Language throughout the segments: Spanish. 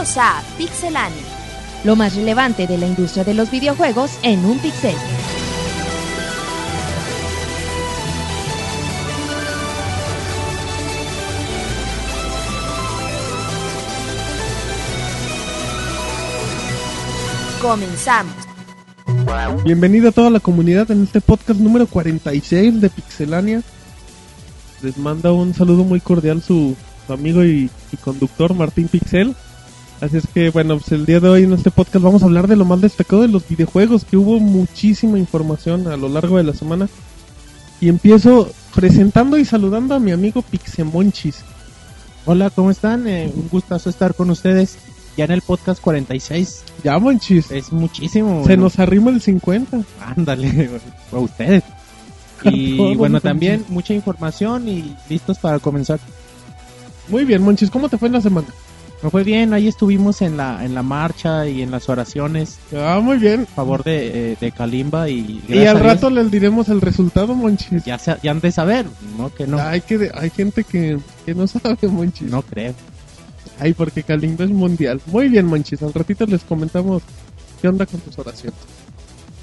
Bienvenidos a Pixelania. Lo más relevante de la industria de los videojuegos en un pixel. Comenzamos. Bienvenida a toda la comunidad en este podcast número 46 de Pixelania. Les manda un saludo muy cordial su, su amigo y, y conductor Martín Pixel. Así es que, bueno, pues el día de hoy en este podcast vamos a hablar de lo más destacado de los videojuegos, que hubo muchísima información a lo largo de la semana. Y empiezo presentando y saludando a mi amigo Pixemonchis. Hola, ¿cómo están? Eh, un gustazo estar con ustedes ya en el podcast 46. Ya, Monchis. Es muchísimo. Se bueno. nos arrima el 50. Ándale, a ustedes. Y bueno, también mucha información y listos para comenzar. Muy bien, Monchis, ¿cómo te fue en la semana? Me fue bien, ahí estuvimos en la en la marcha y en las oraciones Ah, muy bien. a favor de, eh, de Kalimba y Y al rato les diremos el resultado, Monchis. ya, se- ya han de saber, ¿no? Que no, Hay, que, hay gente que, que no sabe, Monchis. no creo. Ay, porque Kalimba es mundial. Muy bien, Monchis. Al ratito les comentamos qué onda con tus oraciones.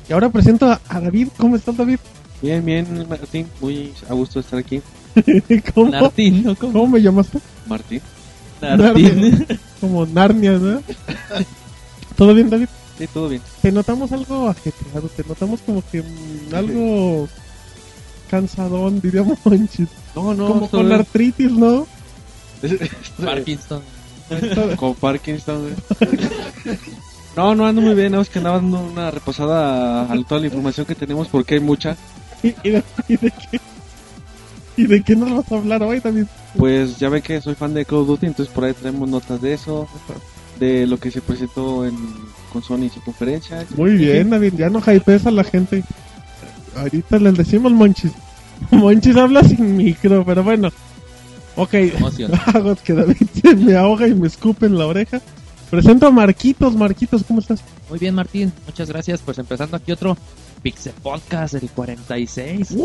Y ahora presento a, a David. ¿Cómo estás, David? Bien, bien, Martín. Muy a gusto estar aquí. ¿Cómo, Martín, ¿no? ¿Cómo? ¿Cómo me llamaste? Martín. Narnia. Como Narnia, ¿no? ¿Todo bien, David? Sí, todo bien. Te notamos algo ajetreado. Te notamos como que mm, algo cansadón, diríamos, Monchis. No, no, como todo con bien. artritis, ¿no? Parkinson. Con Parkinson. güey. No, no ando muy bien. Nada más que andaba dando una reposada a toda la información que tenemos porque hay mucha. ¿Y, y de, y de qué? ¿Y de qué nos vas a hablar hoy, David? Pues ya ven que soy fan de Call of Duty, entonces por ahí traemos notas de eso, de lo que se presentó en, con Sony en su conferencia. Muy bien, David, ya no hypees a la gente. Ahorita les decimos Monchis. Monchis habla sin micro, pero bueno. Ok, Emoción. hago que David se me ahoga y me escupe en la oreja. Presento a Marquitos. Marquitos, ¿cómo estás? Muy bien, Martín. Muchas gracias. Pues empezando aquí otro Pixel Podcast, el 46.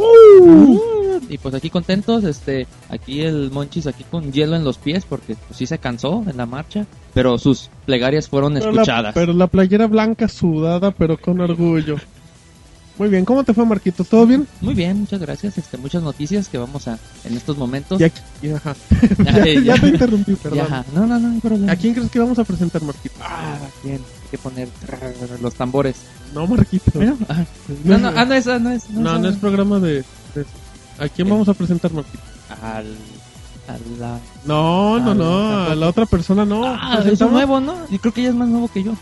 Y pues aquí contentos, este, aquí el Monchis aquí con hielo en los pies porque pues, sí se cansó en la marcha, pero sus plegarias fueron Pero la, escuchadas. pero la playera blanca sudada, pero con orgullo. Muy bien, ¿cómo te fue, Marquitos? ¿Todo bien? Muy bien, muchas gracias. Este, muchas noticias que vamos a en estos momentos. Ya, te interrumpí, perdón. Ya, no, no, no, no. ¿A quién crees que vamos a presentar, Marquitos? Ah. Hay que poner los tambores. No, Marquitos. Bueno, ah, no, no, ah, no es, ah, no es, No, no es programa de... de- ¿A quién vamos a presentar, Marquitos? al, a la No, no, Ah, no, a la otra persona no. Ah, es nuevo, ¿no? Y creo que ya es más nuevo que yo.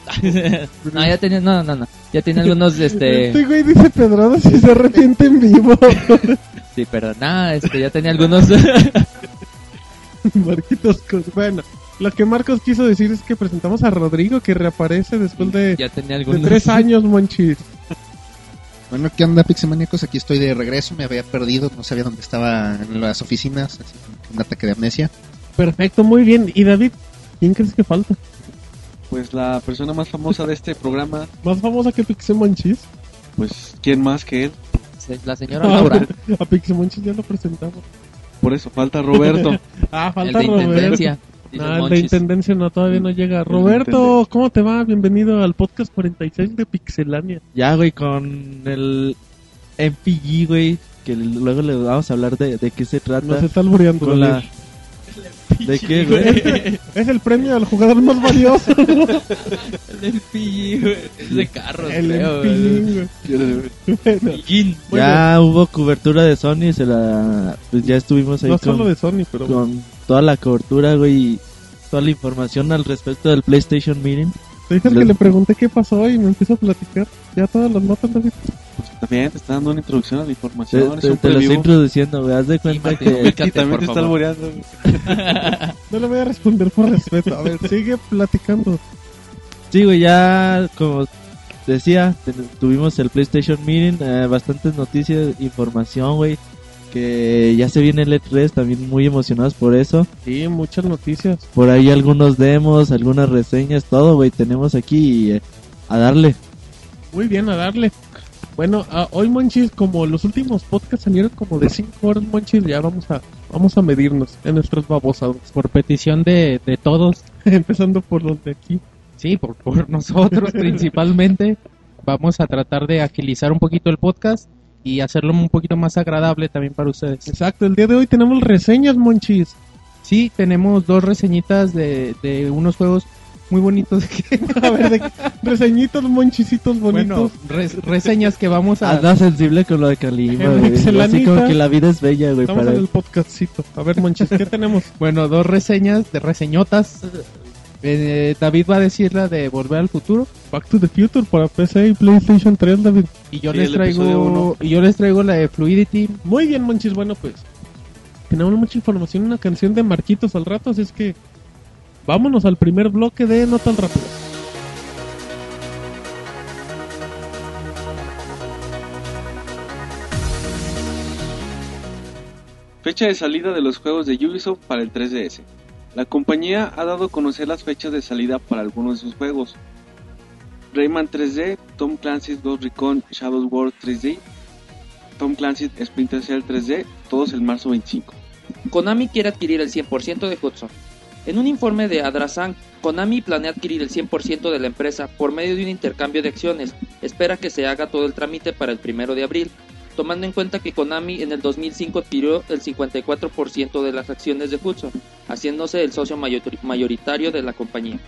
no, ya tenía, no, no, no. Ya tiene algunos, este... Este güey dice pedradas y se arrepiente en vivo. Sí, perdón. Nada, este, ya tenía algunos... Marquitos, bueno, lo que Marcos quiso decir es que presentamos a Rodrigo que reaparece después de, ya tenía de algunos... tres años, Monchis. Bueno, ¿qué onda, Pixemaníacos? Aquí estoy de regreso, me había perdido, no sabía dónde estaba en las oficinas, así un ataque de amnesia. Perfecto, muy bien. ¿Y David? ¿Quién crees que falta? Pues la persona más famosa de este programa, ¿Más famosa que Pixie Monchis? pues ¿quién más que él? La señora Laura, a Pixie Monchis ya lo presentamos. Por eso falta Roberto. Ah, el falta de Roberto. Intendencia. Dice Ah, el de. Intendencia no, todavía no llega. Roberto. ¿cómo te va? Bienvenido al podcast 46 de Pixelania. Ya, güey, con el MPG, güey, que luego le vamos a hablar de, de qué se trata. Nos está albureando. con la... ¿De qué, güey? Es el premio al jugador más valioso. El MPG, güey. Es de carros, el creo, empillín, güey. Bueno. Muy ya hubo cobertura de Sony, se la... Pues ya estuvimos ahí no con, solo de Sony, pero con toda la cobertura, güey, toda la información al respecto del PlayStation Meeting. dije que le pregunté qué pasó y me empezó a platicar. Ya todas las notas, David. Pues también te está dando una introducción a la información. te- lo estoy introduciendo, güey, haz de cuenta que... ubícate, Y también te está alboreando. No le voy a responder por respeto. A ver, sigue platicando. Sí, güey, ya como decía, tuvimos el PlayStation Meeting, eh, bastantes noticias, información, güey, que ya se viene el E3, también muy emocionados por eso. Sí, muchas noticias. Por ahí algunos demos, algunas reseñas, todo, güey, tenemos aquí eh, a darle. Muy bien, a darle. Bueno, hoy Monchis, como los últimos podcasts salieron como de 5 horas, Monchis, ya vamos a, Vamos a medirnos en nuestras babosadas. Por petición de, de todos, Empezando por los de aquí. sí, por, por nosotros principalmente, vamos a tratar de agilizar un poquito el podcast y hacerlo un poquito más agradable también para ustedes. Exacto, el día de hoy tenemos reseñas, monchis. Sí, tenemos dos reseñitas de, de unos juegos muy bonitos. que- A ver, de, reseñitos, monchisitos bonitos. bueno, res- reseñas que vamos a... Anda sensible con lo de Calima, En güey. Así como que la vida es bella, güey, Estamos para en él. el podcastcito. A ver, monchis, ¿qué tenemos? Bueno, dos reseñas de reseñotas. Eh, David va a decir la de Volver al Futuro Back to the Future para PC y PlayStation 3, David. y yo Sí, les traigo y yo les traigo la de Fluidity. Muy bien, monchis. Bueno, pues tenemos mucha información, una canción de Marquitos al rato, así es que vámonos al primer bloque de No tan rápido. Fecha de salida de los juegos de Ubisoft para el 3DS. La compañía ha dado a conocer las fechas de salida para algunos de sus juegos. Rayman 3D, Tom Clancy's Ghost Recon Shadow World 3D, Tom Clancy's Splinter Cell 3D, todos el marzo 25. Konami quiere adquirir el 100% de Hudson. En un informe de Adrasan, Konami planea adquirir el 100% de la empresa por medio de un intercambio de acciones. Espera que se haga todo el trámite para el primero de abril, tomando en cuenta que Konami en el 2005 adquirió el 54% de las acciones de Hudson, haciéndose el socio mayor- mayoritario de la compañía.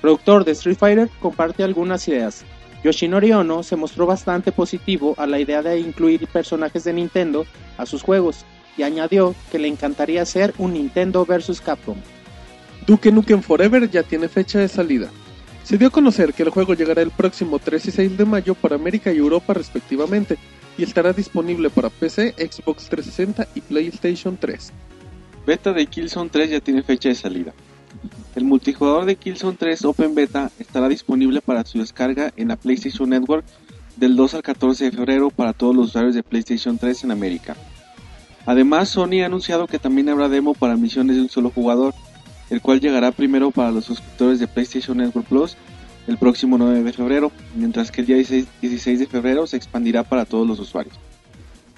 productor de Street Fighter, comparte algunas ideas. Yoshinori Ono se mostró bastante positivo a la idea de incluir personajes de Nintendo a sus juegos y añadió que le encantaría hacer un Nintendo vs Capcom. Duke Nukem Forever ya tiene fecha de salida. Se dio a conocer que el juego llegará el próximo 3 y 6 de mayo para América y Europa respectivamente y estará disponible para PC, Xbox 360 y PlayStation 3. Beta de Killzone 3 ya tiene fecha de salida. El multijugador de Killzone 3 Open Beta estará disponible para su descarga en la PlayStation Network del 2 al 14 de febrero para todos los usuarios de PlayStation 3 en América. Además, Sony ha anunciado que también habrá demo para misiones de un solo jugador, el cual llegará primero para los suscriptores de PlayStation Network Plus el próximo 9 de febrero, mientras que el día 16 16 de febrero se expandirá para todos los usuarios.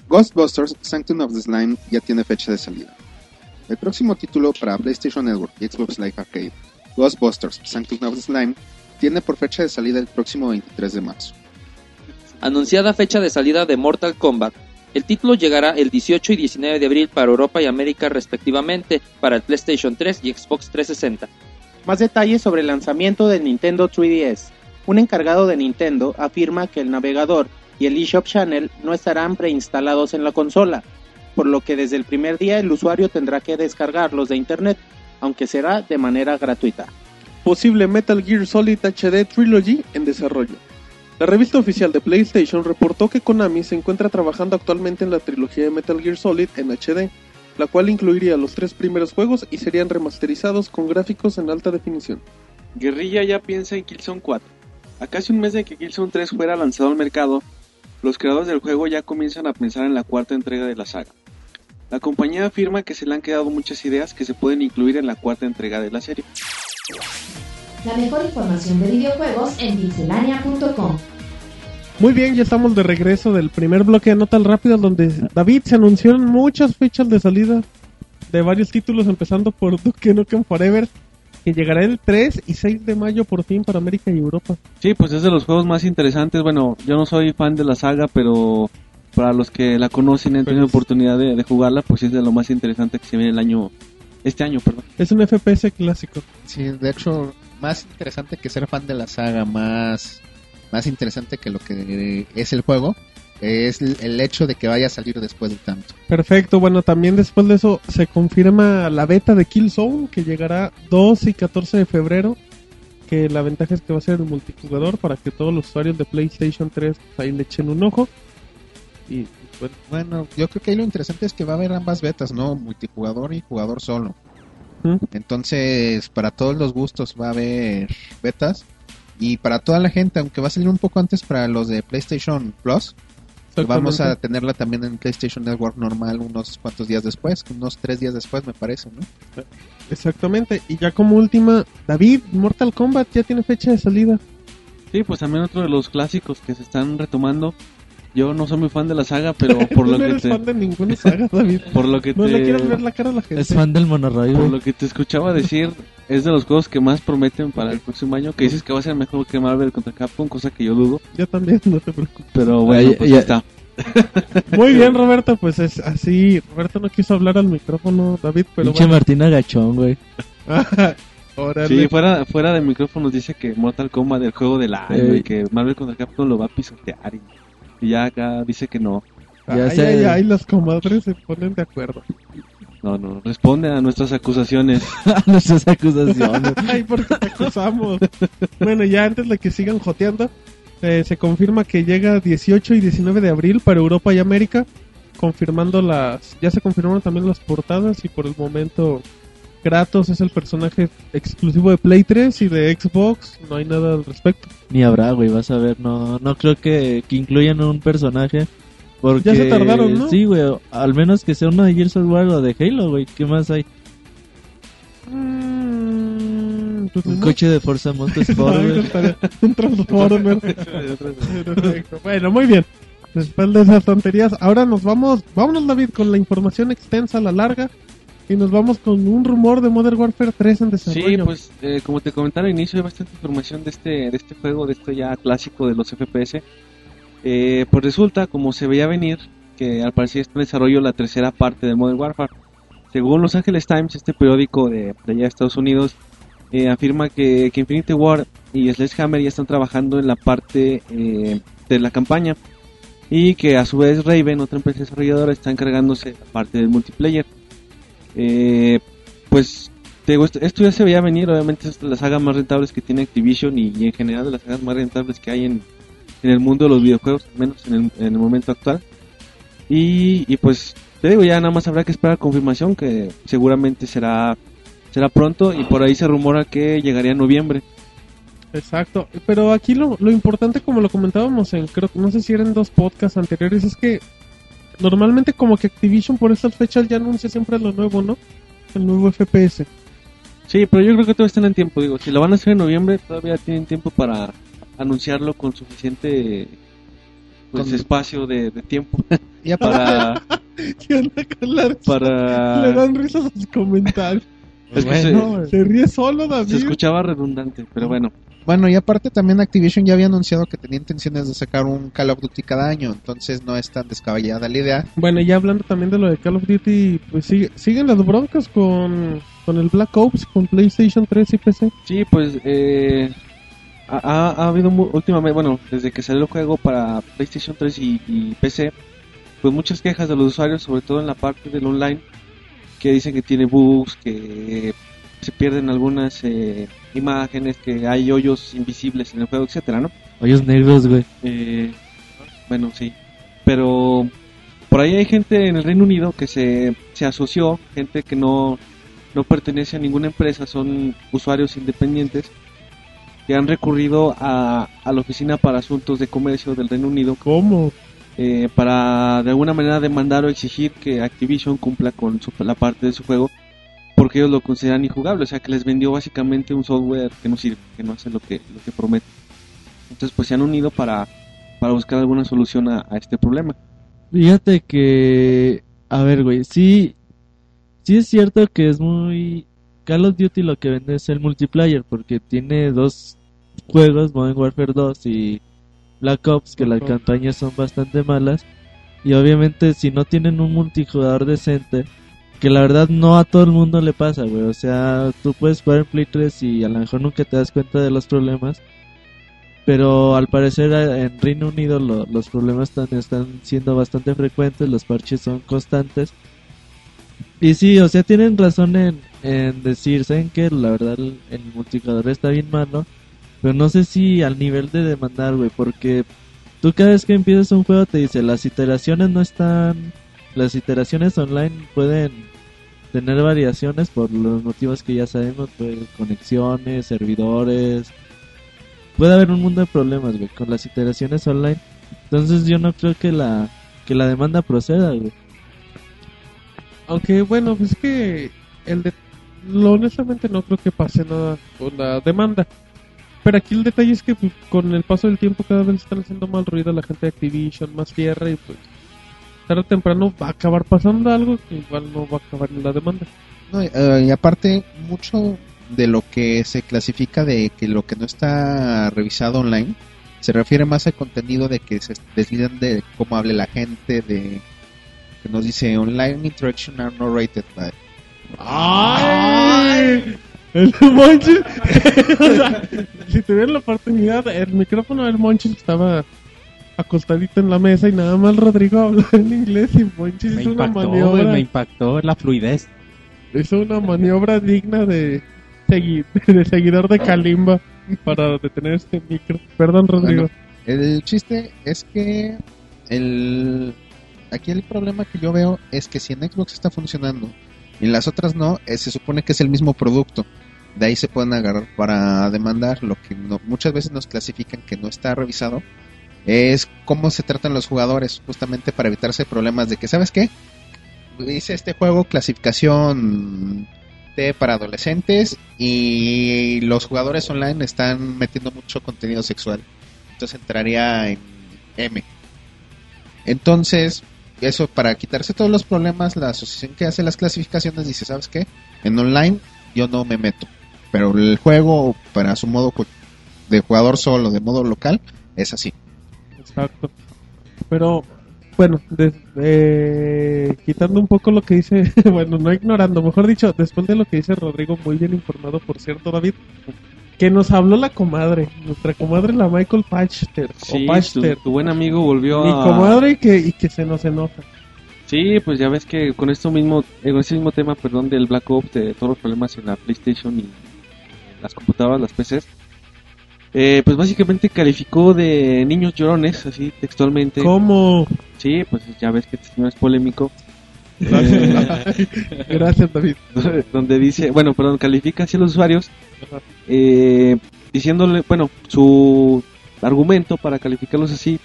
Ghostbusters Sanctum of the Slime ya tiene fecha de salida. El próximo título para PlayStation Network y Xbox Live Arcade, Ghostbusters Sanctum of the Slime, tiene por fecha de salida el próximo 23 de marzo. Anunciada fecha de salida de Mortal Kombat. El título llegará el 18 y 19 de abril para Europa y América respectivamente para el PlayStation 3 y Xbox 360. Más detalles sobre el lanzamiento del Nintendo 3DS. Un encargado de Nintendo afirma que el navegador y el eShop Channel no estarán preinstalados en la consola, por lo que desde el primer día el usuario tendrá que descargarlos de internet, aunque será de manera gratuita. Posible Metal Gear Solid HD Trilogy en desarrollo. La revista oficial de PlayStation reportó que Konami se encuentra trabajando actualmente en la trilogía de Metal Gear Solid en HD, la cual incluiría los tres primeros juegos y serían remasterizados con gráficos en alta definición. Guerrilla ya piensa en Killzone 4. A casi un mes de que Killzone 3 fuera lanzado al mercado, los creadores del juego ya comienzan a pensar en la cuarta entrega de la saga. La compañía afirma que se le han quedado muchas ideas que se pueden incluir en la cuarta entrega de la serie. La mejor información de videojuegos en pixelania.com. Muy bien, ya estamos de regreso del primer bloque de Notas Rápidas donde David se anunciaron muchas fechas de salida de varios títulos empezando por Duke Nukem Forever que llegará el 3 y 6 de mayo por fin para América y Europa. Sí, pues es de los juegos más interesantes. Bueno, yo no soy fan de la saga, pero para los que la conocen y han tenido oportunidad de, de jugarla, pues es de lo más interesante que se viene el año, este año, perdón. Es un FPS clásico. Sí, de hecho, más interesante que ser fan de la saga, más, más interesante que lo que es el juego, es el hecho de que vaya a salir después de tanto. Perfecto, bueno, también después de eso se confirma la beta de Killzone que llegará 2 y 14 de febrero. Que la ventaja es que va a ser el multijugador para que todos los usuarios de PlayStation 3 pues, ahí le echen un ojo. Y bueno, Bueno, yo creo que ahí lo interesante es que va a haber ambas betas, ¿no? Multijugador y jugador solo. ¿Mm? Entonces, para todos los gustos va a haber betas. Y para toda la gente, aunque va a salir un poco antes para los de PlayStation Plus, pues vamos a tenerla también en PlayStation Network normal unos cuantos días después, unos tres días después me parece, ¿no? Exactamente. Y ya como última, David, Mortal Kombat ya tiene fecha de salida. Sí, pues también otro de los clásicos que se están retomando. Yo no soy muy fan de la saga, pero por lo no que eres te, fan de ninguna saga, David. por lo que No le quieres ver la cara a la gente. Es fan del monorroid, por lo que te escuchaba decir, es de los juegos que más prometen para el próximo año. Que dices que va a ser mejor que Marvel contra Capcom, cosa que yo dudo. Yo también, no te preocupes. Pero bueno, Ay, pues ya- ahí está. Muy bien, Roberto, pues es así. Roberto no quiso hablar al micrófono, David, pero Pinche bueno. Martina Gachón, güey. Órale. Sí, fuera, fuera de micrófonos dice que Mortal Kombat el juego del año y que Marvel contra Capcom lo va a pisotear. Y, y ya acá dice que no. Ya ay, sé. ay, ay, las comadres se ponen de acuerdo. No, no, responde a nuestras acusaciones. Nuestras acusaciones. Ay, porque te acusamos. bueno, ya antes de que sigan joteando, eh, se confirma que llega 18 y 19 de abril para Europa y América, confirmando las, ya se confirmaron también las portadas y por el momento Kratos es el personaje exclusivo de Play 3 y de Xbox, no hay nada al respecto. Ni habrá, güey, vas a ver. No, no creo que, que incluyan un personaje. Porque, Ya se tardaron, ¿no? Sí, güey. Al menos que sea uno de Gears of War o de Halo, güey. ¿Qué más hay? Mm, pues Un no. coche de Forza Motorsport, un Transformer. Bueno, muy bien. Después de esas tonterías, ahora nos vamos, vámonos David con la información extensa, la larga, y nos vamos con un rumor de Modern Warfare 3 en Sí, desarrollo. pues eh, como te comentaba al inicio, hay bastante información de este, de este juego, de este ya clásico de los FPS. Eh, pues resulta, como se veía venir, que al parecer está en desarrollo la tercera parte de Modern Warfare. Según Los Angeles Times, este periódico de, de allá de Estados Unidos, eh, afirma que, que Infinity War y Sledgehammer ya están trabajando en la parte de la campaña y que a su vez Raven, otra empresa desarrolladora, está encargándose la parte del multiplayer. Eh, pues te digo, esto, ya se veía venir, obviamente es de las sagas más rentables que tiene Activision y, y en general de las sagas más rentables que hay en, en el mundo de los videojuegos, al menos en el, en el momento actual. Y, y pues te digo, ya nada más habrá que esperar confirmación que seguramente será será pronto y por ahí se rumora que llegaría en noviembre. Exacto, pero aquí lo, lo importante, como lo comentábamos en, creo, no sé si eran dos podcasts anteriores, es que normalmente como que Activision por estas fechas ya anuncia siempre lo nuevo, ¿no? El nuevo FPS. Sí, pero yo creo que todavía están en tiempo, digo, si lo van a hacer en noviembre todavía tienen tiempo para anunciarlo con suficiente pues Con- espacio de, de tiempo Y aparte, para ¿Qué onda con la- Le para dan risas a sus comentarios. Es que se- Se ríe solo, se, David. escuchaba redundante, pero bueno, bueno, y aparte también Activision ya había anunciado que tenía intenciones de sacar un Call of Duty cada año, entonces no es tan descabellada la idea. Bueno, ya hablando también de lo de Call of Duty, pues sigue- siguen las broncas con, con el Black Ops, con PlayStation 3 y PC. Sí, pues eh, ha, ha- ha habido mu- últimamente, bueno, desde que salió el juego para PlayStation 3 y, y PC, pues muchas quejas de los usuarios, sobre todo en la parte del online, que dicen que tiene bugs, que se pierden algunas eh, imágenes, que hay hoyos invisibles en el juego, etcétera, ¿no? hoyos negros, güey. Eh, bueno, sí. Pero por ahí hay gente en el Reino Unido que se, se asoció, gente que no, no pertenece a ninguna empresa, son usuarios independientes que han recurrido a, a la Oficina para Asuntos de Comercio del Reino Unido ¿Cómo? Eh, para de alguna manera demandar o exigir que Activision cumpla con su- la parte de su juego porque ellos lo consideran injugable, o sea que les vendió básicamente un software que no sirve, que no hace lo que, lo que promete. Entonces pues se han unido para, para buscar alguna solución a, a este problema. Fíjate que, a ver, güey, sí, sí es cierto que es muy Call of Duty lo que vende es el multiplayer porque tiene dos juegos, Modern Warfare 2 y Black Ops, que las campañas son bastante malas y obviamente si no tienen un multijugador decente, que la verdad no a todo el mundo le pasa, güey, o sea, tú puedes jugar en Play 3 y a lo mejor nunca te das cuenta de los problemas. Pero al parecer en Reino Unido lo- los problemas están, están siendo bastante frecuentes, los parches son constantes. Y sí, o sea, tienen razón en, en decir, ¿saben que La verdad el, el multijugador está bien malo. Pero no sé si al nivel de demandar, güey, porque tú cada vez que empiezas un juego te dice, las iteraciones no están... Las iteraciones online pueden tener variaciones por los motivos que ya sabemos, pues, conexiones, servidores, puede haber un mundo de problemas, güey, con las iteraciones online. Entonces yo no creo que la que la demanda proceda, güey. Aunque bueno, pues es que el de... Lo honestamente no creo que pase nada con la demanda. Pero aquí el detalle es que pues, con el paso del tiempo cada vez están haciendo más ruido la gente de Activision, más tierra y pues tarde o temprano va a acabar pasando algo que igual no va a acabar en la demanda. No, eh, y aparte, mucho de lo que se clasifica de que lo que no está revisado online se refiere más al contenido de que se deslidan de cómo hable la gente, de que nos dice online interaction are not rated by. ¡Ay! El Monchis. o sea, si tuvieran la oportunidad, el micrófono del Monchis estaba acostadito en la mesa y nada más Rodrigo hablaba en inglés y Monchis Me hizo una impactó, güey, maniobra. me impactó la fluidez. Hizo una maniobra digna de, segui- de seguidor de Kalimba para detener este micro. Perdón, Rodrigo. El chiste es que el aquí el problema que yo veo es que si en Xbox está funcionando y en las otras no, eh, se supone que es el mismo producto. De ahí se pueden agarrar para demandar. Lo que muchas veces nos clasifican que no está revisado es cómo se tratan los jugadores, justamente para evitarse problemas de que, ¿sabes qué? Dice este juego clasificación T para adolescentes y los jugadores online están metiendo mucho contenido sexual entonces entraría en M. Entonces, eso para quitarse todos los problemas, la asociación que hace las clasificaciones dice, ¿sabes qué? En online yo no me meto, pero el juego para su modo de jugador solo, de modo local, es así. Exacto. Pero, bueno, des- eh, quitando un poco lo que dice, bueno, no ignorando, mejor dicho, después de lo que dice Rodrigo, muy bien informado, por cierto, David, que nos habló la comadre, nuestra comadre, la Michael Pachter, Sí, o tu, Pachter, tu buen amigo volvió mi a... comadre y que, y que se nos enoja. Sí, pues ya ves que con esto mismo, eh, con este mismo tema, perdón, del Black Ops, de todos los problemas en la PlayStation y las computadoras, las PCs, eh, pues básicamente calificó de niños llorones, así textualmente. ¿Cómo? Sí, pues ya ves que este señor es polémico. Gracias, David. donde dice, bueno, perdón, califica así a los usuarios, eh, diciéndole, bueno, su argumento para calificarlos así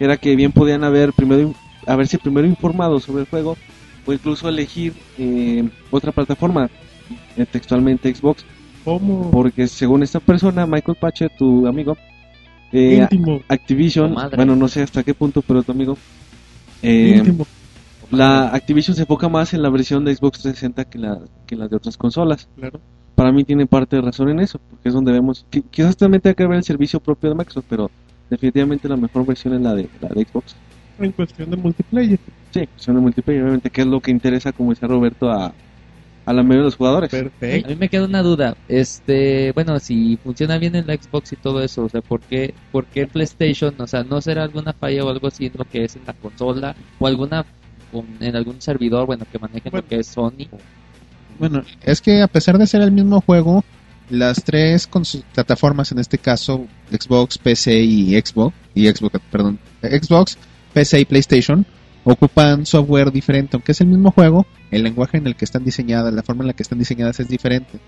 era que bien podían haber primero haberse primero informado sobre el juego o incluso elegir eh, otra plataforma, eh, textualmente Xbox, ¿Cómo? porque según esta persona, Michael Patcher, tu amigo, eh, Íntimo, Activision, bueno, no sé hasta qué punto, pero tu amigo, eh, íntimo. la Activision se enfoca más en la versión de Xbox 360 que la que de otras consolas. Claro. Para mí tiene parte de razón en eso, porque es donde vemos que quizás también tenga que ver el servicio propio de Microsoft, pero definitivamente la mejor versión es la de la de Xbox. En cuestión de multiplayer. Sí, versión de multiplayer, obviamente, que es lo que interesa, como decía Roberto, a, a la mayoría de los jugadores. A Perfecto. mí me queda una duda. Este, bueno, si funciona bien en la Xbox y todo eso, o sea, ¿por qué, por qué el PlayStation? O sea, ¿no será alguna falla o algo así en lo que es en la consola? ¿O alguna, un- en algún servidor, bueno, que manejen Bueno. lo que es Sony? Bueno, es que a pesar de ser el mismo juego, las tres plataformas, en este caso Xbox, PC y Xbox, y Xbox, perdón, Xbox, PC y PlayStation, ocupan software diferente, aunque es el mismo juego, el lenguaje en el que están diseñadas, la forma en la que están diseñadas es diferente.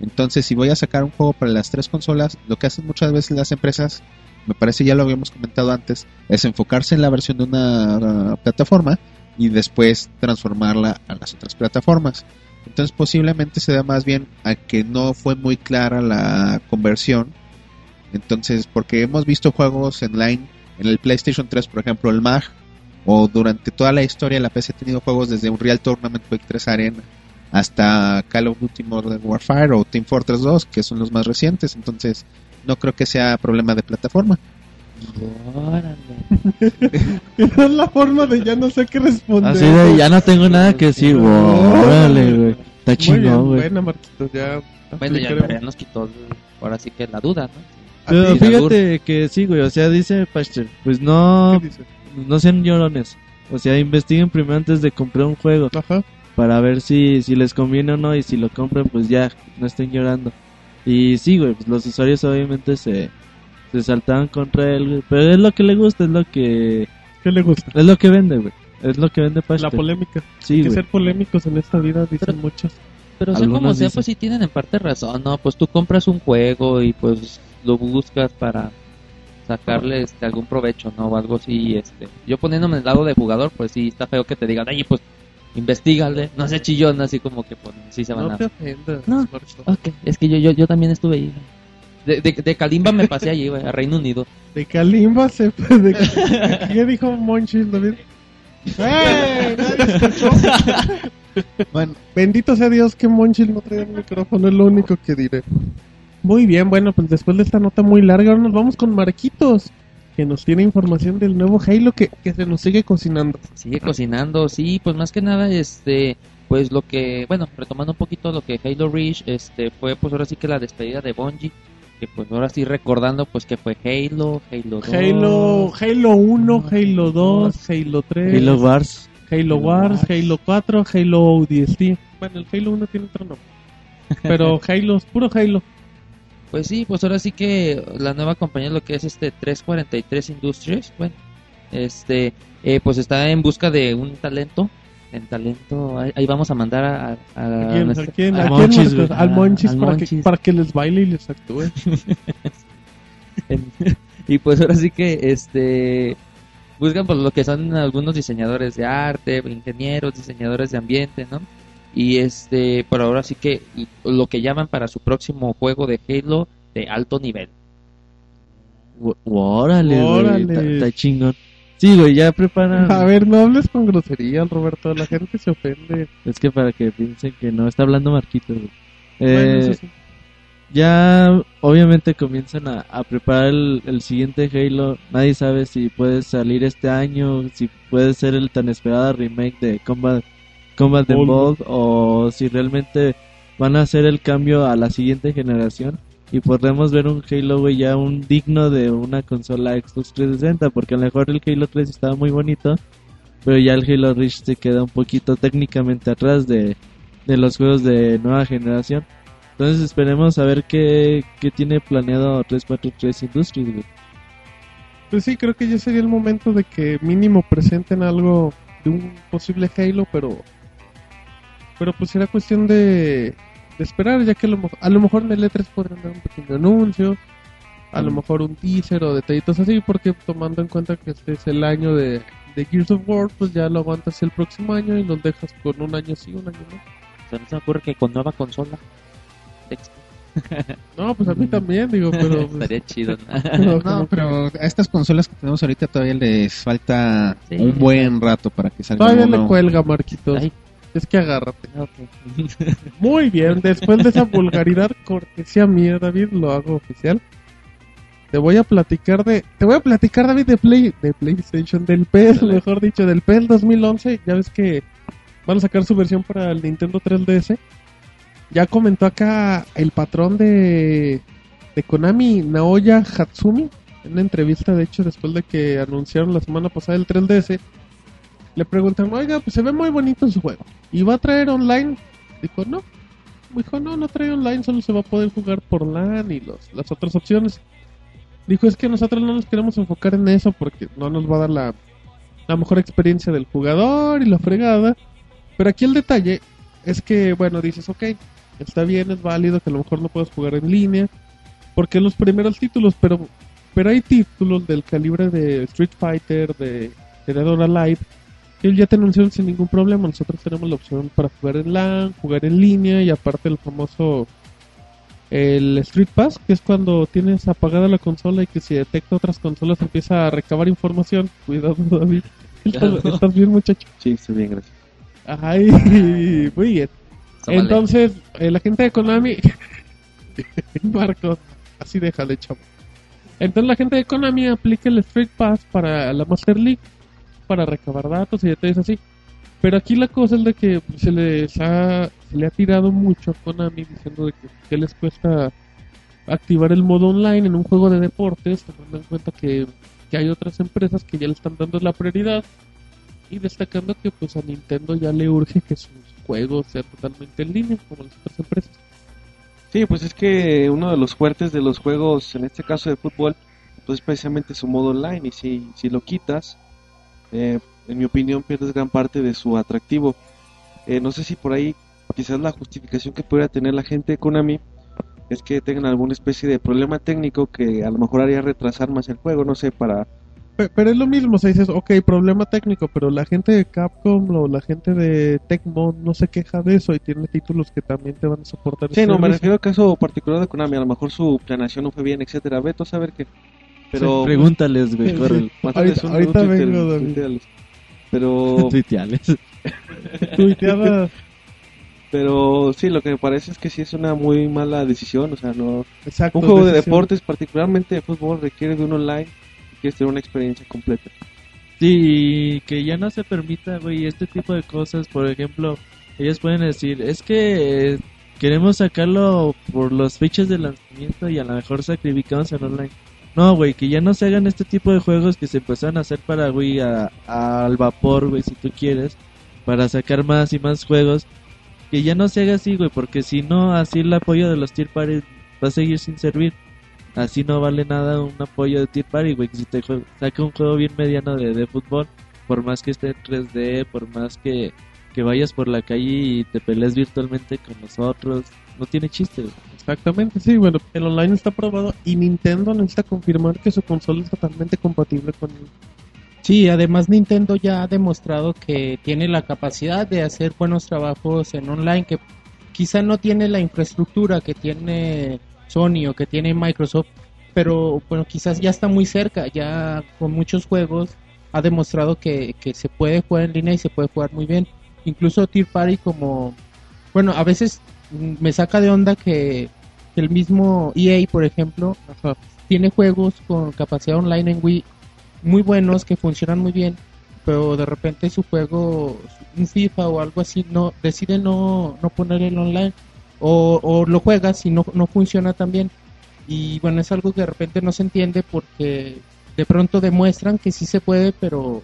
Entonces, si voy a sacar un juego para las tres consolas, lo que hacen muchas veces las empresas, me parece ya lo habíamos comentado antes, es enfocarse en la versión de una uh, plataforma y después transformarla a las otras plataformas. Entonces posiblemente se da más bien a que no fue muy clara la conversión. Entonces, porque hemos visto juegos online en el PlayStation 3, por ejemplo, el MAG, o durante toda la historia la PC ha tenido juegos desde Unreal Tournament Quake 3 Arena hasta Call of Duty Modern Warfare o Team Fortress 2, que son los más recientes. Entonces, no creo que sea problema de plataforma. Órale. Esa es la forma de ya no sé qué responder. Así de, ya no tengo nada que decir. Órale, güey. Está chingón, güey. buena, Marquitos, ya. Bueno, ya, ya nos quitó ahora sí que la duda, ¿no? Pero fíjate que sí, güey. O sea, dice Pachter, pues no, ¿Qué dice? No sean llorones. O sea, investiguen primero antes de comprar un juego Ajá. para ver si, si les conviene o no. Y si lo compran, pues ya, no estén llorando. Y sí, güey, pues los usuarios obviamente se, se saltaban contra él, güey. Pero es lo que le gusta, es lo que, ¿Qué le gusta? es lo que vende, güey. Es lo que vende La Pachter. polémica. Sí, Hay que güey. ser polémicos en esta vida, dicen Pero- muchos. Pero sea Algunos como sea, dicen. pues sí tienen en parte razón, ¿no? Pues tú compras un juego y pues lo buscas para sacarle este, algún provecho, ¿no? O algo así, este. Yo poniéndome en el lado de jugador, pues sí, está feo que te digan, ay, pues, investigale, no sé chillón, así como que pues sí se van No a... te ofendas. No. Ok, es que yo, yo, yo también estuve ahí. De, de, de Kalimba me pasé allí, güey, a Reino Unido. De Kalimba se fue. De... ¿Qué dijo Monchis, David? ¡Eh! Nadie escuchó. Bueno, Bendito sea Dios que Monchil no trae el micrófono, es lo único que diré. Muy bien, bueno, pues después de esta nota muy larga, ahora nos vamos con Marquitos, que nos tiene información del nuevo Halo que, que se nos sigue cocinando. Sigue cocinando, sí, pues más que nada, este, pues lo que, bueno, retomando un poquito lo que Halo Reach, este, fue pues ahora sí que la despedida de Bungie, que pues ahora sí recordando pues que fue Halo, Halo 2, Halo, Halo 1, Halo 2, Halo 3, Halo Wars. Halo Wars, Halo 4, Halo ODST. Bueno, el Halo 1 tiene otro nombre. Pero Halo, es puro Halo. Pues sí, pues ahora sí que la nueva compañía lo que es este 343 Industries, bueno, este, eh, pues está en busca de un talento, en talento, ahí, ahí vamos a mandar a, a- a. Al Monchis, para, Que, para que les baile y les actúe. Y pues ahora sí que este buscan por lo que son algunos diseñadores de arte, ingenieros, diseñadores de ambiente, ¿no? Y este, por ahora sí que lo que llaman para su próximo juego de Halo de alto nivel. Órale. Está, está chingón. Sí, güey, ya preparan. A ver, no hables con grosería, Roberto. La gente se ofende. Es que para que piensen que no está hablando Marquito, güey. Bueno, Eh, eso sí. ya obviamente comienzan a, a preparar el, el siguiente Halo. Nadie sabe si puede salir este año, si puede ser el tan esperado remake de Combat, Combat Evolved. O si realmente van a hacer el cambio a la siguiente generación y podremos ver un Halo güey, ya un digno de una consola Xbox 360 porque a lo mejor el Halo 3 estaba muy bonito pero ya el Halo Reach se queda un poquito técnicamente atrás de, de los juegos de nueva generación entonces esperemos a ver qué, qué tiene planeado 343 Industries güey. Pues sí, creo que ya sería el momento de que mínimo presenten algo de un posible Halo, pero. Pero pues será cuestión de, de esperar, ya que a lo, a lo mejor en el E3 podrán dar un pequeño anuncio, a lo mejor un teaser o detallitos así, porque tomando en cuenta que este es el año de, de Gears of War, pues ya lo aguantas el próximo año y los dejas con un año sí, un año no. O sea, no se me ocurre que con nueva consola. No, pues a mí también, digo, pero. pues, Estaría chido. ¿no? no, pero a estas consolas que tenemos ahorita todavía les falta Sí. un buen rato para que salga Todavía uno. le cuelga, Marquitos. Ay. Es que agárrate. Muy bien, después de esa vulgaridad cortesía mía, David, lo hago oficial. Te voy a platicar de, te voy a platicar David de Play, de PlayStation, del PES, Dale. mejor dicho, del PES 2011. Ya ves que van a sacar su versión para el Nintendo 3DS. Ya comentó acá el patrón de, de Konami, Naoya Hatsumi, en una entrevista, de hecho, después de que anunciaron la semana pasada el 3DS. Le preguntan, oiga, pues se ve muy bonito su juego. ¿Y va a traer online? Dijo, no. Dijo, no, no trae online, solo se va a poder jugar por LAN y los, las otras opciones. Dijo, es que nosotros no nos queremos enfocar en eso porque no nos va a dar la, la mejor experiencia del jugador y la fregada. Pero aquí el detalle es que, bueno, dices, ok, está bien, es válido que a lo mejor no puedas jugar en línea. Porque los primeros títulos, pero, pero hay títulos del calibre de Street Fighter, de Dead or Alive, que ya te anunciaron sin ningún problema. Nosotros tenemos la opción para jugar en LAN, jugar en línea y aparte el famoso el Street Pass, que es cuando tienes apagada la consola y que si detecta otras consolas empieza a recabar información. Cuidado, David. ¿Estás, estás bien, muchacho? Sí, estoy bien, gracias. Ay, muy bien. Tómale. Entonces, eh, la gente de Konami. Marcos, así déjale, chavo. Entonces, la gente de Konami aplica el Street Pass para la Master League, para recabar datos y detalles así. Pero aquí la cosa es de que se les ha, se le ha tirado mucho a Konami diciendo de que, que les cuesta activar el modo online en un juego de deportes, tomando en cuenta que, que hay otras empresas que ya le están dando la prioridad y destacando que pues a Nintendo ya le urge que sus juegos sean totalmente en línea como las otras empresas. Sí, pues es que uno de los fuertes de los juegos, en este caso de fútbol, pues es precisamente su modo online y si, si lo quitas, eh, en mi opinión pierdes gran parte de su atractivo. Eh, no sé si por ahí quizás la justificación que pudiera tener la gente de Konami es que tengan alguna especie de problema técnico que a lo mejor haría retrasar más el juego, no sé, para Pe- Pero es lo mismo, o dices, ok, problema técnico, pero la gente de Capcom o la gente de Tecmo no se queja de eso y tiene títulos que también te van a soportar. Sí, no, me refiero al caso particular de Konami. A lo mejor su planeación no fue bien, etcétera. Veto a saber qué. Pero. Pregúntales, güey, corre. Ahorita- un- ahorita vengo, David. tuiteales. Pero. Tuiteales. Tuiteada, Pero sí, lo que me parece es que sí es una muy mala decisión. O sea, no. exacto. Un juego de deportes, particularmente de fútbol, requiere de un online y quieres tener una experiencia completa. Sí, y que ya no se permita, güey, este tipo de cosas. Por ejemplo, ellos pueden decir, es que eh, queremos sacarlo por los fechas de lanzamiento y a lo mejor sacrificamos el online. No, güey, que ya no se hagan este tipo de juegos que se empezaron a hacer para, güey, al vapor, güey, si tú quieres, para sacar más y más juegos. Que ya no se haga así, güey, porque si no, así el apoyo de los tier parties va a seguir sin servir. Así no vale nada un apoyo de tier party, güey, si te saca un juego bien mediano de, de fútbol, por más que esté en 3D, por más que, que vayas por la calle y te pelees virtualmente con nosotros, no tiene chiste, güey. Exactamente, sí, bueno, el online está probado y Nintendo necesita confirmar que su consola es totalmente compatible con el Sí, además Nintendo ya ha demostrado que tiene la capacidad de hacer buenos trabajos en online, que quizá no tiene la infraestructura que tiene Sony o que tiene Microsoft, pero bueno, quizás ya está muy cerca, ya con muchos juegos ha demostrado que, que se puede jugar en línea y se puede jugar muy bien. Incluso Tier Party como, bueno, a veces me saca de onda que el mismo EA, por ejemplo, tiene juegos con capacidad online en Wii muy buenos que funcionan muy bien, pero de repente su juego, un FIFA o algo así, no decide no, no poner el online o, lo juegas y no, no funciona tan bien. Y bueno, es algo que de repente no se entiende porque de pronto demuestran que sí se puede, pero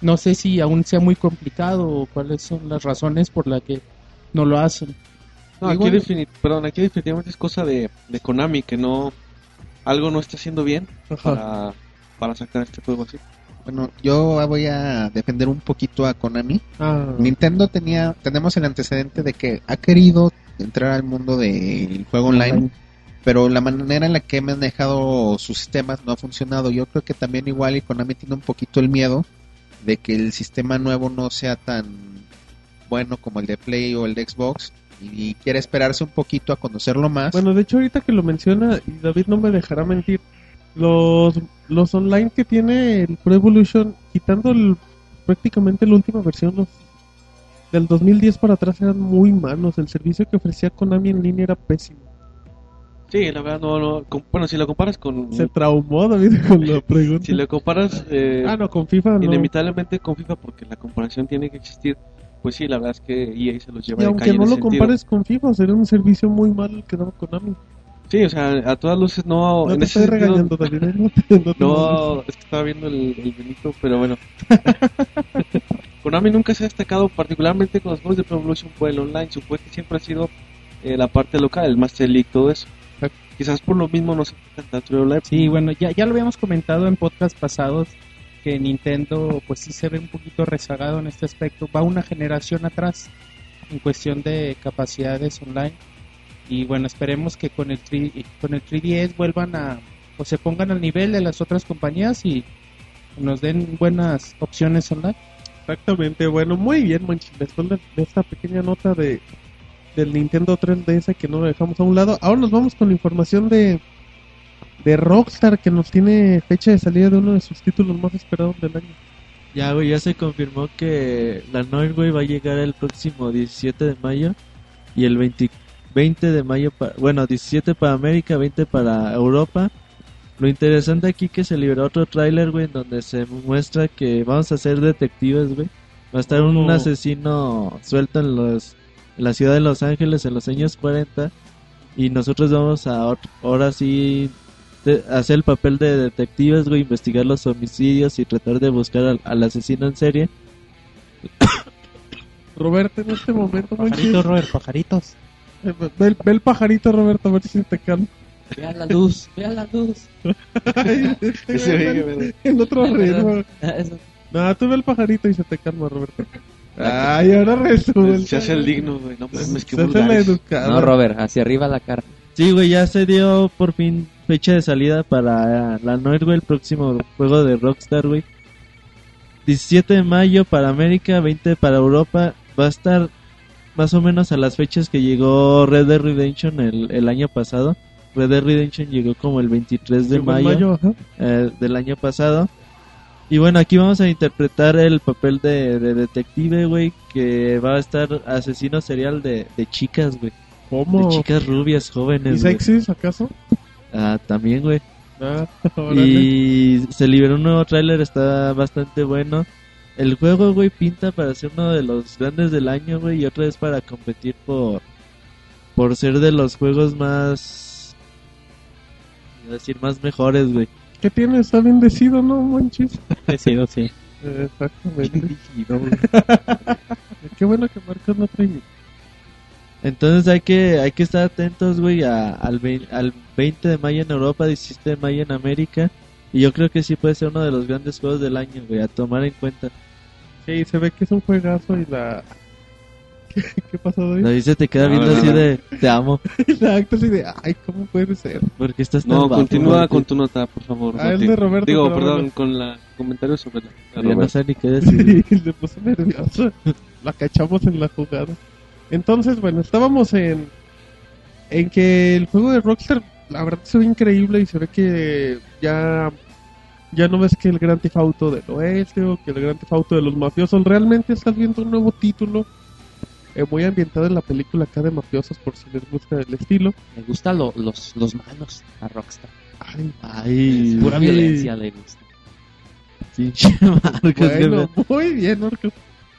no sé si aún sea muy complicado o cuáles son las razones por las que no lo hacen. No, aquí, defini- perdón, aquí definitivamente es cosa de, de Konami que no. Algo no está haciendo bien para, para sacar este juego así. Bueno, yo voy a defender un poquito a Konami. Ah, Nintendo tenía, tenemos el antecedente de que ha querido entrar al mundo del juego online, pero la manera en la que he manejado sus sistemas no ha funcionado. Yo creo que también igual y Konami tiene un poquito el miedo de que el sistema nuevo no sea tan bueno como el de Play o el de Xbox y quiere esperarse un poquito a conocerlo más. Bueno, de hecho ahorita que lo menciona, y David no me dejará mentir, los, los online que tiene el Pro Evolution, quitando el, prácticamente la última versión, los del 2010 para atrás eran muy malos, el servicio que ofrecía Konami en línea era pésimo. Sí, la verdad, no, no. bueno, si lo comparas con. Se traumó David con la pregunta. Si lo comparas. eh, Ah, no, con FIFA no. Inevitablemente con FIFA, porque la comparación tiene que existir. Pues sí, la verdad es que EA se los lleva Y de aunque calle no lo sentido. compares con FIFA, sería un servicio muy malo el que daba Konami. Sí, o sea, a todas luces no. No en te ese estoy sentido- regañando, David. No, te- no te No, es que estaba viendo el, el Benito, pero bueno. Konami nunca se ha destacado particularmente con los juegos de Pro Evolution por el online. Su siempre ha sido eh, la parte local, el Master League, todo eso. Quizás por lo mismo no se tanto el online. Sí, bueno, ya, ya lo habíamos comentado en podcast pasados que Nintendo pues sí se ve un poquito rezagado en este aspecto, va una generación atrás en cuestión de capacidades online y bueno, esperemos que con el 3, con el 3DS vuelvan a o se pongan al nivel de las otras compañías y nos den buenas opciones online. Exactamente, bueno, muy bien, Monchi. Después de, esta pequeña nota de del Nintendo 3DS que no lo dejamos a un lado, ahora nos vamos con la información de de Rockstar que nos tiene fecha de salida de uno de sus títulos más esperados del año. Ya, güey, ya se confirmó que la Noir, güey, va a llegar el próximo 17 de mayo y el 20, 20 de mayo, pa- bueno, 17 para América, 20 para Europa. Lo interesante aquí que se liberó otro tráiler, güey, en donde se muestra que vamos a ser detectives, güey. Va a estar un Oh. asesino suelto en los en la ciudad de Los Ángeles en los años 40 y nosotros vamos a ahora sí hacer el papel de detectives, güey, investigar los homicidios y tratar de buscar al, al asesino en serie. Roberto, en este momento, Pajaritos, Robert, pajaritos. eh, ve, el- ve el pajarito, Roberto, a ver si te calma. Vea la luz, vea la luz. Ay, este, el otro ritmo. Eso. No, tú ve el pajarito y se te calma, Roberto. Ay, ahora resulta. Se hace el digno, güey. No mames, qué Se hace la vulgares. educada. No, Robert, hacia arriba la cara. Sí, güey, ya se dio por fin fecha de salida para la Noir, güey, el próximo juego de Rockstar, güey. 17 de mayo para América, 20 para Europa. Va a estar más o menos a las fechas que llegó Red Dead Redemption el, el año pasado. Red Dead Redemption llegó como el 23 de mayo, eh, del año pasado. Y bueno, aquí vamos a interpretar el papel de, de detective, güey, que va a estar asesino serial de, de chicas, güey. ¿Cómo? De chicas rubias, ¿Y jóvenes, güey. sexys acaso? Ah, también, güey. Ah. Y se liberó un nuevo tráiler, está bastante bueno. El juego, güey, pinta para ser uno de los grandes del año, güey, y otra vez para competir por por ser de los juegos más iba a decir más mejores, güey. ¿Qué tiene? Está bendecido, ¿no, Monchis? Decido, sí. Exactamente. Qué bueno que Marcos no trae Entonces hay que hay que estar atentos, güey, a- al, al 20 de mayo en Europa, 17 de mayo en América. Y yo creo que sí puede ser uno de los grandes juegos del año, güey, a tomar en cuenta. Sí, se ve que es un juegazo y la... ¿Qué, qué pasó, David? David se te queda No, viendo no, así no. de, te amo, Y la acta así de, ay, ¿cómo puede ser? porque estás tan No, guapo, continúa con tu nota, por favor. Ah, es de Roberto, Digo, pero perdón, bueno. con la comentario sobre la, la Ya no sé ni qué decir. Sí, se puso nervioso. La cachamos en la jugada. Entonces, bueno, estábamos en en que el juego de Rockstar, la verdad se ve increíble y se ve que ya ya no ves que el Gran Theft Auto del oeste o que el Gran Theft Auto de los mafiosos, realmente estás viendo un nuevo título eh, muy ambientado en la película acá de mafiosos por si les gusta el estilo. Me gustan lo- los, los malos a Rockstar. Ay, Ay, Pura sí. violencia le gusta. Qué bueno, muy bien, Marcos.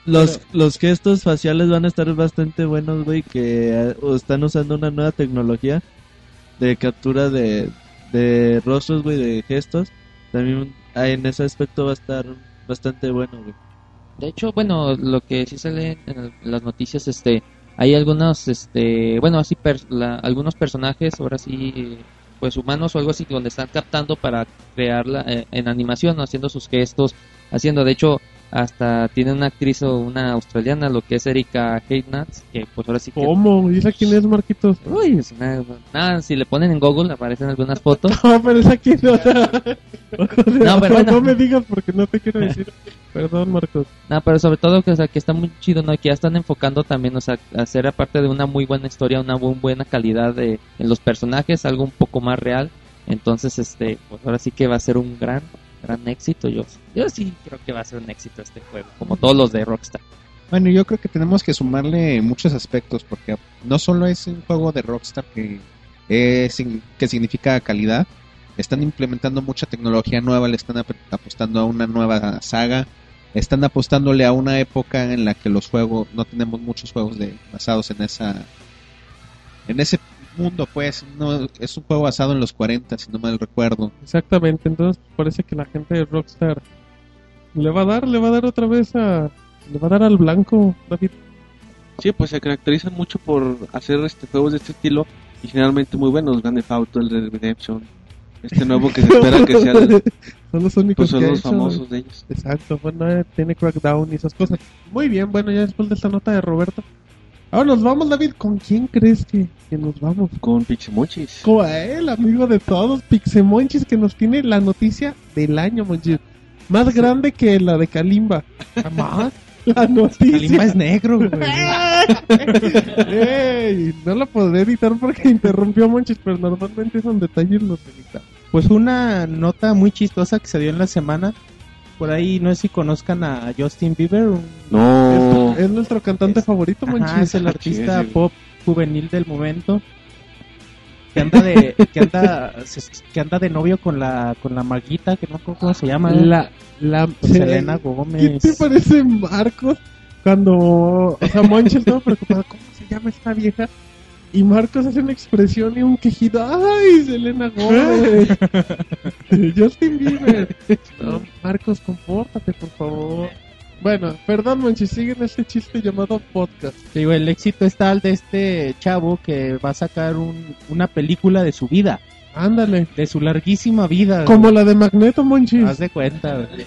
Los, los gestos faciales van a estar bastante buenos, güey, que eh, están usando una nueva tecnología de captura de, de rostros, güey, de gestos. También en ese aspecto va a estar bastante bueno, güey. De hecho, bueno, lo que sí sale en las noticias, este, hay algunos, este, bueno, así, per- la- algunos personajes, ahora sí, pues humanos o algo así, donde están captando para crearla eh, en animación, haciendo sus gestos, haciendo, de hecho, hasta tiene una actriz o una australiana, lo que es Erika Heidnats, que pues ahora sí que... ¿Cómo? ¿Dice quién es, Marquitos? Uy, es una- nada, si le ponen en Google aparecen algunas fotos. No, pero es aquí no. No, pero bueno. no me digas porque no te quiero decir. Perdón, Marcos. No, pero sobre todo que, o sea, que está muy chido, ¿no? Que ya están enfocando también, o sea, hacer aparte de una muy buena historia, una muy buena calidad de, en los personajes, algo un poco más real. Entonces, este, pues ahora sí que va a ser un gran, gran éxito. Yo, yo sí creo que va a ser un éxito este juego, como todos los de Rockstar. Bueno, yo creo que tenemos que sumarle muchos aspectos porque no solo es un juego de Rockstar que, es, que significa calidad, están implementando mucha tecnología nueva, le están ap- apostando a una nueva saga, están apostándole a una época en la que los juegos, no tenemos muchos juegos de, basados en esa en ese mundo, pues, no, es un juego basado en los 40, si no mal recuerdo. Exactamente, entonces parece que la gente de Rockstar le va a dar, le va a dar otra vez a. Le va a dar al blanco, David. Sí, pues se caracterizan mucho por hacer este juegos de este estilo y generalmente muy buenos. Grand Theft Auto, el Red Redemption, este nuevo que se espera que sea el- Son los únicos pues son que ha los hecho, famosos de ellos. Exacto, bueno, eh, tiene Crackdown y esas cosas. Muy bien, bueno, ya después de esta nota de Roberto. Ahora nos vamos, David. ¿Con quién crees que, que nos vamos? Con Pixemochis. Con el amigo de todos, Pixemonchis, que nos tiene la noticia del año, Monchis. Más grande que la de Kalimba. Más. La noticia. Kalimba es negro, güey. Ey, no la podré editar porque interrumpió a Monchis, pero normalmente son detalles los edita. Pues una nota muy chistosa que se dio en la semana. Por ahí no sé si conozcan a Justin Bieber. un- No. Es, es nuestro cantante favorito, Ajá, es el artista Sí, sí. pop juvenil del momento. Que anda de que anda que anda de novio con la con la Marguita, que no acuerdo cómo se llama. ¿eh? La, la Con Selena ¿Qué Gómez. te parece Marcos cuando, o sea, Monchis estaba preocupado, ¿cómo se llama esta vieja? Y Marcos hace una expresión y un quejido, ¡ay, Selena Gómez! Justin Bieber. No, Marcos, compórtate, por favor. Bueno, perdón, Monchis, siguen este chiste llamado podcast. Digo, el éxito es tal de este chavo que va a sacar un- una película de su vida, Ándale. de su larguísima vida. Como güey. la de Magneto, Monchis. Haz de cuenta, güey.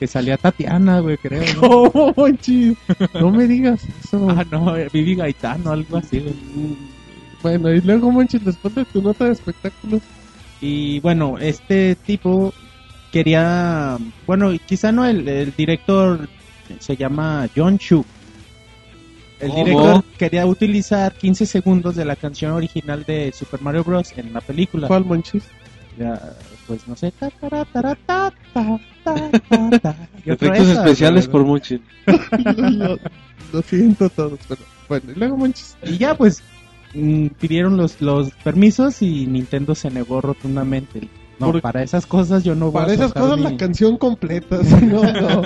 Que salía Tatiana, güey, creo. ¿no? ¿Cómo, Monchis? No me digas eso. Ah, no, eh, Vivi Gaitano, algo así, güey. Bueno, y luego, Monchis, después de tu nota de espectáculos. Y bueno, este tipo quería, bueno, quizá no el, el director se llama John Chu. El director quería utilizar 15 segundos de la canción original de Super Mario Bros. en la película. ¿Cuál, Monchis? Pues no sé. Efectos especiales por Monchi. lo, lo siento todos, pero bueno, y luego, Monchis. Y ya pues mm, pidieron los, los permisos y Nintendo se negó rotundamente. No, para esas cosas yo no voy Para a esas cosas mi- la canción completa, si no, no.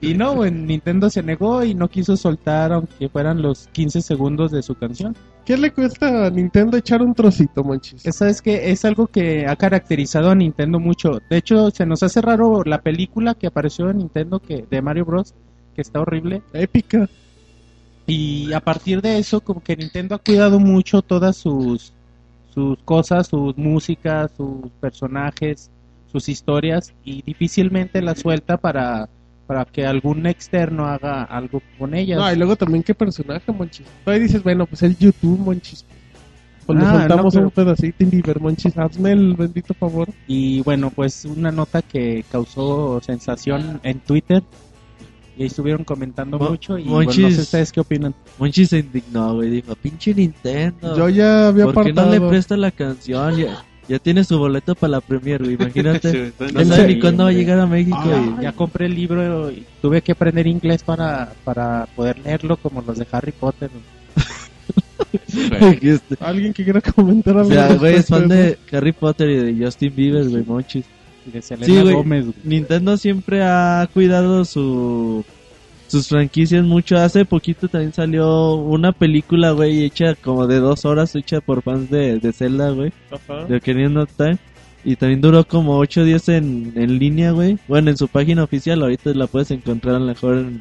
Y no, güey, Nintendo se negó y no quiso soltar aunque fueran los 15 segundos de su canción. ¿Qué le cuesta a Nintendo echar un trocito, Monchis? Esa es que es algo que ha caracterizado a Nintendo mucho. De hecho, se nos hace raro la película que apareció en Nintendo que de Mario Bros, que está horrible. Épica. Y a partir de eso, como que Nintendo ha cuidado mucho todas sus, sus cosas, sus músicas, sus personajes, sus historias, y difícilmente las suelta para, para que algún externo haga algo con ellas. No, y luego también qué personaje, Monchis. Ahí dices, bueno, pues el YouTube, Monchis. Pues le Ah, soltamos no, pero- un pedacito Indiver, Monchis. Hazme el bendito favor. Y bueno, pues una nota que causó sensación en Twitter. Y ahí estuvieron comentando Mo- mucho. Y bueno, no Monchis. sé ustedes qué opinan. Monchi se indignó, güey. Dijo, pinche Nintendo. Yo ya había ¿Por qué no apartado. le presta la canción? Ya, ya tiene su boleto para la premier, güey. Imagínate. Sí, no sabe ni cuándo va a llegar a México. Ya, ya compré el libro y tuve que aprender inglés para, para poder leerlo como los de Harry Potter. Alguien que quiera comentar o algo. sea, güey, es fan de Harry Potter y de Justin Bieber, güey, Monchis. De Selena Sí, güey. Gómez. güey. Nintendo siempre ha cuidado su sus franquicias mucho. Hace poquito también salió una película, güey, hecha como de dos horas, hecha por fans de, de Zelda, güey, Ajá. de Ocarina of Time. Y también duró como ocho días en, en línea, güey. Bueno, en su página oficial, ahorita la puedes encontrar a lo mejor en,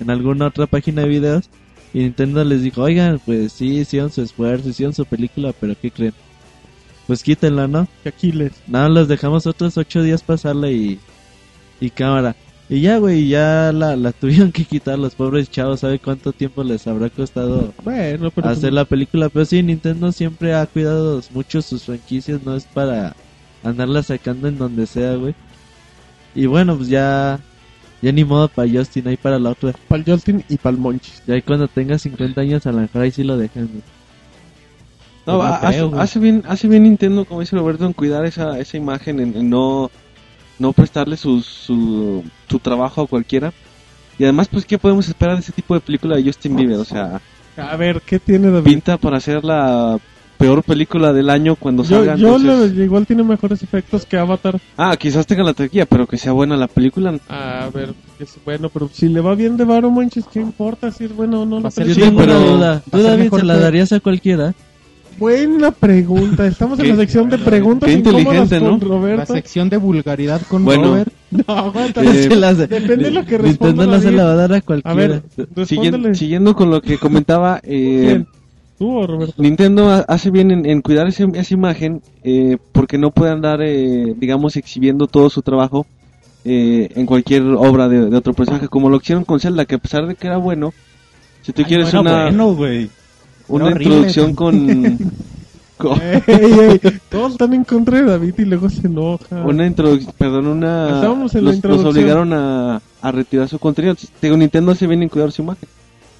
en alguna otra página de videos. Y Nintendo les dijo, oigan, pues sí, hicieron su esfuerzo, hicieron su película, pero ¿qué creen? Pues quítenla, ¿no? Aquiles. Nada, los dejamos otros ocho días pasarla y, y cámara. Y ya, güey, ya la, la tuvieron que quitar los pobres chavos. ¿Sabe cuánto tiempo les habrá costado Bueno, pero. hacer la película? Pero sí, Nintendo siempre ha cuidado mucho sus franquicias. No es para andarla sacando en donde sea, güey. Y bueno, pues ya, ya ni modo para Justin, ahí para la otra. Para Justin y para el Monchis. Ya ahí cuando tenga 50 años a lo mejor ahí sí lo dejan, güey. No, creo, hace, hace bien, hace bien Nintendo, como dice Roberto, en cuidar esa, esa imagen, en, en no, no prestarle su, su, su trabajo a cualquiera. Y además, pues, ¿qué podemos esperar de ese tipo de película de Justin Bieber? O sea, A ver, ¿qué tiene David? pinta para hacer la peor película del año cuando Yo, salga. yo entonces- le- igual tiene mejores efectos que Avatar. Ah, quizás tenga la taquilla, pero que sea buena la película. A ver, es bueno, pero si le va bien de varo, Monchis, ¿qué importa si es bueno o no? Va La Sí, película? tengo pero- ¿Tú, David, se la darías a cualquiera? Buena pregunta. Estamos en la sección de preguntas qué inteligente, con ¿no? La sección de vulgaridad con Bueno. Robert. No, aguanta. Eh, Se las- depende de lo que responda Nintendo no se David. la va a dar a A cualquiera. ver, Siguiendo, respóndele. siguiendo con lo que comentaba, eh, ¿Quién? ¿Tú o Roberto? Nintendo ha- hace bien en, en cuidar ese- esa imagen eh, porque no puede andar, eh, digamos, exhibiendo todo su trabajo eh, en cualquier obra de, de otro personaje, como lo hicieron con Zelda, que a pesar de que era bueno, si tú Ay, quieres no era una, bueno, güey. Una horrible. introducción con... con- Ey, ey, todos están en contra de David y luego se enoja. una introducción, perdón, una... Estábamos en la los, obligaron a, a retirar su contenido. Digo, Nintendo hace bien en cuidar su imagen.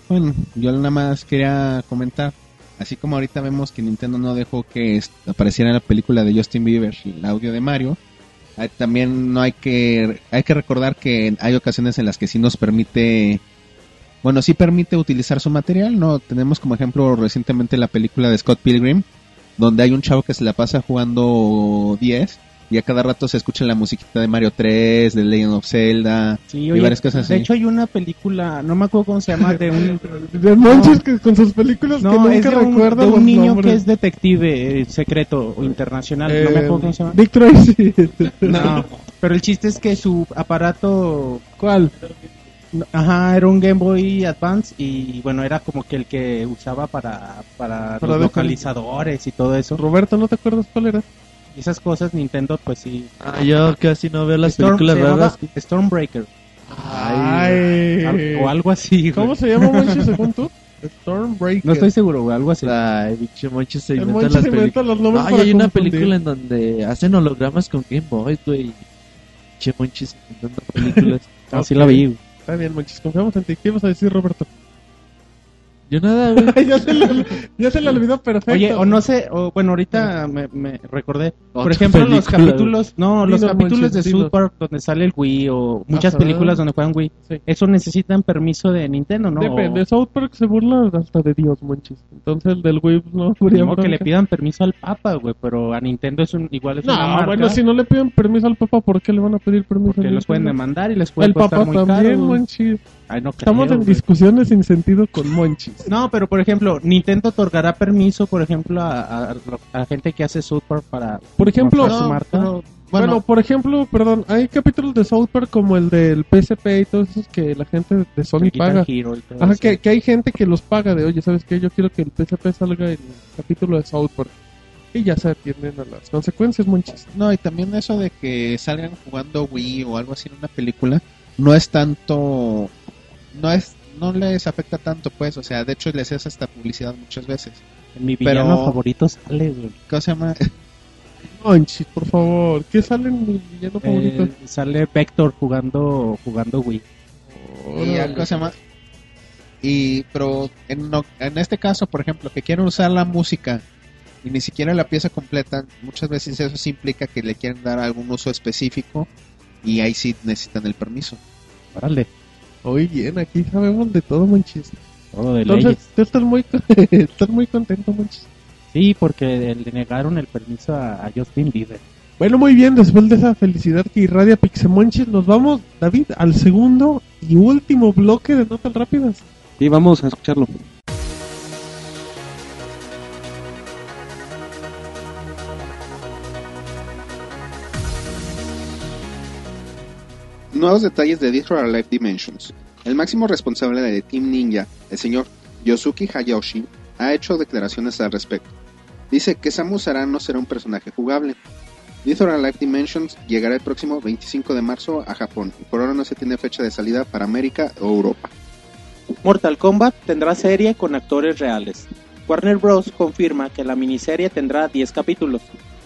Bueno, yo nada más quería comentar. Así como ahorita vemos que Nintendo no dejó que apareciera en la película de Justin Bieber el audio de Mario, hay- también no hay que hay que recordar que hay ocasiones en las que sí nos permite bueno, sí permite utilizar su material, no tenemos como ejemplo recientemente la película de Scott Pilgrim donde hay un chavo que se la pasa jugando 10 y a cada rato se escucha la musiquita de Mario 3, de Legend of Zelda Sí, y oye, varias cosas así. de hecho hay una película, no me acuerdo cómo se llama, de un... De que con sus películas No, que es de un, recuerda de un niño nombres. que es detective eh, secreto o internacional, no me Eh, acuerdo cómo se llama. Dick Tracy. No, pero el chiste es que su aparato, ¿Cuál? Ajá, era un Game Boy Advance y bueno, era como que el que usaba para, para, Para los localizadores y todo eso. Roberto, ¿no te acuerdas cuál era? Y esas cosas Nintendo pues sí. Ah, yo casi no veo las Storm- películas se raras. Stormbreaker Ay. al- o algo así. ¿Cómo güey. se llama Monchis según tú? Stormbreaker. No estoy seguro, güey, algo así. La bicho Monchis se inventa las se inventa los nombres Ay, para hay una película en donde hacen hologramas con Game Boy, güey. Che Monchis inventando películas. Así Ok. la vi, güey. Está bien, Monchis, confiamos en ti. ¿Qué ibas a decir, Roberto? Yo nada, güey. ya, se le, ya se le olvidó perfecto. Oye, o no sé, o bueno, ahorita me, me recordé. Por ejemplo, los película, capítulos, no, los capítulos de. South Park donde sale el Wii o muchas Ajá. películas donde juegan Wii, Sí. eso necesitan permiso de Nintendo, ¿no? Depende, O- South Park se burla hasta de Dios, Monchis. Entonces el del Wii pues, no habría Como que le pidan permiso al Papa, güey, pero a Nintendo es un, igual es una No, marca. bueno, si no le piden permiso al Papa, ¿por qué le van a pedir permiso? porque a los pueden demandar y les puede El costar Papa muy también, caro. Monchis. Ay, no Estamos creo, en güey. discusiones sin sentido con Monchis. No, pero por ejemplo, Nintendo otorgará permiso, por ejemplo, a, a- a gente que hace South Park para Por ejemplo, mostrar su no, marca. pero- bueno, por ejemplo, perdón, hay capítulos de South Park como el del PSP y todos esos que la gente de Sony paga. Ajá, que, que hay gente que los paga de, oye, ¿sabes qué? Yo quiero que el PSP salga en el capítulo de South Park. Y ya se atienden a las consecuencias, Monchis. No, y también eso de que salgan jugando Wii o algo así en una película, no es tanto, no es, no les afecta tanto, pues, o sea, de hecho les hace hasta publicidad muchas veces. En mi pero- villano favorito sale, güey. ¿Cómo se llama? Monchis, por favor, ¿qué sale en mi villano favorito? Eh, sale Vector jugando jugando Wii. Y ¿cómo se llama? Y, pero en, no- en este caso, por ejemplo, que quieren usar la música y ni siquiera la pieza completa, muchas veces eso sí implica que le quieren dar algún uso específico y ahí sí necesitan el permiso. Órale, Muy bien, aquí sabemos de todo, Monchis. todo de Entonces, leyes. tú estás muy, estás muy contento, Monchis. Sí, porque le negaron el permiso a, a Justin Bieber. Bueno, muy bien, después de esa felicidad que irradia Pixemonchis, nos vamos, David, al segundo y último bloque de Notas Rápidas. Y vamos a escucharlo. Nuevos detalles de or Alive Dimensions. El máximo responsable de Team Ninja, el señor Yosuke Hayashi, ha hecho declaraciones al respecto. Dice que Samus Aran no será un personaje jugable. Dead or Alive Dimensions llegará el próximo 25 de marzo a Japón y por ahora no se tiene fecha de salida para América o Europa. Mortal Kombat tendrá serie con actores reales. Warner Bros. confirma que la miniserie tendrá 10 capítulos.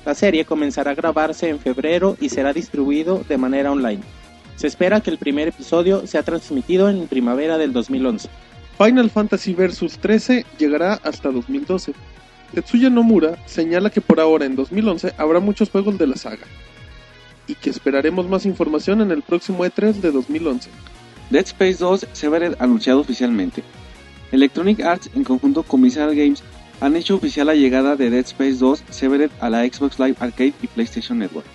La serie comenzará a grabarse en febrero y será distribuido de manera online. Se espera que el primer episodio sea transmitido en primavera del 2011. Final Fantasy Versus 13 llegará hasta 2012. Tetsuya Nomura señala que por ahora en 2011 habrá muchos juegos de la saga y que esperaremos más información en el próximo E3 de 2011. Dead Space 2 se verá anunciado oficialmente. Electronic Arts en conjunto con Visceral Games han hecho oficial la llegada de Dead Space 2 Severed a la Xbox Live Arcade y PlayStation Network.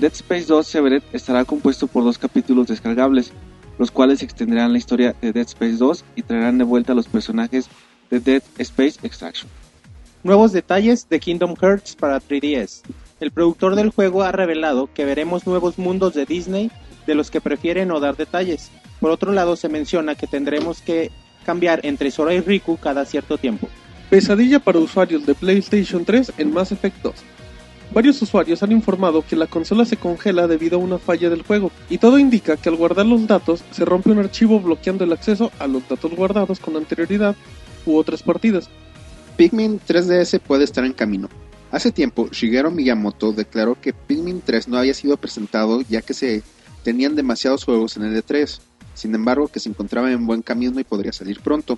Dead Space 2 Severed estará compuesto por dos capítulos descargables, los cuales extenderán la historia de Dead Space 2 y traerán de vuelta a los personajes de Dead Space Extraction. Nuevos detalles de Kingdom Hearts para 3DS. El productor del juego ha revelado que veremos nuevos mundos de Disney de los que prefiere no dar detalles. Por otro lado, se menciona que tendremos que cambiar entre Sora y Riku cada cierto tiempo. Pesadilla para usuarios de PlayStation 3 en Mass Effect 2. Varios usuarios han informado que la consola se congela debido a una falla del juego, y todo indica que al guardar los datos se rompe un archivo bloqueando el acceso a los datos guardados con anterioridad u otras partidas. Pikmin 3DS puede estar en camino. Hace tiempo, Shigeru Miyamoto declaró que Pikmin 3 no había sido presentado ya que se tenían demasiados juegos en el E3, sin embargo que se encontraba en buen camino y podría salir pronto.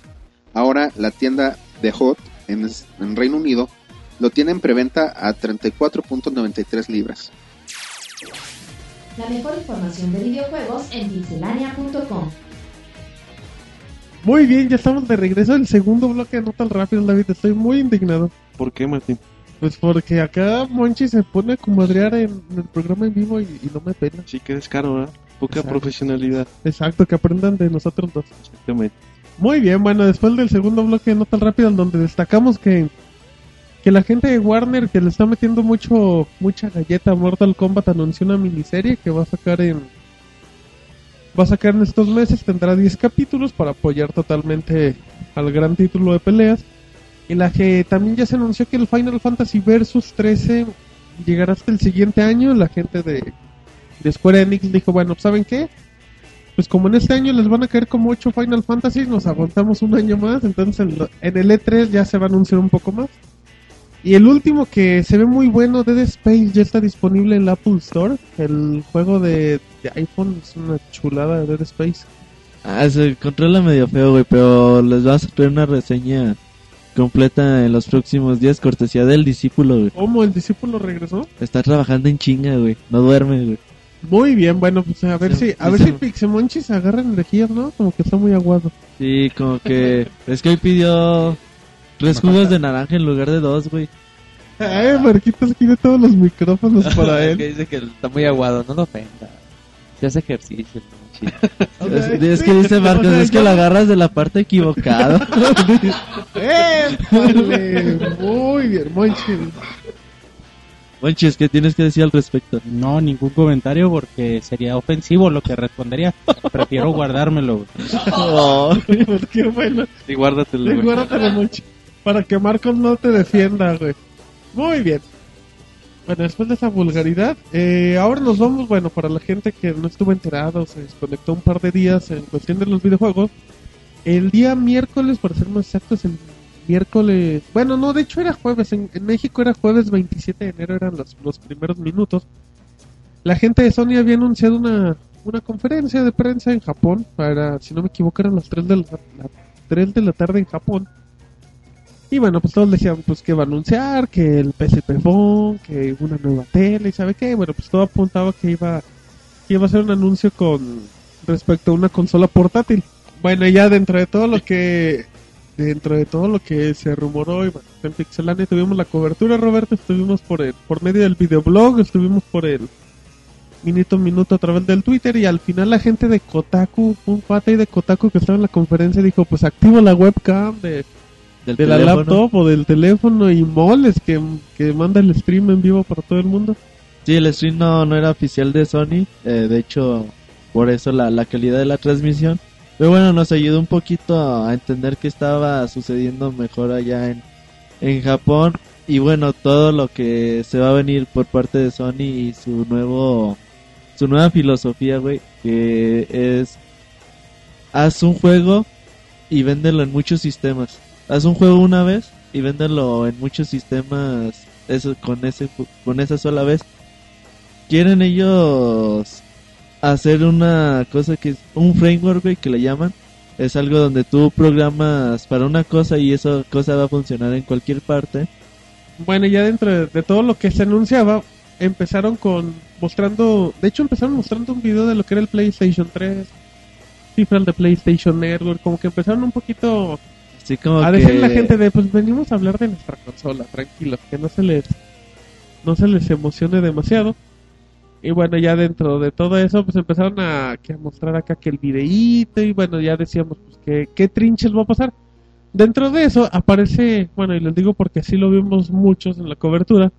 Ahora la tienda de Hot en, en Reino Unido lo tiene en preventa a 34.93 libras. La mejor información de videojuegos en pixelania.com. Muy bien, ya estamos de regreso del segundo bloque de Notas Rápidas, David. Estoy muy indignado. ¿Por qué, Martín? Pues porque acá Monchi se pone a comadrear en, el programa en vivo y, y no me pena. Sí que descaro, ¿verdad? Poca Exacto. profesionalidad. Exacto, que aprendan de nosotros dos. Exactamente. Muy bien, bueno, después del segundo bloque de Notas Rápidas, donde destacamos que, que la gente de Warner, que le está metiendo mucho mucha galleta Mortal Kombat, anunció una miniserie que va a sacar en. Va a sacar en estos meses, tendrá 10 capítulos para apoyar totalmente al gran título de peleas. Y la que también ya se anunció que el Final Fantasy Versus 13 llegará hasta el siguiente año. La gente de, de Square Enix dijo, bueno, ¿saben qué? pues como en este año les van a caer como 8 Final Fantasy, nos aguantamos un año más, entonces en el E3 ya se va a anunciar un poco más. Y el último que se ve muy bueno, Dead Space, ya está disponible en la Apple Store. El juego de, de iPhone es una chulada de Dead Space. Ah, se controla medio feo, güey, pero les vas a traer una reseña completa en los próximos días, cortesía del discípulo, güey. ¿Cómo el discípulo regresó? Está trabajando en chinga, güey. No duerme, güey. Muy bien, bueno, pues a ver Sí, si a sí, ver sí. si Pixemonchis agarra energías, ¿no? Como que está muy aguado. Sí, como que... es que hoy pidió tres jugos de naranja en lugar de dos, güey. Eh, Marquitos quiere todos los micrófonos para que él. dice que está muy aguado, no lo ofenda. Se hace ejercicio. O sea, Es, es que dice o Marcos, sea, es que yo- lo agarras de la parte equivocada. ¡Épale! Muy bien, Monchis. Monchis, ¿qué tienes que decir al respecto? No, ningún comentario porque sería ofensivo lo que respondería. Prefiero guardármelo. güey. Oh, qué bueno. Y guárdatelo, güey. Recuérdatelo, Monchis. Para que Marcos no te defienda, güey. Muy bien. Bueno, después de esa vulgaridad, eh, ahora nos vamos, bueno, para la gente que no estuvo enterado, se desconectó un par de días en cuestión de los videojuegos. El día miércoles, para ser más exactos, el miércoles, bueno, no, de hecho era jueves, en, en México era jueves 27 de enero, eran los, los primeros minutos. La gente de Sony había anunciado una, una conferencia de prensa en Japón, para, si no me equivoco, eran las 3 de la, la 3 de la tarde en Japón. Y bueno, pues todos decían pues que va a anunciar, que el PSP Phone, que una nueva tele, y sabe qué, bueno, pues todo apuntaba que iba, que iba a ser un anuncio con respecto a una consola portátil. Bueno, ya dentro de todo lo que dentro de todo lo que se rumoró y bueno, en Pixelania tuvimos la cobertura, Roberto, estuvimos por el, por medio del videoblog, estuvimos por el minuto a minuto a través del Twitter y al final la gente de Kotaku, un ahí de Kotaku que estaba en la conferencia dijo, pues activo la webcam de del de la laptop o del teléfono y moles que, que manda el stream en vivo para todo el mundo. Sí, el stream no, no era oficial de Sony. eh, de hecho, por eso la, la calidad de la transmisión. Pero bueno, nos ayudó un poquito a entender qué estaba sucediendo mejor allá en, en Japón. Y bueno, todo lo que se va a venir por parte de Sony y su nuevo su nueva filosofía, güey, que es haz un juego y véndelo en muchos sistemas. Haz un juego una vez y véndelo en muchos sistemas eso con ese con esa sola vez. Quieren ellos hacer una cosa que es un framework güey, que le llaman. Es algo donde tú programas para una cosa y esa cosa va a funcionar en cualquier parte. Bueno, ya dentro de, de todo lo que se anunciaba, empezaron con mostrando, de hecho empezaron mostrando un video de lo que era el PlayStation 3, cifras de PlayStation Network, como que empezaron un poquito Así como a que decirle a la gente de, pues venimos a hablar de nuestra consola, tranquilos, que no se les no se les emocione demasiado. Y bueno, ya dentro de todo eso, pues empezaron a, que a mostrar acá que el videíto y bueno, ya decíamos, pues que qué trinches va a pasar. Dentro de eso aparece, bueno, y les digo porque así lo vimos muchos en la cobertura,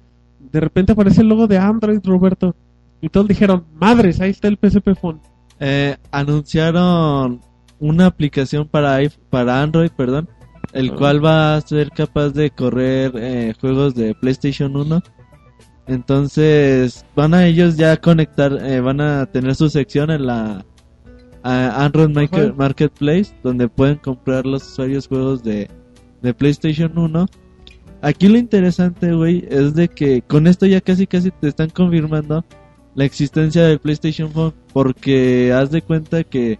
de repente aparece el logo de Android, Roberto. Y todos dijeron, madres, ahí está el PSP Phone. eh, anunciaron una aplicación para para Android, perdón, el Ah. cual va a ser capaz de correr eh, juegos de PlayStation 1. Entonces van a ellos ya conectar, eh, van a tener su sección en la Android Ajá. Marketplace, donde pueden comprar los usuarios juegos de, de PlayStation 1. Aquí lo interesante, güey, es de que con esto ya casi casi te están confirmando la existencia del PlayStation Phone, porque haz de cuenta que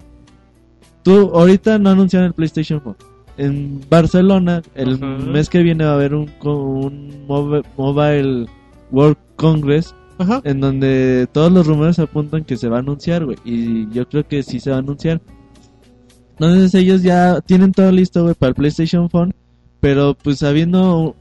tú ahorita no anunciaron el PlayStation Phone. En Barcelona, el Ajá. mes que viene va a haber un, un mobi- Mobile World Congress Ajá. en donde todos los rumores apuntan que se va a anunciar, güey. Y yo creo que sí se va a anunciar. Entonces ellos ya tienen todo listo, güey, para el PlayStation Phone. Pero pues habiendo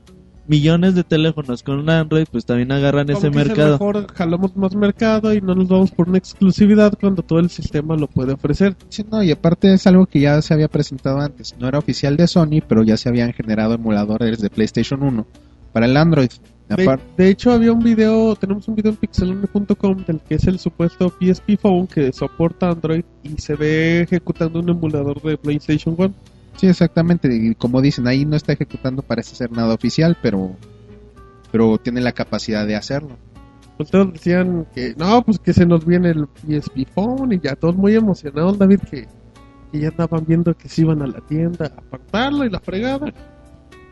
millones de teléfonos con un Android, pues también agarran Como ese que mercado. Mejor jalamos más mercado y no nos vamos por una exclusividad cuando todo el sistema lo puede ofrecer. Sí, no, y aparte es algo que ya se había presentado antes. No era oficial de Sony, pero ya se habían generado emuladores de PlayStation 1 para el Android. De, de hecho, había un video, tenemos un video en pixelone.com del que es el supuesto PSP Phone que soporta Android y se ve ejecutando un emulador de PlayStation 1. Sí, exactamente. Y como dicen, ahí no está ejecutando, parece ser nada oficial, pero, pero tiene la capacidad de hacerlo. pues todos decían que no, pues que se nos viene el PSP Phone y ya todos muy emocionados, David, que, que ya andaban viendo que se iban a la tienda a apartarlo y la fregada.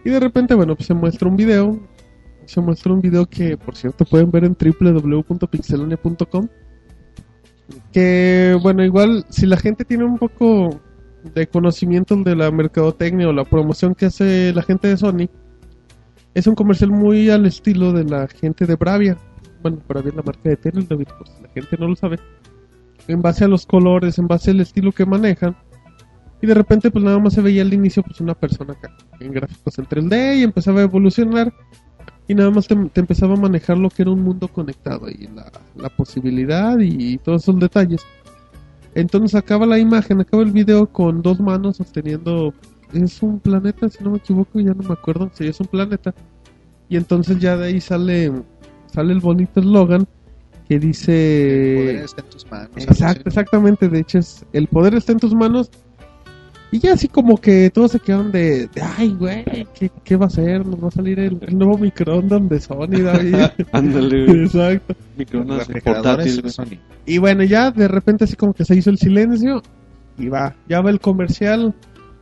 Y de repente, bueno, pues se muestra un video, se muestra un video que, por cierto, pueden ver en www.pixelania.com. Que, bueno, igual, si la gente tiene un poco de conocimiento de la mercadotecnia o la promoción que hace la gente de Sony, es un comercial muy al estilo de la gente de Bravia. Bueno, Bravia es la marca de tenis, David, por si la gente no lo sabe. En base a los colores, en base al estilo que manejan. Y de repente, pues nada más se veía al inicio, pues una persona acá, en gráficos en 3D y empezaba a evolucionar. Y nada más te, empezaba a manejar lo que era un mundo conectado y la, la posibilidad y todos esos detalles. Entonces acaba la imagen, acaba el video con dos manos sosteniendo. Es un planeta, si no me equivoco, ya no me acuerdo. Sí, es un planeta. Y entonces ya de ahí sale, sale el bonito eslogan que El poder dice. está en tus manos. Exactamente. De hecho, es el poder está en tus manos. Y ya así como que todos se quedaron de, de, ay, güey, ¿qué, ¿qué va a ser? Nos va a salir el, el nuevo microondas de Sony, David. Ándale, güey. Exacto. Microondas portátil. Sony. Y bueno, ya de repente así como que se hizo el silencio y va, ya va el comercial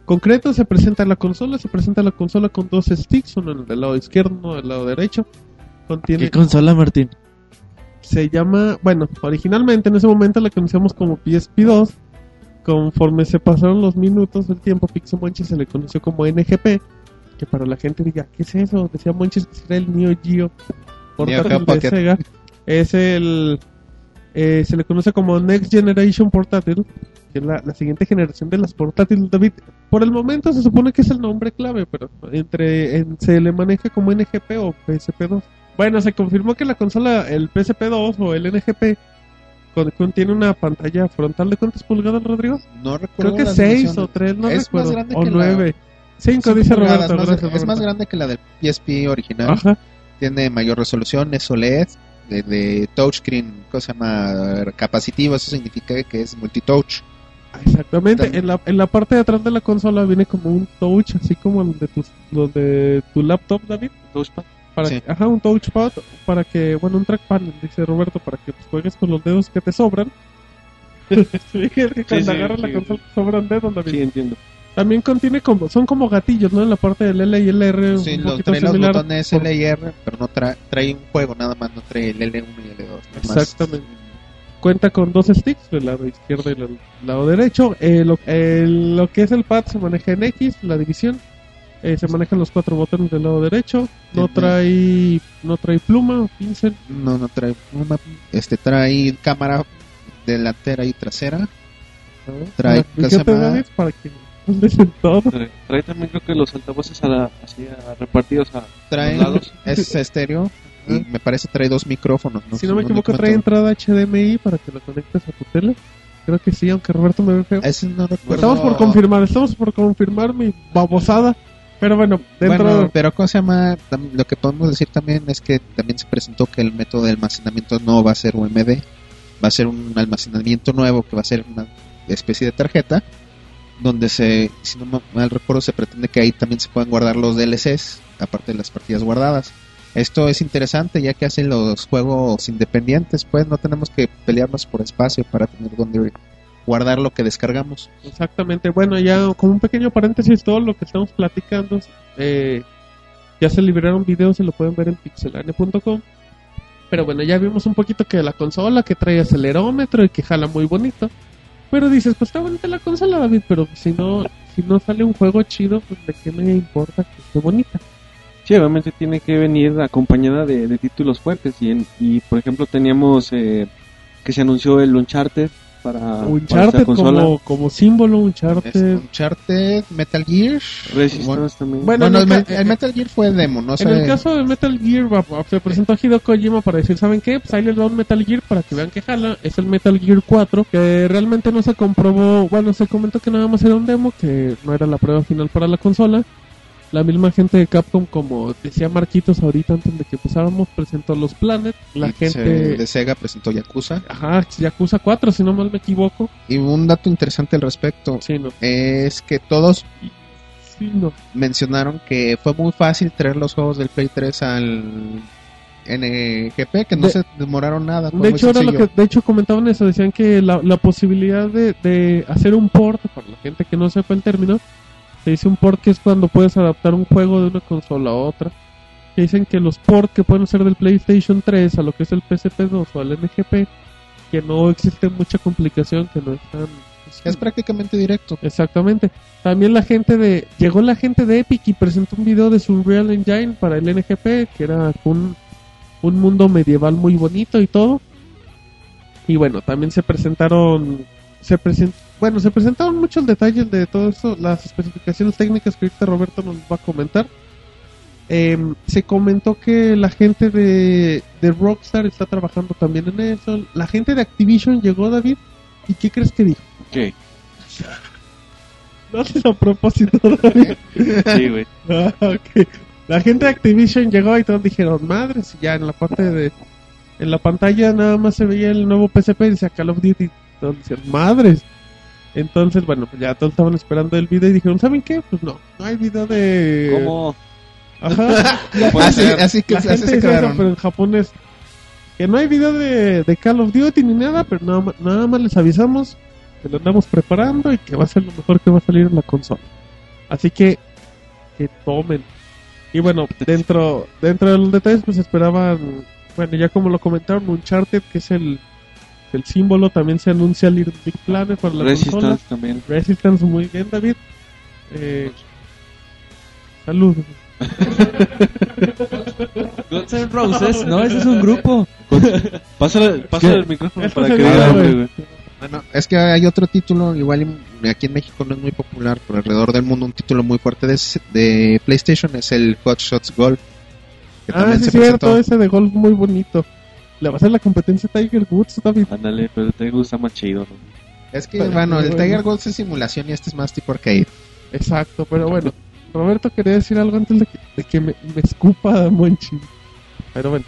concreto, se presenta la consola, se presenta la consola con dos sticks, uno del lado izquierdo, uno del lado derecho. Contiene, ¿Qué consola, Martín? se llama, bueno, originalmente en ese momento la conocíamos como PSP 2. Conforme se pasaron los minutos del tiempo, Pixel Monchis se le conoció como NGP. Que para la gente diga, ¿qué es eso? Decía Monchis que era el Neo Geo portátil de. Sega. Es el. eh, se le conoce como Next Generation Portátil, que es la, la siguiente generación de las portátiles. David, por el momento se supone que es el nombre clave, pero entre en- se le maneja como NGP o PSP2. Bueno, se confirmó que la consola, el PSP2 o el NGP, con- contiene una pantalla frontal de cuántas pulgadas, Rodrigo? No recuerdo Creo que las 6 dimensiones. o 3, no Es más recuerdo. grande o que la- 9. 5 Cinco dice pulgadas, Roberto. más- gracias, es más grande que la del PSP original. Ajá. Tiene mayor resolución, es OLED, de, de touchscreen, ¿cómo se llama? Capacitivo, eso significa que es multitouch. Exactamente, en la, en la parte de atrás de la consola viene como un touch, así como el de tu, los de tu laptop, David. Touchpad. Para Sí. que- ajá, un touchpad para que, bueno, un trackpad, dice Roberto, para que pues, juegues con los dedos que te sobran. sí, es que cuando sí, agarras la consola te sobran dedos, David. Sí, entiendo. También contiene como, son como gatillos, ¿no? En la parte del L y el R, Sí, un los, trae los botones L y R, pero no trae, trae un juego nada más, no trae el L1 y L2. nada más. Exactamente. Cuenta con dos sticks, del lado izquierdo y del lado derecho. Eh, lo, eh, lo que es el pad se maneja en X, la división. Eh, se manejan los cuatro botones del lado derecho. No trae, no trae pluma o pincel. No, no trae una, este trae cámara delantera y trasera. Trae, Para-. Trae, trae también creo que los altavoces a la, así a- repartidos a Trae los lados. es estéreo y me parece trae dos micrófonos. si no me equivoco, trae entrada entrada HDMI para que lo conectes a tu tele. Creo que sí, aunque Roberto me ve feo. Ese no recuerdo. Estamos por confirmar, estamos por confirmar mi babosada. Pero bueno, dentro Bueno, pero ¿cómo se llama? Lo que podemos decir también es que también se presentó que el método de almacenamiento no va a ser UMD, va a ser un almacenamiento nuevo que va a ser una especie de tarjeta donde se, si no ma- mal recuerdo, se pretende que ahí también se puedan guardar los DLCs, aparte de las partidas guardadas. Esto es interesante ya que hacen los juegos independientes, pues no tenemos que pelearnos por espacio para tener donde guardar lo que descargamos. Exactamente, bueno, ya como un pequeño paréntesis, todo lo que estamos platicando, eh, ya se liberaron videos y lo pueden ver en pixelane.com. Pero bueno, ya vimos un poquito que la consola que trae acelerómetro y que jala muy bonito. Pero dices, pues está bonita la consola, David, pero si no, si no sale un juego chido, pues de qué me importa que esté bonita. Sí, obviamente tiene que venir acompañada de, de títulos fuertes. Y, en- y por ejemplo, teníamos eh, que se anunció el Uncharted para, para esta Uncharted consola. como, como símbolo, Es Uncharted. Uncharted, Metal Gear. Resistance Bueno, también. Bueno, Bueno, en el, el el Metal Gear fue demo, no En sé. el caso del Metal Gear, va- va- se presentó Hideo Kojima para decir, ¿saben qué? Pues ahí les va un Metal Gear para que vean que jala. Es el Metal Gear 4, que realmente no se comprobó, bueno, se comentó que nada más era un demo, que no era la prueba final para la consola. La misma gente de Capcom, como decía Marquitos ahorita antes de que empezábamos, presentó los Planet. La Y gente... de Sega presentó Yakuza. Ajá, Yakuza 4, si no mal me equivoco. Y un dato interesante al respecto Sí, no. es que todos Sí, no. mencionaron que fue muy fácil traer los juegos del Play 3 al NGP, que no De- se demoraron nada. De hecho, era lo que, de hecho, comentaban eso, decían que la, la posibilidad de, de hacer un port, para la gente que no sepa el término, se dice un port que es cuando puedes adaptar un juego de una consola a otra. Que dicen que los ports que pueden ser del PlayStation 3 a lo que es el PSP2 o al NGP, que no existe mucha complicación, que no están... Es prácticamente directo. Exactamente. También la gente de... Llegó la gente de Epic y presentó un video de su Unreal Engine para el NGP, que era un, un mundo medieval muy bonito y todo. Y bueno, también se presentaron... Se present, bueno, se presentaron muchos detalles de todo eso, las especificaciones técnicas que ahorita Roberto nos va a comentar. Em, se comentó que la gente de, de Rockstar está trabajando también en eso. La gente de Activision llegó, David. ¿Y qué crees que dijo? ¿Qué? No haces a propósito, David. Sí, güey. Ah. La gente de Activision llegó y todos dijeron, madres, y ya en la parte de... En la pantalla nada más se veía el nuevo PSP y decía Call of Duty. Todos decían, madres. Entonces, bueno, pues ya todos estaban esperando el video y dijeron, ¿saben qué? Pues no, no hay video de... ¿Cómo? Ajá. Así, que La así gente se dice eso, quedaron. pero en Japón es que no hay video de, de Call of Duty ni nada, pero nada, nada más les avisamos que lo andamos preparando y que va a ser lo mejor que va a salir en la consola. Así que que tomen. Y bueno, dentro dentro de los detalles pues esperaban, bueno, ya como lo comentaron, Uncharted, que es el el símbolo, también se anuncia Little Big Planet para la consola. Resistance también. Resistance muy bien, David. Eh, salud. Guns N' Roses, no, ese es un grupo. Pásale, pásale el micrófono Esto para que diga. Bueno, es que hay otro título, igual aquí en México no es muy popular, pero alrededor del mundo un título muy fuerte de, ese- de PlayStation es el Hot Shots Golf. Que Ah, también sí, se cierto, presentó. ese de golf muy bonito. Le va a hacer la competencia a Tiger Woods, David. Ándale, pero te gusta más chido, ¿no? Es que, Pero- bueno, el bueno. Tiger Golf es simulación y este es más tipo arcade. Exacto, pero bueno. Roberto quería decir algo antes de que, de que me, me escupa Monchi. Pero bueno,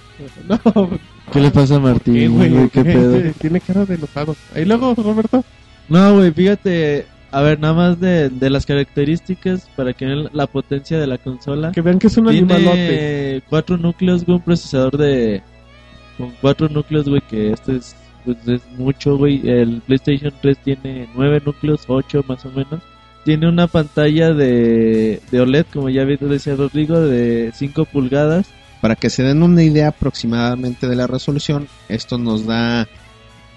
no. ¿Qué le pasa a ¿Qué, Martín? güey? güey? ¿Qué ¿Qué? pedo? Tiene cara de enojado. Ahí luego, Roberto. No, güey, fíjate. A ver, nada más de, de las características para que vean la potencia de la consola. Que vean que es un animalote. Tiene cuatro núcleos, güey, un procesador de... Con cuatro núcleos, güey, que esto es, pues, es mucho, güey. El PlayStation 3 tiene nueve núcleos, ocho más o menos. Tiene una pantalla de, de OLED, como ya decía Rodrigo, de 5 pulgadas. Para que se den una idea aproximadamente de la resolución, esto nos da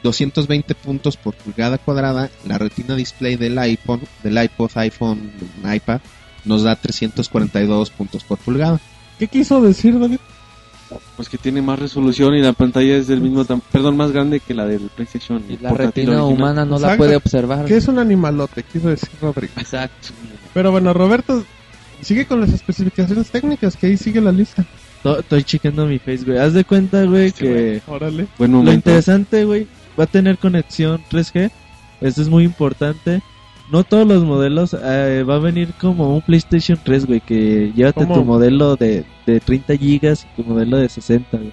220 puntos por pulgada cuadrada. La retina display del iPhone, del iPod, iPhone, iPad, nos da 342 puntos por pulgada. ¿Qué quiso decir, David? Pues que tiene más resolución y la pantalla es del mismo perdón, más grande que la del PlayStation. Y la retina original. humana no la puede observar. Que es un animalote, quiso decir Rodrigo. Exacto. Pero bueno, Roberto, sigue con las especificaciones técnicas, que ahí sigue la lista. To- Estoy checando mi face, güey. Haz de cuenta, güey, Este, que... Órale. Buen Lo interesante, güey, va a tener conexión 3G. Esto es muy importante. No todos los modelos eh, va a venir como un PlayStation 3, güey, que llévate ¿Cómo? tu modelo de, de 30 gigas y tu modelo de 60, güey.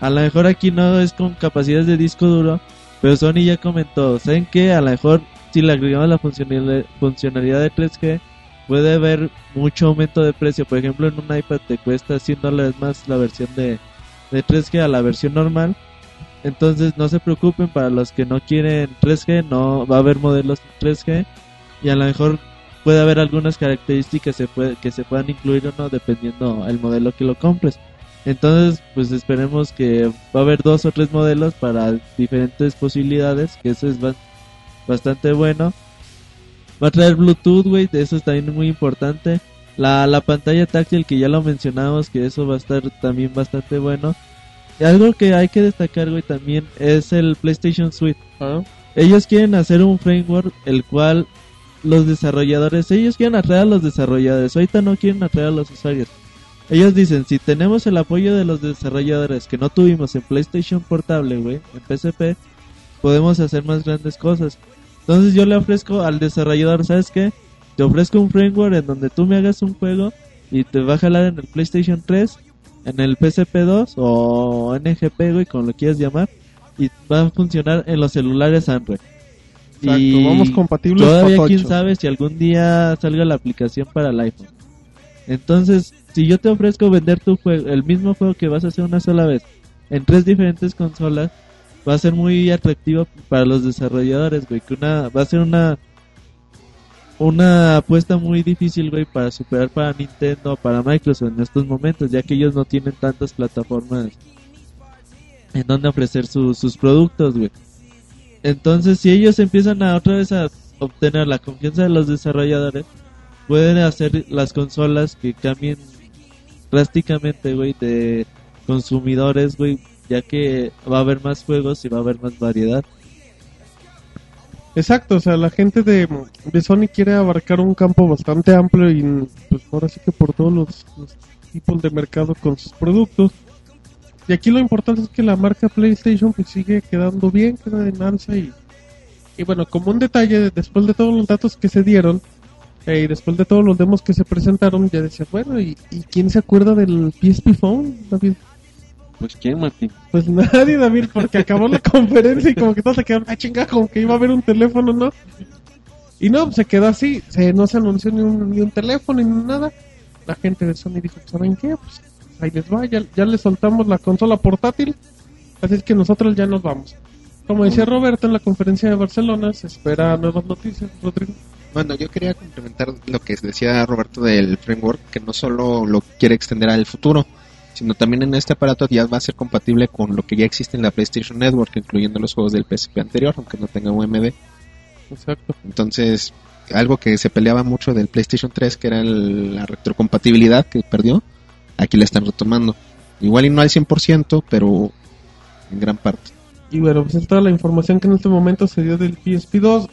A lo mejor aquí no es con capacidades de disco duro, pero Sony ya comentó, ¿saben qué? A lo mejor si le agregamos la funcionalidad, funcionalidad de 3G, puede haber mucho aumento de precio. Por ejemplo, en un iPad te cuesta 100 dólares más la versión de, de 3G a la versión normal. Entonces no se preocupen para los que no quieren 3G, no va a haber modelos 3G y a lo mejor puede haber algunas características se puede- que se puedan incluir o no dependiendo el modelo que lo compres. Entonces, pues esperemos que va a haber dos o tres modelos para diferentes posibilidades, que eso es ba- bastante bueno. Va a traer Bluetooth, güey, eso es también muy importante. La, la pantalla táctil que ya lo mencionamos, que eso va a estar también bastante bueno. Y algo que hay que destacar, güey, también es el PlayStation Suite. Ah, Ellos quieren hacer un framework el cual los desarrolladores, ellos quieren atraer a los desarrolladores, ahorita no quieren atraer a los usuarios. Ellos dicen, si tenemos el apoyo de los desarrolladores que no tuvimos en PlayStation Portable, güey, en PSP, podemos hacer más grandes cosas. Entonces yo le ofrezco al desarrollador, ¿sabes qué? Te ofrezco un framework en donde tú me hagas un juego y te va a jalar en el PlayStation 3, en el PSP2 o NGP, güey, como lo quieras llamar, y va a funcionar en los celulares Android. Exacto, vamos compatibles Todavía quién sabe si algún día salga la aplicación para el iPhone. Entonces, si yo te ofrezco vender tu juego, el mismo juego que vas a hacer una sola vez en tres diferentes consolas, va a ser muy atractivo para los desarrolladores, güey. Que una, va a ser una una apuesta muy difícil, güey, para superar para Nintendo o para Microsoft en estos momentos, ya que ellos no tienen tantas plataformas en donde ofrecer su- sus productos, güey. Entonces, si ellos empiezan a otra vez a obtener la confianza de los desarrolladores, pueden hacer las consolas que cambien drásticamente, güey, de consumidores, güey, ya que va a haber más juegos y va a haber más variedad. Exacto, o sea, la gente de, de Sony quiere abarcar un campo bastante amplio y pues ahora sí que por todos los, los tipos de mercado con sus productos. Y aquí lo importante es que la marca PlayStation pues sigue quedando bien, queda en alza y, y bueno, como un detalle, después de todos los datos que se dieron eh, y después de todos los demos que se presentaron, ya decía, bueno, ¿y, y quién se acuerda del PSP Phone, David? Pues quién, Martín. Pues nadie, David, porque acabó la conferencia y como que todos se quedaron, ah, chinga, como que iba a haber un teléfono, ¿no? Y no, se quedó así, se, no se anunció ni un, ni un teléfono ni nada. La gente de Sony dijo, ¿saben qué? Pues ahí les va, ya, ya les soltamos la consola portátil, así es que nosotros ya nos vamos. Como decía Roberto en la conferencia de Barcelona, se espera nuevas noticias, Rodrigo. Bueno, yo quería complementar lo que decía Roberto del framework, que no solo lo quiere extender al futuro, sino también en este aparato ya va a ser compatible con lo que ya existe en la PlayStation Network, incluyendo los juegos del PSP anterior, aunque no tenga UMD. Exacto. Entonces, algo que se peleaba mucho del PlayStation 3, que era el- la retrocompatibilidad que perdió, aquí la están retomando. Igual y no al 100%, pero en gran parte. Y bueno, pues es toda la información que en este momento se dio del PSP2.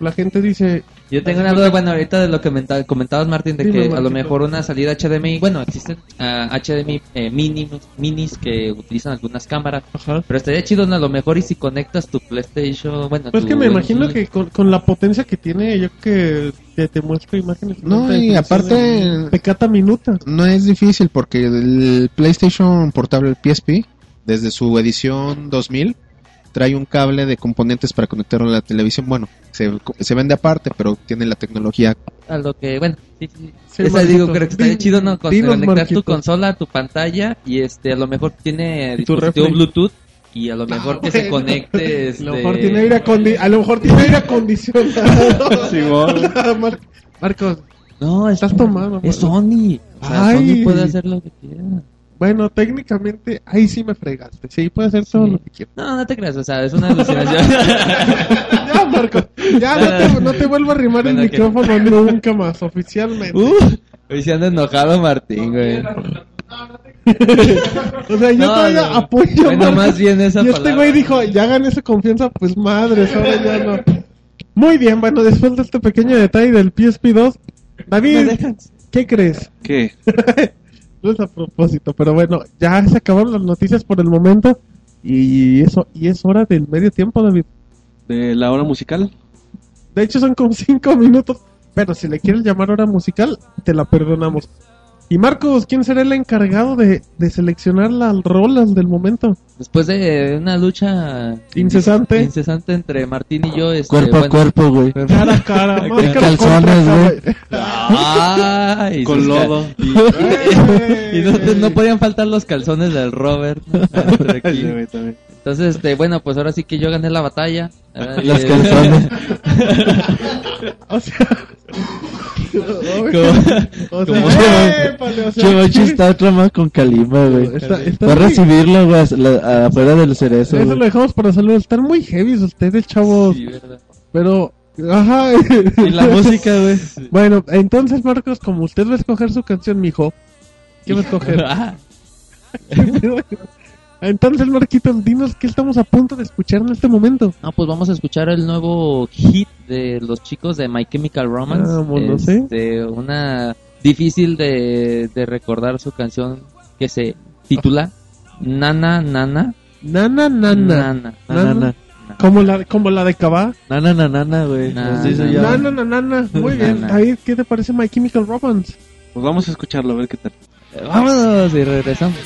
La gente dice, Yo tengo una duda, bueno, ahorita de lo que menta- comentabas, Martín, de Dime, que a lo mejor una salida HDMI, bueno, existen ah, HDMI eh, minis, minis que utilizan algunas cámaras, Ajá. pero estaría chido, ¿no? A lo mejor y si conectas tu PlayStation, bueno, Pues tu que me imagino que con, con la potencia que tiene, yo que te, te muestro imágenes. en No, y aparte- Pecata minuta. No es difícil porque el PlayStation portable, el PSP, desde su edición 2000, trae un cable de componentes para conectarlo a la televisión. Bueno, se, se vende aparte, pero tiene la tecnología. a lo que, bueno, sí, sí, Sí, Esa digo, creo que estaría chido, ¿no? Con- conectar Marquito. tu consola a tu pantalla y este, a lo mejor tiene dispositivo refri. Bluetooth y a lo mejor que se bueno. conecte, A este... lo mejor tiene aire, acondi- a lo mejor tiene aire acondicionado. Mar- Marcos, No, es, estás tomando. es. Sony. O sea, Ay. Sony puede hacer lo que quiera. Bueno, técnicamente, ahí sí me fregaste. Sí, puede hacer todo Sí. lo que quiera. No, no te creas, o sea, es una alucinación. Ya, Marcos, ya no te, no te vuelvo a arrimar el Bueno, que- micrófono nunca más, oficialmente. uh, hoy se anda enojado Martín, güey. O sea, yo No, todavía no. apoyo Bueno, más bien esa Y este palabra. güey dijo, ya hagan esa confianza, pues madres, ahora ya no. Muy bien, bueno, después de este pequeño detalle del PSP2, David, ¿qué crees? ¿Qué? No es a propósito, pero bueno, ya se acabaron las noticias por el momento y eso y es hora del medio tiempo, David. ¿De la hora musical? De hecho son como cinco minutos, pero si le quieres llamar hora musical, te la perdonamos. Y Marcos, ¿quién será el encargado de, de seleccionar las rolas del momento? Después de una lucha Incesante. incesante entre Martín y yo, este, Cuerpo a bueno, cuerpo, güey. Cara a cara, máscara calzones, güey. Ay, Con lodo. Y, y no, te- no podían faltar los calzones del Robert. ¿no? Entre aquí. Sí, güey, también. Entonces, este, bueno, pues ahora sí que yo gané la batalla. Eh, calzones. O sea, Como- como- Chivochi está otra más con Calima, güey. Va a recibirlo, güey, a- la- afuera del cerezo, Eso lo dejamos para salud. Están muy heavy ustedes, chavos. Sí, ¿verdad? Pero, ajá. Y la música, güey. Bueno, entonces, Marcos, como usted va a escoger su canción, mijo, ¿qué va a escoger? Ah, entonces, Marquitos, dinos qué estamos a punto de escuchar en este momento. No, pues vamos a escuchar el nuevo hit de los chicos de My Chemical Romance. Vámonos, ¿eh? Este, Una difícil de, de recordar su canción que se titula Nana Nana. Nana, nana. Nana. Nanana. Como la, como la de Cabá. Nana, nanana, güey. Nana, nana. Muy bien. Nana. David, ¿qué te parece My Chemical Romance? Pues vamos a escucharlo, a ver qué tal. Vámonos y regresamos.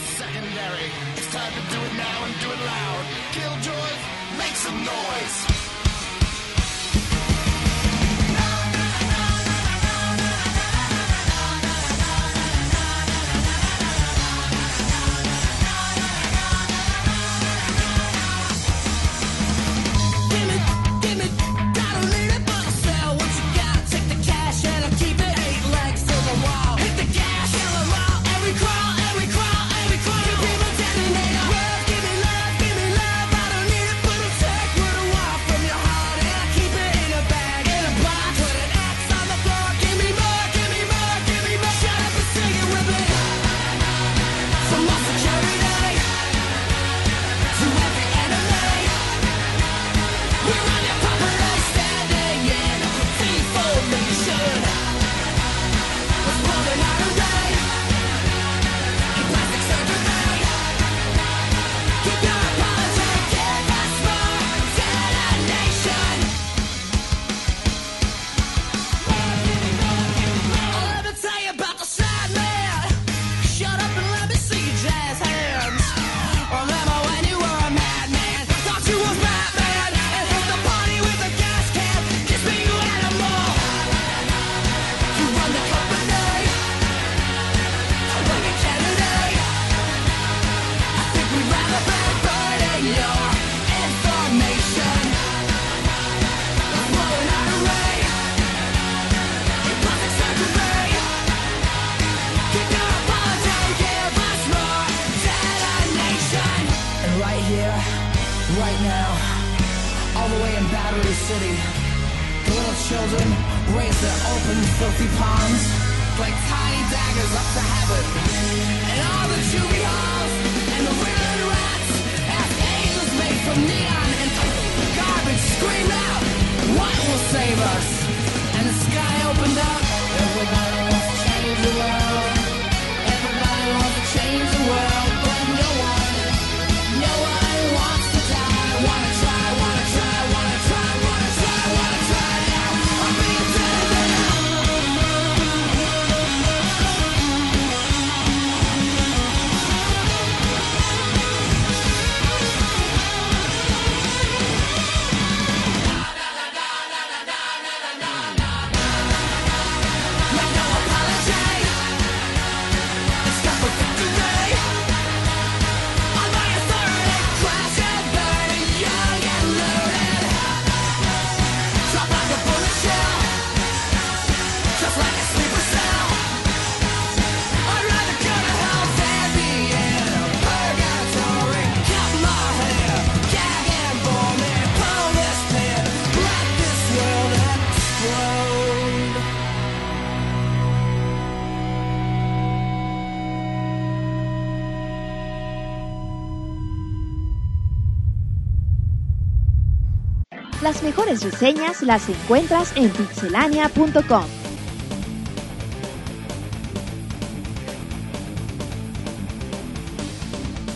Mejores reseñas las encuentras en pixelania.com.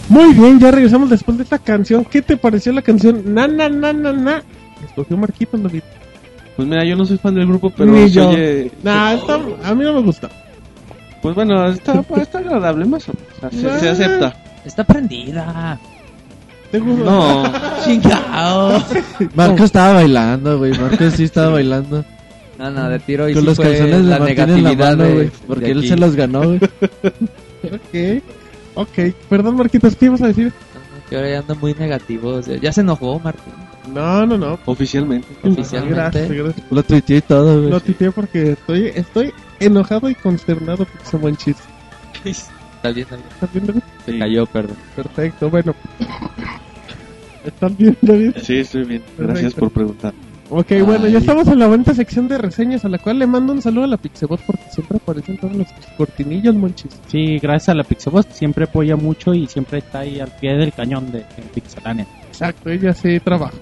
Muy bien, ya regresamos después de esta canción. ¿Qué te pareció la canción? Na, na, na, na, na. Escogió Marquito, David. Pues mira, yo no soy fan del grupo, pero Ni se yo. oye- Nah, está- a mí no me gusta. Pues bueno, está, está agradable más o menos. Se, se acepta. Está prendida. ¿Te gusta? No. Chingao. Marco estaba bailando, güey. Marco sí estaba bailando. No, no, de tiro y Con sí los fue calzones de la Martín en la mano, güey. Porque él se los ganó, güey. Ok. Ok. Perdón, Marquitos, ¿qué ibas a decir? Que ahora ya anda muy negativo. o sea, ya se enojó, Martín. No, no, no. Oficialmente. Oficialmente. Gracias, gracias. Lo tuiteé y todo, güey. Lo titeé porque estoy, estoy enojado y consternado porque se manchis. Está bien, está bien. ¿Estás bien, David? Se cayó, perdón. Perfecto, bueno. ¿Estás bien, David? Sí, estoy bien. Gracias Perfecto. por preguntar. Ok, bueno, ya estamos en la bonita sección de reseñas, a la cual le mando un saludo a la Pixebot porque siempre aparecen todos los cortinillos, monchis. Sí, gracias a la Pixabot siempre apoya mucho y siempre está ahí al pie del cañón de, de Pixelania. Exacto, ella sí trabaja.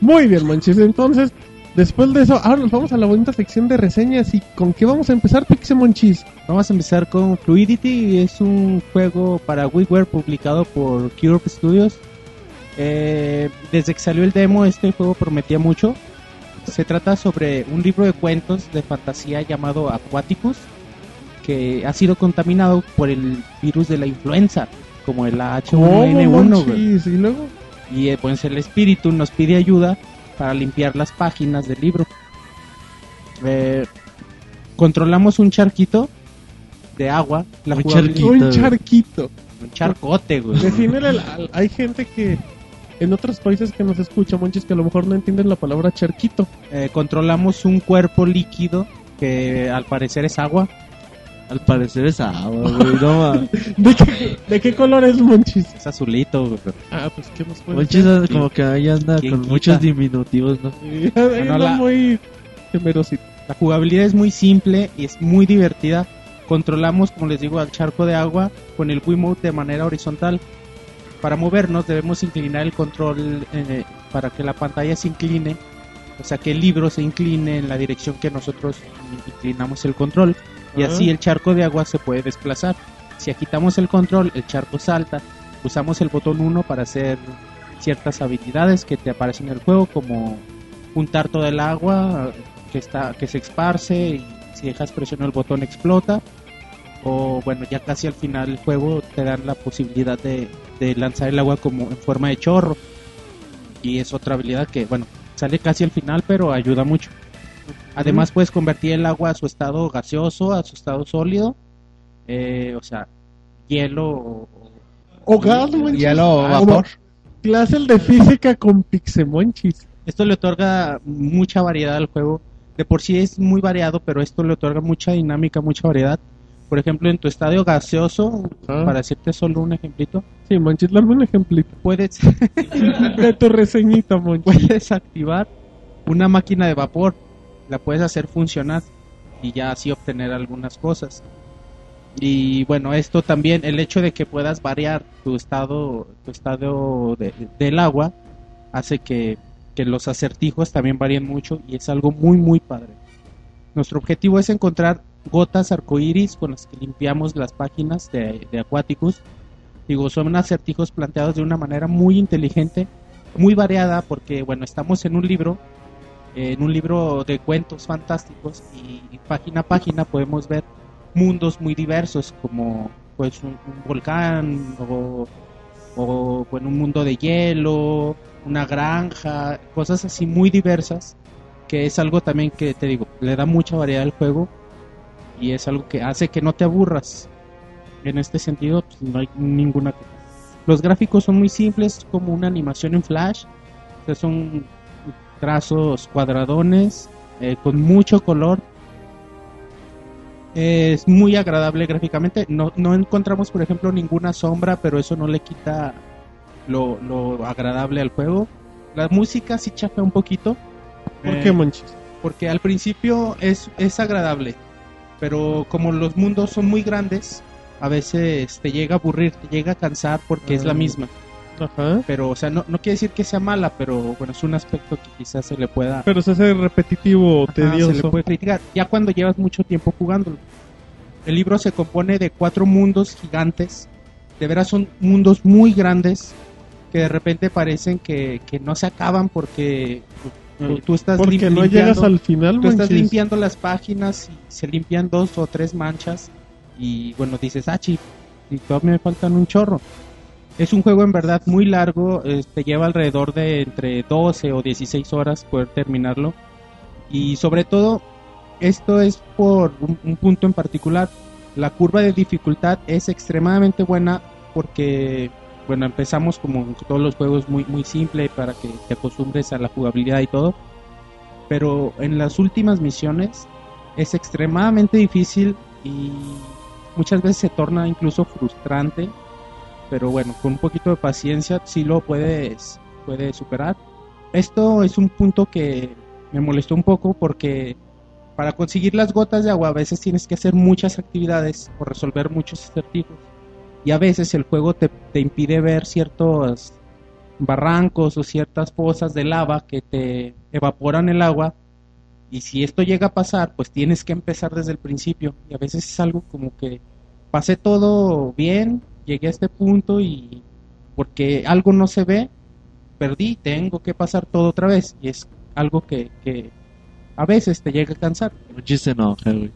Muy bien, monchis. Entonces, después de eso, ahora nos vamos a la bonita sección de reseñas. ¿Y con qué vamos a empezar, Pixemonchis? Vamos a empezar con Fluidity, es un juego para WiiWare publicado por Cube Studios. Eh, desde que salió el demo, este juego prometía mucho. Se trata sobre un libro de cuentos de fantasía llamado Aquaticus, que ha sido contaminado por el virus de la influenza, como el H1N1. güey. monchis? Y luego, Y eh, pues el espíritu nos pide ayuda para limpiar las páginas del libro. Eh, controlamos un charquito de agua. La Un charquito. un charquito. Un charcote, güey. Defínele hay gente que en otros países que nos escucha, monchis, que a lo mejor no entienden la palabra charquito. Eh, controlamos un cuerpo líquido que al parecer es agua. Al parecer es agua, güey. No. ¿De qué, de qué color es monchis? Es azulito, güey. Ah, pues qué más puede Monchis ser? como que ahí anda ¿Quién con quita? muchos diminutivos, ¿no? Sí, Bueno, la- muy temerosito. La jugabilidad es muy simple y es muy divertida. Controlamos, como les digo, al charco de agua con el Wiimote de manera horizontal. Para movernos debemos inclinar el control eh, para que la pantalla se incline, o sea que el libro se incline en la dirección que nosotros inclinamos el control y así el charco de agua se puede desplazar. Si agitamos el control, el charco salta. Usamos el botón 1 para hacer ciertas habilidades que te aparecen en el juego, como juntar todo el agua que está que se esparce y si dejas presionar el botón explota. O bueno, ya casi al final del juego te dan la posibilidad de, de lanzar el agua como en forma de chorro. Y es otra habilidad que, bueno, sale casi al final, pero ayuda mucho. Además puedes convertir el agua a su estado gaseoso, a su estado sólido. eh, o sea, hielo o, O gas, monchis. Hielo o Ah, vapor. Clase de física con Pixemonchis. Esto le otorga mucha variedad al juego. De por sí es muy variado, pero esto le otorga mucha dinámica, mucha variedad. Por ejemplo, en tu estadio gaseoso, Ah. para decirte solo un ejemplito, Sí, Monchis, dame un ejemplito. puedes, De tu reseñita, Monchis. puedes activar una máquina de vapor, la puedes hacer funcionar y ya así obtener algunas cosas. Y bueno, esto también, el hecho de que puedas variar tu estado, tu estado de- del agua, hace que, que los acertijos también varíen mucho y es algo muy, muy padre. Nuestro objetivo es encontrar gotas arcoíris con las que limpiamos las páginas de, de Aquaticus. Digo, son acertijos planteados de una manera muy inteligente, muy variada, porque bueno, estamos en un libro, en un libro de cuentos fantásticos y página a página podemos ver mundos muy diversos, como pues un, un volcán o, o bueno, un mundo de hielo, una granja, cosas así muy diversas, que es algo también que te digo, le da mucha variedad al juego y es algo que hace que no te aburras. En este sentido, pues, no hay ninguna. Los gráficos son muy simples, como una animación en flash, o sea, son trazos cuadradones eh, con mucho color. Es muy agradable gráficamente. No, no encontramos, por ejemplo, ninguna sombra, pero eso no le quita lo, lo agradable al juego. La música sí chafea un poquito. ¿Por Eh, qué, Monchis? porque al principio es, es agradable, pero como los mundos son muy grandes, a veces te llega a aburrir, te llega a cansar porque es la Ah. misma. Ajá. Pero, o sea, no, no quiere decir que sea mala, pero bueno, es un aspecto que quizás se le pueda, Pero se hace repetitivo, Ajá, se le tedioso. puede criticar. Ya cuando llevas mucho tiempo jugándolo. El libro se compone de cuatro mundos gigantes. De veras son mundos muy grandes que de repente parecen que, que no se acaban porque tú, estás Porque lim- no limpiando- llegas al final, Tú estás limpiando las páginas y se limpian dos o tres manchas y bueno, dices, ah, chi, y todavía me faltan un chorro. Es un juego en verdad muy largo, eh, te lleva alrededor de entre 12 o 16 horas poder terminarlo. Y sobre todo, esto es por un, un punto en particular. La curva de dificultad es extremadamente buena porque, bueno, empezamos como todos los juegos muy, muy simple para que te acostumbres a la jugabilidad y todo. Pero en las últimas misiones es extremadamente difícil y muchas veces se torna incluso frustrante. Pero bueno, con un poquito de paciencia sí lo puedes, puedes superar. Esto es un punto que me molestó un poco porque para conseguir las gotas de agua a veces tienes que hacer muchas actividades o resolver muchos acertijos. Y a veces el juego te, te impide ver ciertos barrancos o ciertas pozas de lava que te evaporan el agua. Y si esto llega a pasar, pues tienes que empezar desde el principio. Y a veces es algo como que pasé todo bien, llegué a este punto y porque algo no se ve, perdí, tengo que pasar todo otra vez. Y es algo que, que a veces te llega a cansar. Güey.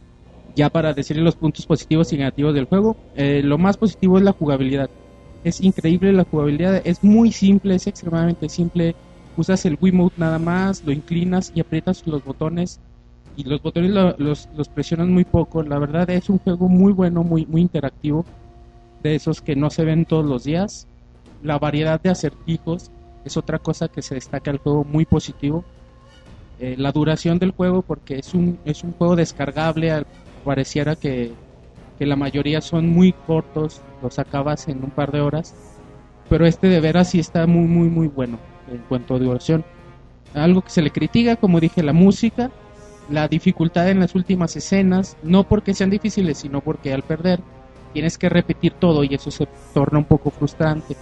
Ya para decirle los puntos positivos y negativos del juego, eh, lo más positivo es la jugabilidad. Es increíble la jugabilidad, es muy simple, es extremadamente simple. Usas el Wiimote nada más, lo inclinas y aprietas los botones y los botones lo- los, los presionas muy poco. La verdad es un juego muy bueno, muy, muy interactivo, de esos que no se ven todos los días. La variedad de acertijos es otra cosa que se destaca al juego muy positivo. Eh, la duración del juego, porque es un, es un juego descargable, pareciera que, que la mayoría son muy cortos, los acabas en un par de horas, pero este de veras sí está muy, muy, muy bueno en cuanto a duración. Algo que se le critica, como dije, la música, la dificultad en las últimas escenas, no porque sean difíciles, sino porque al perder tienes que repetir todo y eso se torna un poco frustrante.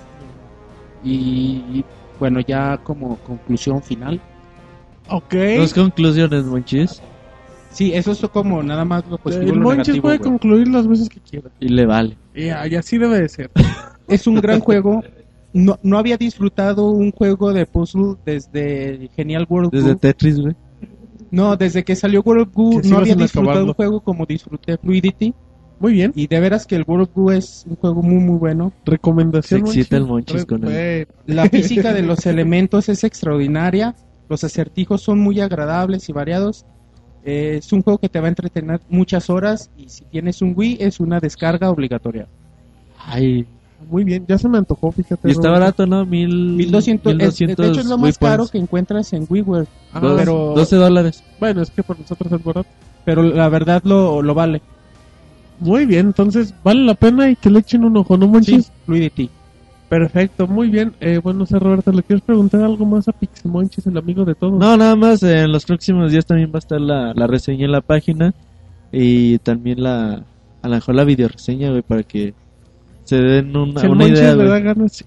Y bueno, ya como conclusión final. Ok. Dos conclusiones, Monchis. Sí, eso es como nada más lo positivo el lo Monchis negativo. puede güey. concluir las veces que quiera. Y le vale. Y, y así debe de ser. Es un gran juego. No, no había disfrutado un juego de puzzle desde Genial World Desde. Tetris, güey. No, desde que salió World Goo no había disfrutado acabarlo. un juego como disfruté Fluidity. Muy bien. Y de veras que el World Goo es un juego muy muy bueno. Recomendación. Se excita el Monchis. Con Re- La física de los elementos es extraordinaria. Los acertijos son muy agradables y variados. Eh, es un juego que te va a entretener muchas horas y si tienes un Wii es una descarga obligatoria. Ay. Muy bien, ya se me antojó, fíjate. Y está barato, ¿no? Mil, 1200, es- 1200 de hecho es lo más caro points. que encuentras en WiiWare. Ah, pero- 12 dólares. Bueno, es que por nosotros es barato. Pero la verdad lo, lo vale. Muy bien, entonces vale la pena y que le echen un ojo, ¿no, Monchis? Sí, Fluidity. Perfecto, muy bien. Eh, bueno, no sé, Roberto, ¿le quieres preguntar algo más a Pixemonchis, el amigo de todos? No, nada más, eh, en los próximos días también va a estar la, la reseña en la página y también la, a lo mejor la videoreseña, güey, para que se den una, Si el una idea, le da ganas, sí.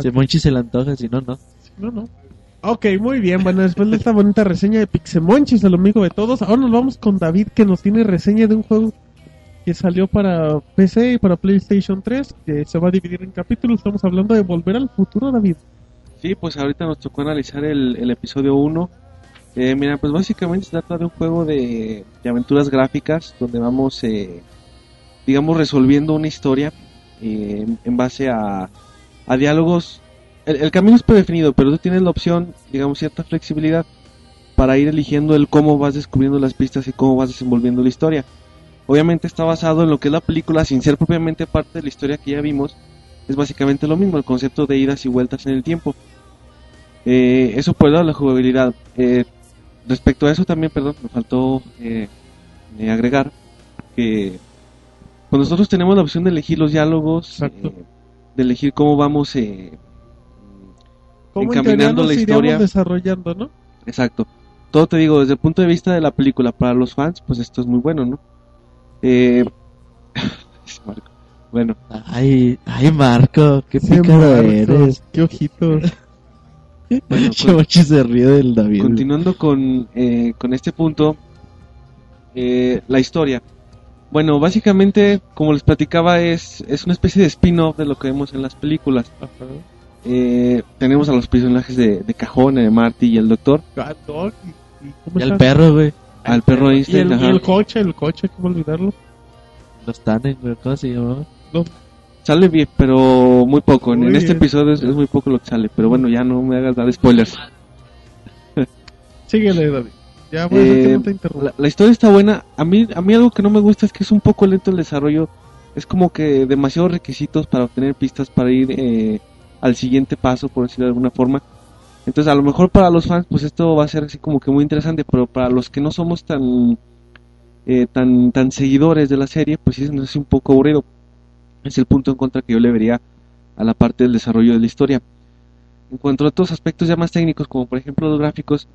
Si Monchi se le antoja, si no, no. No, no. Ok, muy bien. Bueno, después de esta bonita reseña de Pixemonchis, el amigo de todos, ahora nos vamos con David, que nos tiene reseña de un juego que salió para PC y para PlayStation 3, que se va a dividir en capítulos. Estamos hablando de Volver al Futuro, David. Sí, pues ahorita nos tocó analizar el, episodio 1. Eh, mira, pues básicamente se trata de un juego de, aventuras gráficas donde vamos, eh, digamos, resolviendo una historia eh, en, base a, a diálogos. El, el camino es predefinido, pero tú tienes la opción, digamos, cierta flexibilidad para ir eligiendo el cómo vas descubriendo las pistas y cómo vas desenvolviendo la historia. Obviamente está basado en lo que es la película, sin ser propiamente parte de la historia que ya vimos. Es básicamente lo mismo, el concepto de idas y vueltas en el tiempo. Eh, eso por el lado de la jugabilidad. Eh, respecto a eso también, perdón, me faltó eh, eh, agregar que pues nosotros tenemos la opción de elegir los diálogos, eh, de elegir cómo vamos eh, ¿Cómo en teoría encaminando la historia. desarrollando, ¿no? Exacto. Todo te digo, desde el punto de vista de la película, para los fans, pues esto es muy bueno, ¿no? Eh... Marco. Bueno. Ay, ay, Marco, qué Sí, pícaro Marco, eres. Qué ojitos. Bueno, Che, Monchi se ríe del David. Continuando con, eh, con este punto, eh, la historia. Bueno, básicamente, como les platicaba, es, es una especie de spin-off de lo que vemos en las películas. Eh, tenemos a los personajes de, de Cajón, de Marty y el Doctor. Ah, no, y- y ¿cómo Y al está? perro, güey. Al perro Y Einstein. el, y el coche, el coche, ¿cómo olvidarlo? Los Tannen, ¿cómo se llamaba? Sale bien, pero muy poco. En, Muy en este episodio es, es muy poco lo que sale. Pero bueno, ya no me hagas dar spoilers. Síguele, David. Ya Eh, no te interrumpa. la, la historia está buena. A mí, a mí algo que no me gusta es que es un poco lento el desarrollo. Es como que demasiados requisitos para obtener pistas para ir eh, al siguiente paso, por decirlo de alguna forma. Entonces, a lo mejor para los fans, pues esto va a ser así como que muy interesante, pero para los que no somos tan eh, tan tan seguidores de la serie, pues sí nos hace un poco aburrido. Es el punto en contra que yo le vería a la parte del desarrollo de la historia. En cuanto a otros aspectos ya más técnicos, como por ejemplo los gráficos,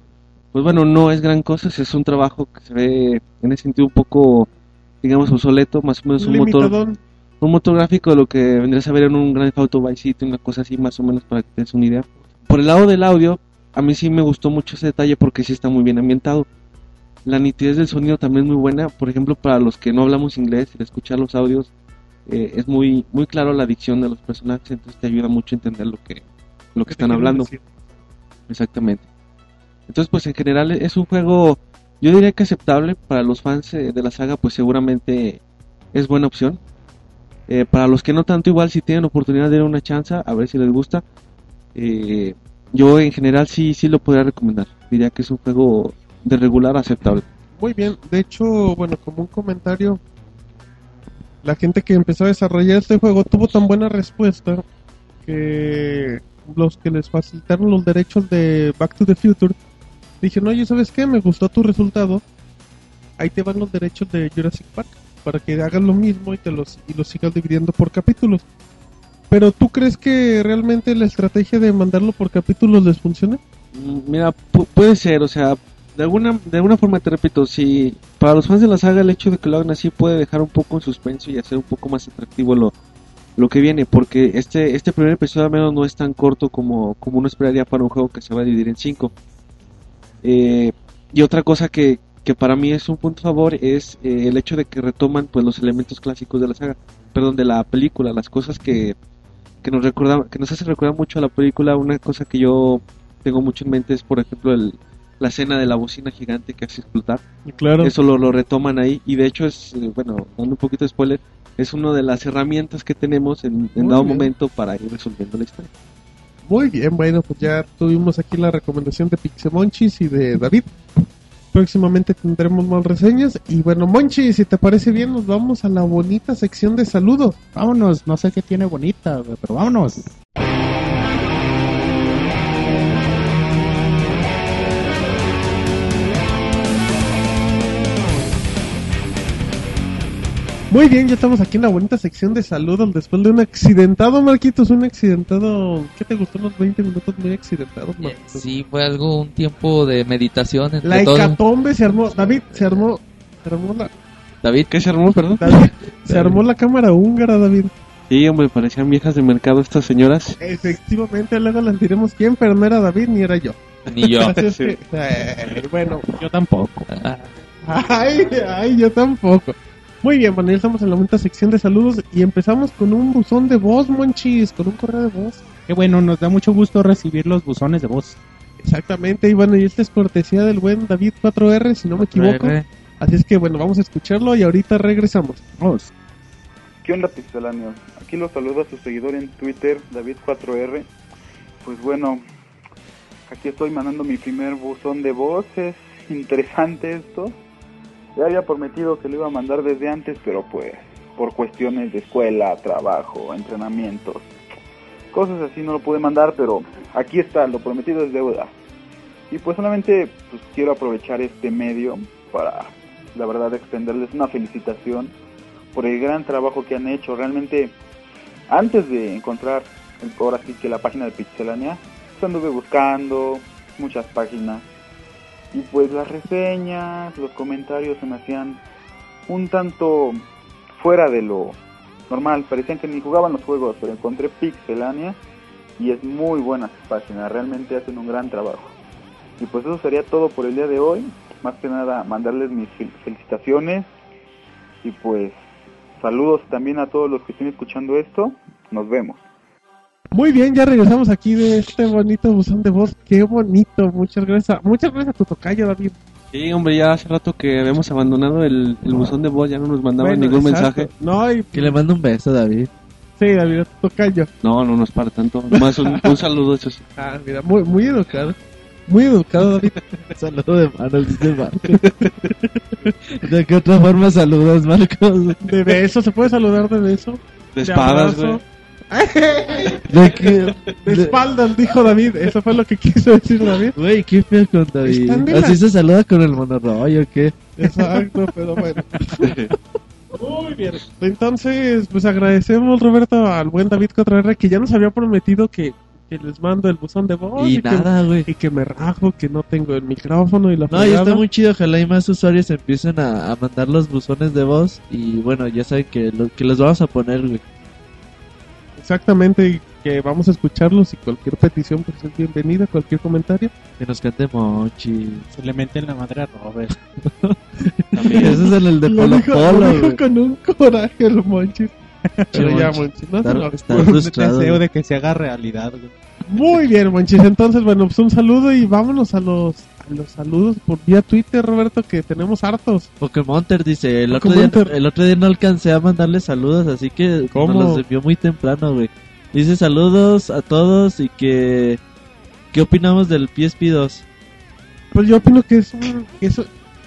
pues bueno, no es gran cosa, es un trabajo que se ve en ese sentido un poco, digamos, obsoleto, más o menos un motor, un motor gráfico de lo que vendría a ver en un Grand Auto Vice City, una cosa así más o menos para que te des una idea. Por el lado del audio, a mí sí me gustó mucho ese detalle porque sí está muy bien ambientado. La nitidez del sonido también es muy buena, por ejemplo, para los que no hablamos inglés, el escuchar los audios eh, es muy muy claro la dicción de los personajes, entonces te ayuda mucho a entender lo que lo que están hablando. decir. Exactamente. Entonces, pues en general es un juego, yo diría que aceptable para los fans eh, de la saga, pues seguramente es buena opción. Eh, para los que no tanto, igual si tienen oportunidad de dar una chance, a ver si les gusta. Eh, yo en general sí, sí lo podría recomendar. Diría que es un juego de regular aceptable. Muy bien, de hecho, bueno, como un comentario, la gente que empezó a desarrollar este juego tuvo tan buena respuesta que los que les facilitaron los derechos de Back to the Future dijeron, oye, ¿sabes qué? Me gustó tu resultado, ahí te van los derechos de Jurassic Park para que hagas lo mismo y te los, y los sigas dividiendo por capítulos. Pero ¿tú crees que realmente la estrategia de mandarlo por capítulos les funciona? Mm, Mira, pu- puede ser, o sea, de alguna, de alguna forma te repito, si para los fans de la saga el hecho de que lo hagan así puede dejar un poco en suspenso y hacer un poco más atractivo lo, lo que viene, porque este, este primer episodio al menos no es tan corto como, como uno esperaría para un juego que se va a dividir en cinco. Eh, y otra cosa que, que para mí es un punto a favor es eh, el hecho de que retoman pues los elementos clásicos de la saga, perdón, de la película, las cosas que, que nos recuerdan, que nos hace recordar mucho a la película, una cosa que yo tengo mucho en mente es por ejemplo el, la escena de la bocina gigante que hace explotar. Claro. Eso lo, lo retoman ahí y de hecho es, eh, bueno, dando un poquito de spoiler, es una de las herramientas que tenemos en, dado bien. momento para ir resolviendo la historia. Muy bien, bueno, pues ya tuvimos aquí la recomendación de Pixemonchis y de David. Próximamente tendremos más reseñas. Y bueno, Monchi, si te parece bien, nos vamos a la bonita sección de saludo. Vámonos, no sé qué tiene bonita, pero vámonos. Muy bien, ya estamos aquí en la bonita sección de saludos después de un accidentado, Marquitos, un accidentado... ¿Qué te gustó los 20 minutos muy accidentados, Marquitos? Sí, fue algo, un tiempo de meditación entre La todos. hecatombe se armó, David, se armó, se armó la, David, ¿Qué se armó, perdón? David, se armó la cámara húngara, David. Sí, hombre, parecían viejas de mercado estas señoras. Efectivamente, luego les diremos quién, pero no era David ni era yo. ni yo. Así es Sí. que, eh, bueno, Yo tampoco. Ah, ay, ay, yo tampoco. Muy bien, bueno, ya estamos en la bonita sección de saludos y empezamos con un buzón de voz, monchis, con un correo de voz. Qué bueno, nos da mucho gusto recibir los buzones de voz. Exactamente, y bueno, y esta es cortesía del buen David 4R, si no me equivoco. R. Así es que bueno, vamos a escucharlo y ahorita regresamos. Vamos. ¿Qué onda, pixeláneos? Aquí los saluda su seguidor en Twitter, David4R. Pues bueno, aquí estoy mandando mi primer buzón de voz. Es interesante esto. Ya había prometido que lo iba a mandar desde antes, pero pues por cuestiones de escuela, trabajo, entrenamientos, cosas así no lo pude mandar, pero aquí está, lo prometido es deuda. Y pues solamente pues, quiero aprovechar este medio para, la verdad, extenderles una felicitación por el gran trabajo que han hecho. Realmente, antes de encontrar ahora sí que la página de Pixelania, pues anduve buscando muchas páginas. Y pues las reseñas, los comentarios se me hacían un tanto fuera de lo normal. Parecían que ni jugaban los juegos, pero encontré Pixelania y es muy buena su página. Realmente hacen un gran trabajo. Y pues eso sería todo por el día de hoy. Más que nada, mandarles mis fel- felicitaciones. Y pues saludos también a todos los que estén escuchando esto. Nos vemos. Muy bien, ya regresamos aquí de este bonito buzón de voz. Qué bonito, muchas gracias. Muchas gracias a tu tocayo, David. Sí, hombre, ya hace rato que habíamos abandonado el, el buzón de voz, ya no nos mandaban Bueno, ningún exacto. mensaje. No, y, Que le mando un beso, David. sí, David, a tu tocayo. No, no nos para tanto. Más un, un saludo, eso sí. Ah, mira, muy, muy educado. Muy educado, David. Saludo de manos, dice Marcos. ¿De qué otra forma saludas, Marcos? De beso, ¿se puede saludar de beso? De espadas, abrazo. güey. ¿De qué? De espaldas, dijo David. Eso fue lo que quiso decir David. Güey, qué feo con David. Así la- se saluda con el monorroyo, ¿qué? Exacto, pero bueno. Muy bien. Entonces, pues agradecemos, Roberto, al buen David 4R que ya nos había prometido que, que les mando el buzón de voz. Y que- nada, güey. y que me rajo, que no tengo el micrófono y la No, ya fregada. está muy chido. Ojalá y más usuarios empiecen a, a mandar los buzones de voz. Y bueno, ya saben que, lo, que los vamos a poner, güey. Exactamente, y que vamos a escucharlos y cualquier petición pues es bienvenida, cualquier comentario. Que nos cante Mochi. Se le mete en la madre a Robert. Ese es el, el de Lo Polo dijo, Polo, lo dijo con un coraje el Monchis. Pero ya, Monchis. Monchis, no Está- se lo- está Un frustrado. deseo de que se haga realidad. güey. Muy bien, Monchis. Entonces, bueno, pues un saludo y vámonos a los, los saludos por vía Twitter, Roberto, que tenemos hartos. Pokémonter dice, el otro, día, el otro día no alcancé a mandarle saludos, así que ¿Cómo? nos los envió muy temprano, güey. Dice saludos a todos y que... ¿Qué opinamos del PSP 2? Pues yo opino que es un, que es-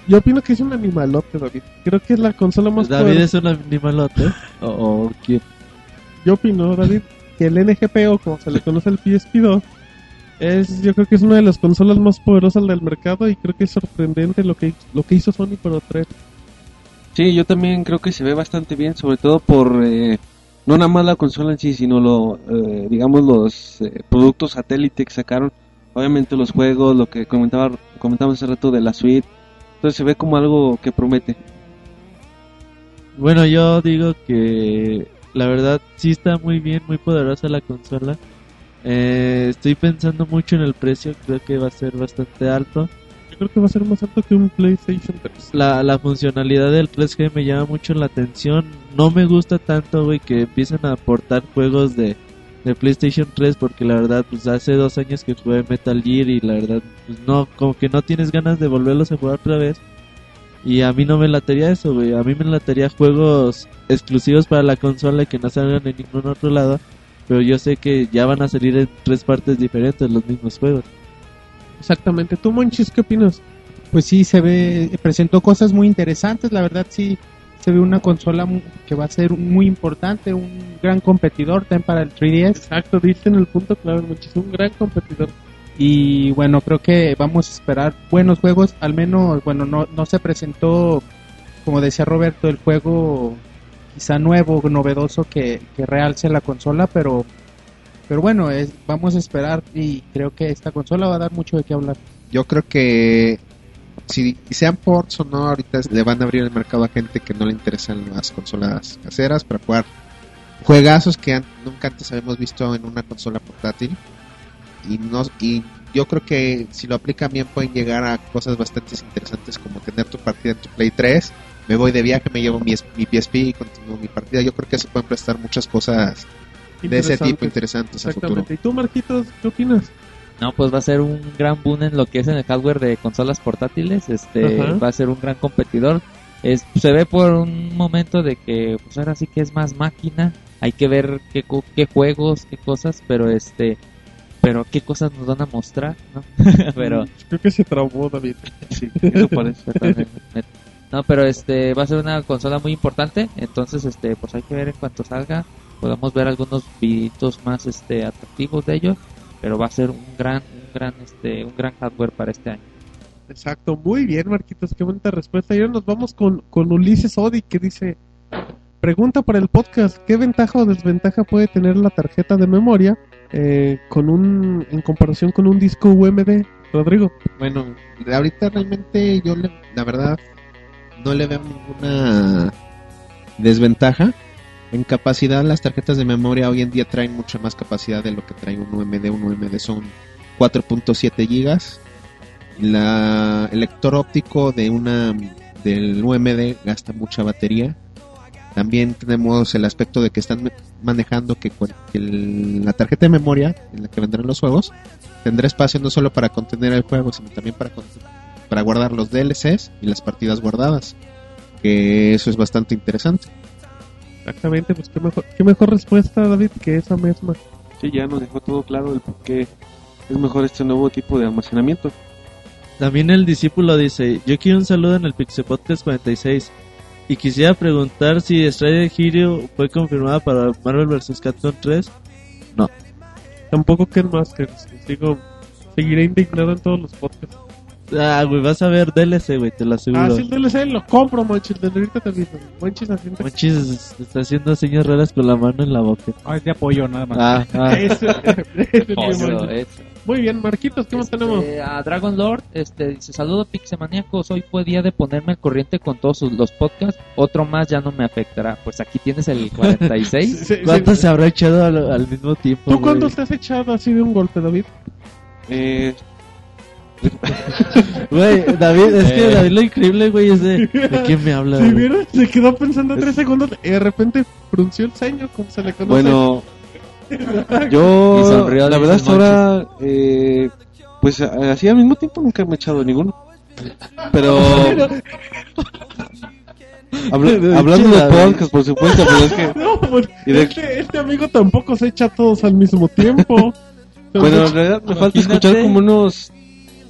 yo opino que es un animalote, David. Creo que es la consola más David es un animalote. ¿O, o quién? Yo opino, David, que el NGP o como se le conoce el PSP2 es, yo creo que es una de las consolas más poderosas del mercado y creo que es sorprendente lo que lo que hizo Sony por traer. Sí, yo también creo que se ve bastante bien, sobre todo por eh, no nada más la consola en sí, sino lo, eh, digamos los eh, productos satélite que sacaron, obviamente los juegos, lo que comentaba comentamos hace rato de la suite, entonces se ve como algo que promete. Bueno, yo digo que la verdad sí está muy bien, muy poderosa la consola. Eh, estoy pensando mucho en el precio, creo que va a ser bastante alto. Yo creo que va a ser más alto que un PlayStation 3. La, la funcionalidad del 3G me llama mucho la atención. No me gusta tanto, güey, que empiecen a aportar juegos de, de PlayStation 3 porque la verdad, pues hace dos años que jugué Metal Gear y la verdad, pues no, como que no tienes ganas de volverlos a jugar otra vez. Y a mí no me latería eso, güey. A mí me latería juegos exclusivos para la consola y que no salgan en ningún otro lado. Pero yo sé que ya van a salir en tres partes diferentes los mismos juegos. Exactamente. ¿Tú, Monchis, qué opinas? Pues sí, se ve, presentó cosas muy interesantes, la verdad sí, se ve una consola que va a ser muy importante, un gran competidor también para el 3DS. Exacto, diste en el punto clave, Monchis. Un gran competidor. Y bueno, creo que vamos a esperar buenos juegos, al menos, bueno, no, no se presentó, como decía Roberto, el juego quizá nuevo, novedoso que, que realce la consola, pero pero bueno, es, vamos a esperar y creo que esta consola va a dar mucho de qué hablar. Yo creo que si sean ports o no, ahorita le van a abrir el mercado a gente que no le interesan las consolas caseras para jugar juegazos que nunca antes habíamos visto en una consola portátil. Y, no, y yo creo que si lo aplican bien pueden llegar a cosas bastante interesantes como tener tu partida en tu Play 3. Me voy de viaje, me llevo mi, mi PSP y continúo mi partida. Yo creo que se pueden prestar muchas cosas de ese tipo interesantes a futuro. ¿Y tú, Marquitos, qué opinas? No, pues va a ser un gran boom en lo que es en el hardware de consolas portátiles. Este Ajá. va a ser un gran competidor. Es, se ve por un momento de que pues ahora sí que es más máquina. Hay que ver qué, co- qué juegos, qué cosas, pero este, pero qué cosas nos van a mostrar, ¿no? pero Creo que se trabó, David. Sí, eso parece. no, pero este va a ser una consola muy importante, entonces este pues hay que ver en cuanto salga, podamos ver algunos videitos más este atractivos de ellos, pero va a ser un gran un gran este un gran hardware para este año. Exacto, muy bien, Marquitos, qué bonita respuesta. Y ahora nos vamos con, con Ulises Odi que dice: Pregunta para el podcast: ¿Qué ventaja o desventaja puede tener la tarjeta de memoria eh, con un en comparación con un disco UMD? Rodrigo. Bueno, ahorita realmente yo le- la verdad no le veo ninguna desventaja. En capacidad las tarjetas de memoria hoy en día traen mucha más capacidad de lo que trae un UMD. Un UMD son 4.7 gigas. La, el lector óptico de una del UMD gasta mucha batería. También tenemos el aspecto de que están manejando que, la tarjeta de memoria en la que vendrán los juegos tendrá espacio no solo para contener el juego, sino también para, con- para guardar los DLCs y las partidas guardadas. Que eso es bastante interesante. Exactamente, pues qué mejor, qué mejor respuesta, David, que esa misma. Sí, ya nos dejó todo claro el por qué es mejor este nuevo tipo de almacenamiento. También el discípulo dice, yo quiero un saludo en el Pixel Podcast 46 y quisiera preguntar si Strider Hero fue confirmada para Marvel vs. Capcom 3. No. Tampoco Ken Masters. Sigo, seguiré indignado en todos los podcasts. Ah, güey, vas a ver DLC, güey, te lo aseguro. Ah, sí, el DLC lo compro, Monchis. Desde ahorita te aviso. Monchis haciendo. Monchis está haciendo señas raras con la mano en la boca. Ah, es de apoyo nada más. Ah, ah. Eso, eso, Eso. Muy bien, Marquitos, ¿qué más tenemos? Este, a Dragon Lord este, dice: Saludo Pixemaniacos. Hoy fue día de ponerme al corriente con todos sus- los podcasts. Otro más ya no me afectará. Pues aquí tienes el 46. Sí, sí, ¿Cuántos sí. se habrá echado al, al mismo tiempo? ¿Tú güey? cuántos te has echado así de un golpe, David? Eh, Güey, David, es que Eh. David lo increíble, güey, es de... ¿De quién me habla? Si güey? vieron, se quedó pensando tres segundos y de repente frunció el ceño, como se le conoce. bueno, yo sonrió, la verdad hasta ahora, eh, pues a- así al mismo tiempo nunca me he echado ninguno. Pero habla- hablando de podcast, por supuesto, pero es que No, pues, de- este, este amigo tampoco se echa todos al mismo tiempo. bueno, en realidad me falta escuchar como unos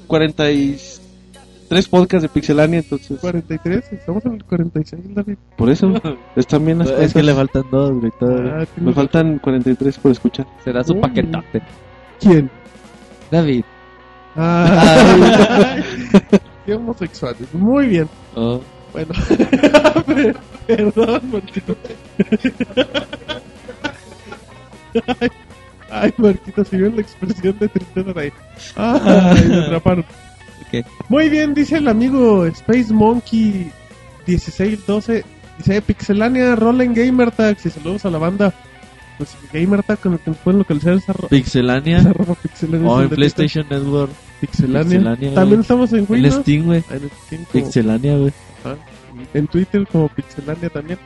43 podcasts de Pixelania, entonces 43, estamos en el 46, David. por eso están bien las Es que le faltan dos, güey, todavía. Ah, Me faltan 43 por escuchar. Se da su Uy. paquetote. ¿Quién? David. Ah, qué homosexuales. Muy bien. Oh. Bueno, perdón, Marquito. Ay, Marquito, si vieron la expresión de tristeza de ahí. Ay, me atraparon. Ok. Muy bien, dice el amigo Space Monkey 1612. Dice Pixelania, Roll en Gamer Tags y saludos a la banda. Pues Gamer Tag con el que nos pueden localizar esa ro- Pixelania. esa Pixelania. O es en PlayStation Network. Pixelania. Pixelania, También güey. estamos en En Windows. Steam, güey. En Steam como- Pixelania, güey. En Twitter como Pixelania también.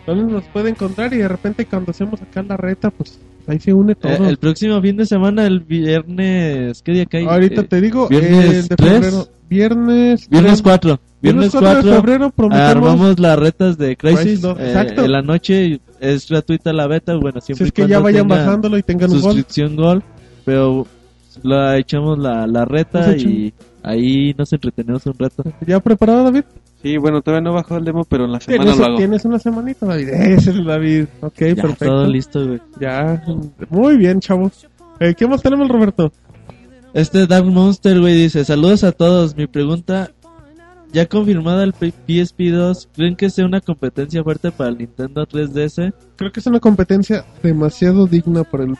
Entonces nos puede encontrar y de repente cuando hacemos acá la reta, pues ahí se une todo. Eh, el próximo fin de semana, el viernes... ¿Qué día cae? Ahorita Eh, te digo, viernes el de febrero. Viernes. Viernes tres- 4. Viernes 4. de febrero prometemos. Armamos las retas de Crisis Crisis dos, eh, exacto. en la noche. Es gratuita la beta. Bueno, Si siempre es y que ya vayan bajándolo y tengan un gol. suscripción gol. Pero la echamos la, la reta y ahí nos entretenemos un rato. ¿Ya preparado, David? Sí, bueno, todavía no he bajado el demo, pero en la semana ¿Tienes, lo hago. tienes una semanita, David. Ese es el David. Ok, Ya, perfecto. todo listo, güey. Ya. Muy bien, chavos. Eh, ¿Qué más tenemos, Roberto? Este Dark Monster, güey, dice: Saludos a todos. Mi pregunta ya confirmada el P- PSP 2, ¿creen que sea una competencia fuerte para el Nintendo 3DS? Creo que es una competencia demasiado digna para el,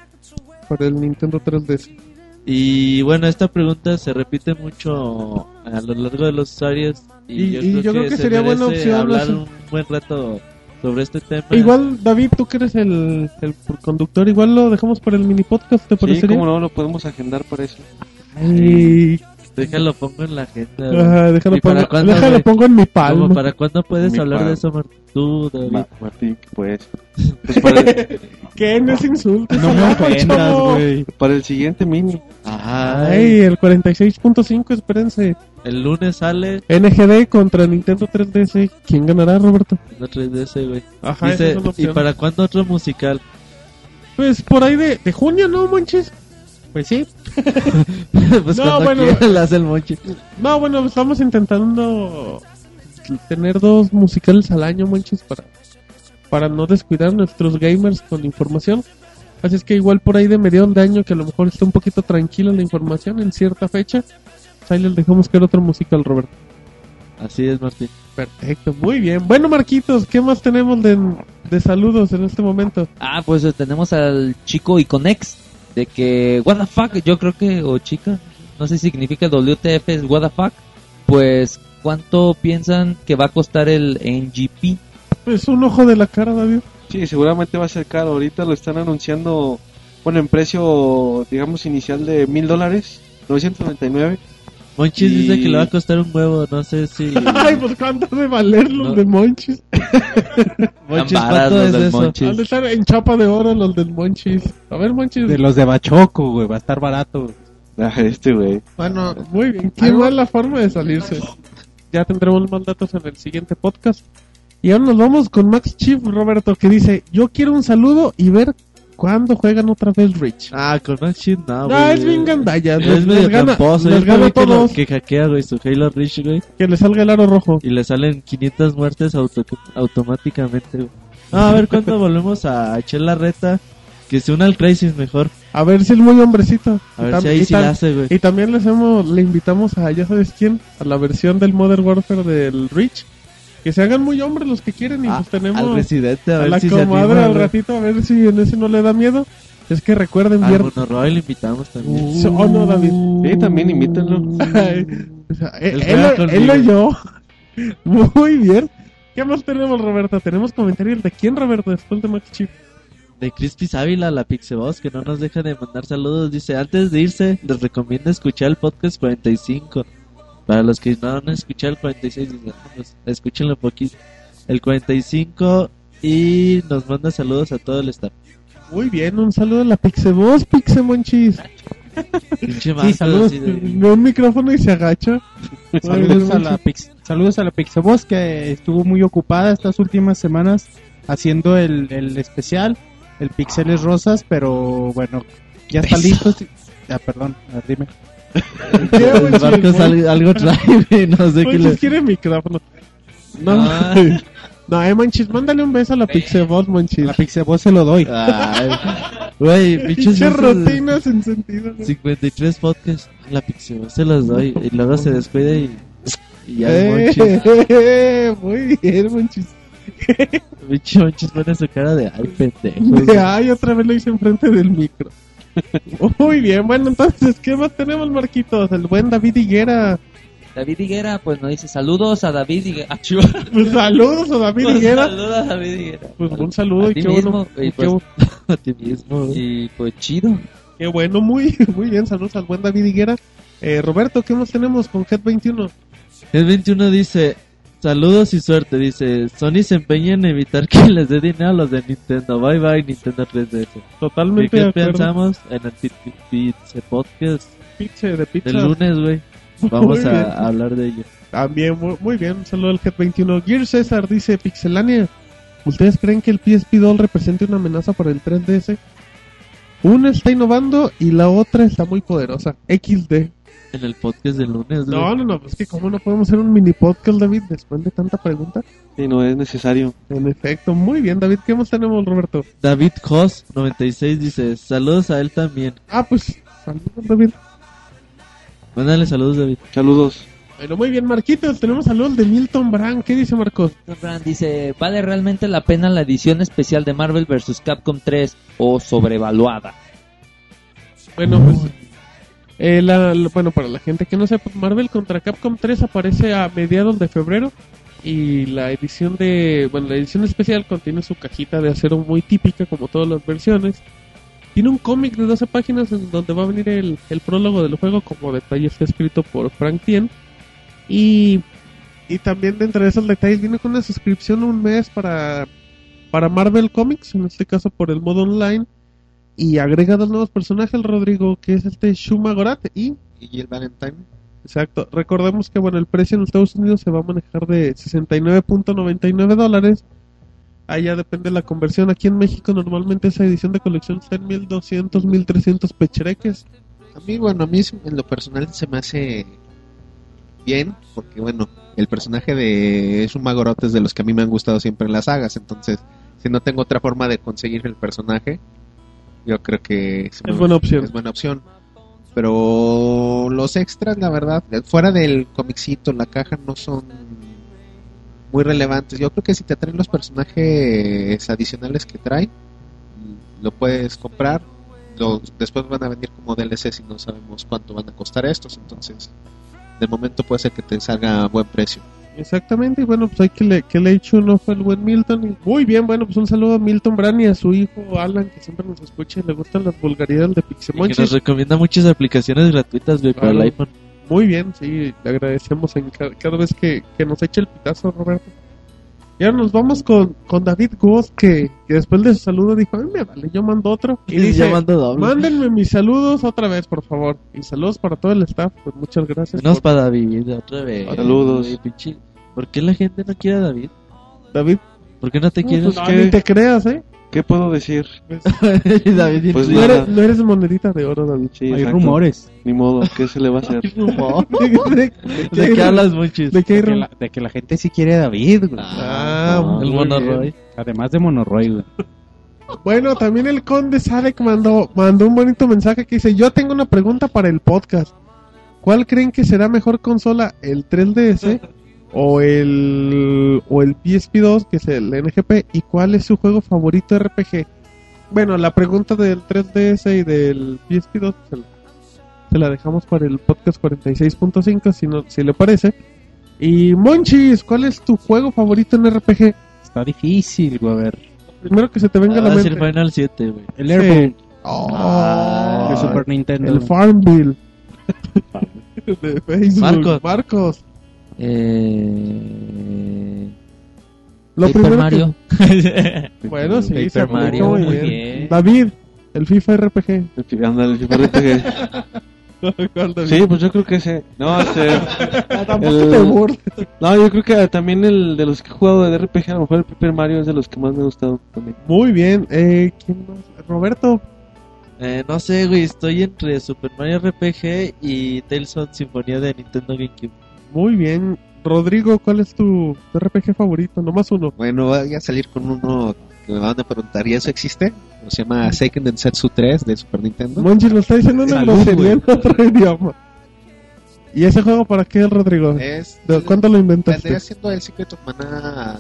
para el Nintendo 3DS. Y bueno, esta pregunta se repite mucho a lo largo de los usuarios y, Y- yo, y creo, yo creo que se sería buena opción, hablar un buen rato sobre este tema. Igual, David, tú que eres el, el conductor, igual lo dejamos para el mini podcast, ¿te Sí, parecería? cómo no, lo podemos agendar para eso. Ay, Déjalo pongo en la agenda. ajá, déjalo, ¿Y para pongo, cuándo, déjalo güey? pongo en mi ¿Cómo palma. para cuándo puedes Mi hablar de palma. eso, Martín? Tú, David. Ma- Martín, pues. pues para, el, ¿Qué? No es insulto. No me ofendas, güey. para el siguiente mini. Ay, el 46.5, espérense. El lunes sale NGD contra Nintendo 3DS. ¿Quién ganará, Roberto? el 3DS, güey. Ajá, esa Dice, ¿y para cuándo otro musical? Pues por ahí de, de junio, ¿no, manches? Pues sí. pues No, bueno. el. No, bueno, estamos intentando tener dos musicales al año, manches, para, para no descuidar a nuestros gamers con información. Así es que igual por ahí de mediados de año, que a lo mejor está un poquito tranquila la información en cierta fecha, pues ahí les dejamos que era otro musical, Roberto. Así es, Martín. Perfecto, muy bien. Bueno, Marquitos, ¿qué más tenemos de, de saludos en este momento? Ah, pues tenemos al chico Iconex. De que, what the fuck, yo creo que, o chica, no sé si significa WTF es what the fuck. Pues, ¿cuánto piensan que va a costar el NGP? Pues un ojo de la cara, David. Sí, seguramente va a ser caro. Ahorita lo están anunciando, bueno, en precio, digamos, inicial de mil dólares, 999. Monchis Y- dice que le va a costar un huevo, no sé si... Ay, pues cuánto de valer los No. de Monchis. Monchis, ¿cuánto los es eso? Monchis. Han de estar en chapa de oro los del Monchis. A ver, Monchis. De los de Bachoco, güey. Va a estar barato. Ah, este güey. Bueno, Muy bien, qué mala forma de salirse. Ya tendremos más datos en el siguiente podcast. Y ahora nos vamos con Max Chief Roberto que dice, yo quiero un saludo y ver cuándo juegan otra vez Rich. Ah, con Shit no, No, güey. es bien gandalla. Es les- medio les gana, tramposo, les es gana que, lo- todos. que hackea, güey, su Halo Reach, güey. Que le salga el aro rojo. Y le salen 500 muertes auto automáticamente, güey. Ah, a ver cuándo volvemos a echar la reta. Que se una al Crisis mejor. A ver si es muy hombrecito. A ver si ahí sí la hace, güey. Y también le hacemos, le invitamos a, ya sabes quién, a la versión del Modern Warfare del Reach. Que se hagan muy hombres los que quieren y Ah, pues tenemos Al Residente, a a ver la si se comadre anima, al ratito a ver si en ese no le da miedo. Es que recuerden Al viernes. Monoroy le invitamos también. So- oh, no, David. Sí, también imítenlo. Ay, o sea, él, Él él oyó. Muy bien. ¿Qué más tenemos, Roberto? Tenemos comentarios de quién, Roberto, después de Max Chip. De Crispy Ávila, la Pixeboss, que no nos deja de mandar saludos. Dice, antes de irse, les recomiendo escuchar el podcast 45. Para los que no han escuchado el 46, dice, "Ah, pues, escúchenlo poquito. El 45 y nos manda saludos a todo el staff. Muy bien, un saludo a la Pixeboss, Pixemonchis. Pinche manco, saludos. de- un micrófono y se agacha. Saludos a la Pix, saludos a la Pixaboss que estuvo muy ocupada estas últimas semanas haciendo el, el especial, el Pixeles Rosas, pero bueno, ya está listo. sí- Ah, perdón, dime. ¿Qué, El? Marcos al- algo trae, no sé qué le... quiere micrófono. No, Ah. no, eh, Monchis, mándale un beso a la Pixeboss, A Monchis. la Pixaboss se lo doy. Ay, güey, pinches Pinche besos- rutina sin sentido. güey. 53 podcasts, la Pixeboss se los doy y luego se descuida y, y ya Eh, muy bien, Monchis. Pinche Monchis pone su cara de ay, pendejo. De, Ay, otra vez lo hice enfrente del micro. Muy bien, bueno, entonces, ¿qué más tenemos, Marquitos? El buen David Higuera. David Higuera, pues nos dice saludos a David Higuera. Pues saludos a David Pues, Higuera. Saludos a David Higuera. Pues un saludo A y qué mismo, bueno. y pues- qué, a ti mismo. Y pues chido. qué bueno, muy, muy bien, saludos al buen David Higuera. Eh, Roberto, ¿qué más tenemos con Head 21? El 21 dice, saludos y suerte, dice, Sony se empeña en evitar que les dé dinero a los de Nintendo. Bye bye Nintendo 3DS. ¿Qué, Totalmente de qué pensamos en el Pi- Pi- Pizza Podcast Pizza de pizza. del lunes, güey? Vamos a, hablar de ello. También, muy, muy bien, un saludo al Head 21. Gear César dice, Pixelania, ¿ustedes creen que el PSP Doll represente una amenaza para el 3DS? Una está innovando y la otra está muy poderosa. XD. En el podcast del lunes. No, no, no, es que cómo no podemos hacer un mini podcast, David, después de tanta pregunta. Sí, no es necesario. En efecto, muy bien, David, ¿qué más tenemos, Roberto? David Cos 96 dice, saludos a él también. Ah, pues, saludos, David. Mándale saludos, David. Saludos. Bueno, muy bien, Marquitos. Tenemos saludos de Milton Brand. ¿Qué dice Marcos? Brand dice, ¿vale realmente la pena la edición especial de Marvel vs. Capcom 3 o sobrevaluada? Bueno, pues. Eh, bueno, para la gente que no sepa, Marvel contra Capcom 3 aparece a mediados de febrero. Y la edición de. Bueno, la edición especial contiene su cajita de acero muy típica, como todas las versiones. Tiene un cómic de 12 páginas en donde va a venir el, el prólogo del juego, como detalle está escrito por Frank Tien. Y, y también dentro de esos detalles viene con una suscripción un mes para, para Marvel Comics, en este caso por el modo online. Y agrega dos nuevos personajes, el Rodrigo, que es este Shuma Gorat y... Y el Valentine. Exacto. Recordemos que bueno, el precio en Estados Unidos se va a manejar de 69.99 dólares. Allá depende de la conversión. Aquí en México normalmente esa edición de colección está en 1200, 1300 pechereques. A mí, bueno, a mí en lo personal se me hace bien, porque bueno, el personaje de Shumagorot es de los que a mí me han gustado siempre en las sagas, entonces si no tengo otra forma de conseguir el personaje, yo creo que me- buena opción. Es buena opción. Pero los extras, la verdad, fuera del comicito, la caja, no son muy relevantes. Yo creo que si te traen los personajes adicionales que trae, lo puedes comprar. Los, después van a venir como DLC si no sabemos cuánto van a costar estos. Entonces, de momento puede ser que te salga a buen precio. Exactamente, y bueno, pues hay que le, que le he hecho un ojo al buen Milton. Y muy bien, bueno, pues un saludo a Milton Brand y a su hijo Alan, que siempre nos escucha y le gustan las vulgaridades de Y que nos recomienda muchas aplicaciones gratuitas, güey, para el iPhone. Muy bien, sí, le agradecemos en ca- cada, vez que, que nos echa el pitazo, Roberto. Y ahora nos vamos con, con David Goss, que, que después de su saludo dijo, "Ay, me vale, yo mando otro. Y Sí, dice, mando doble. mándenme mis saludos otra vez, por favor. Y saludos para todo el staff, pues muchas gracias. Menos por- para David, otra vez. Saludos. Pinche- ¿Por qué la gente no quiere a David? David, ¿Por qué no te no, quieres? pues, ni te creas, ¿eh? ¿Qué puedo decir? David Pues no, nada. eres, no eres monedita de oro, David. Sí, Hay exacto. rumores Ni modo, ¿qué se le va a hacer? ¿De, ¿De qué hablas, Monchis? ¿De qué de que, la, de que la gente sí quiere a David, güey. Ah, el muy monorroy. bien. Además de Monoroy, güey. Bueno, también el conde Sadek mandó, mandó un bonito mensaje que dice, yo tengo una pregunta para el podcast. ¿Cuál creen que será mejor consola, el 3DS o el, o el PSP2, que es el NGP? ¿Y cuál es su juego favorito RPG? Bueno, la pregunta del 3DS y del PSP2 se la, se la dejamos para el podcast 46.5, si, no, si le parece. Y Monchis, ¿cuál es tu juego favorito en RPG? Está difícil, güey, a ver. Primero que se te venga a la Ah, es mente. el Final 7, güey. El Airbound Oh, de Super Nintendo. el Farmville. de Facebook. Marcos. Marcos. Eh... Lo Paper primero Mario. que- Bueno, sí, Paper Mario, muy muy bien. bien. David, el FIFA RPG. Sí, pues yo creo que ese. No, este. Ah, el-. No, yo creo que también el de los que he jugado de RPG, a lo mejor el Paper Mario es de los que más me ha gustado también. Muy bien. Eh, ¿quién más? Roberto. Eh, no sé, güey, estoy entre Super Mario RPG y Tales of Sinfonía de Nintendo GameCube. Muy bien. Rodrigo, ¿cuál es tu RPG favorito? Nomás uno. Bueno, voy a salir con uno que me van a preguntar, ¿y eso existe? Se llama Seiken Densetsu 3 de Super Nintendo. Monchi lo está diciendo una grosería en otro idioma. ¿Y ese juego para qué, Rodrigo? Es ¿De ¿Cuándo lo inventaste? Vendría siendo el Secret of Mana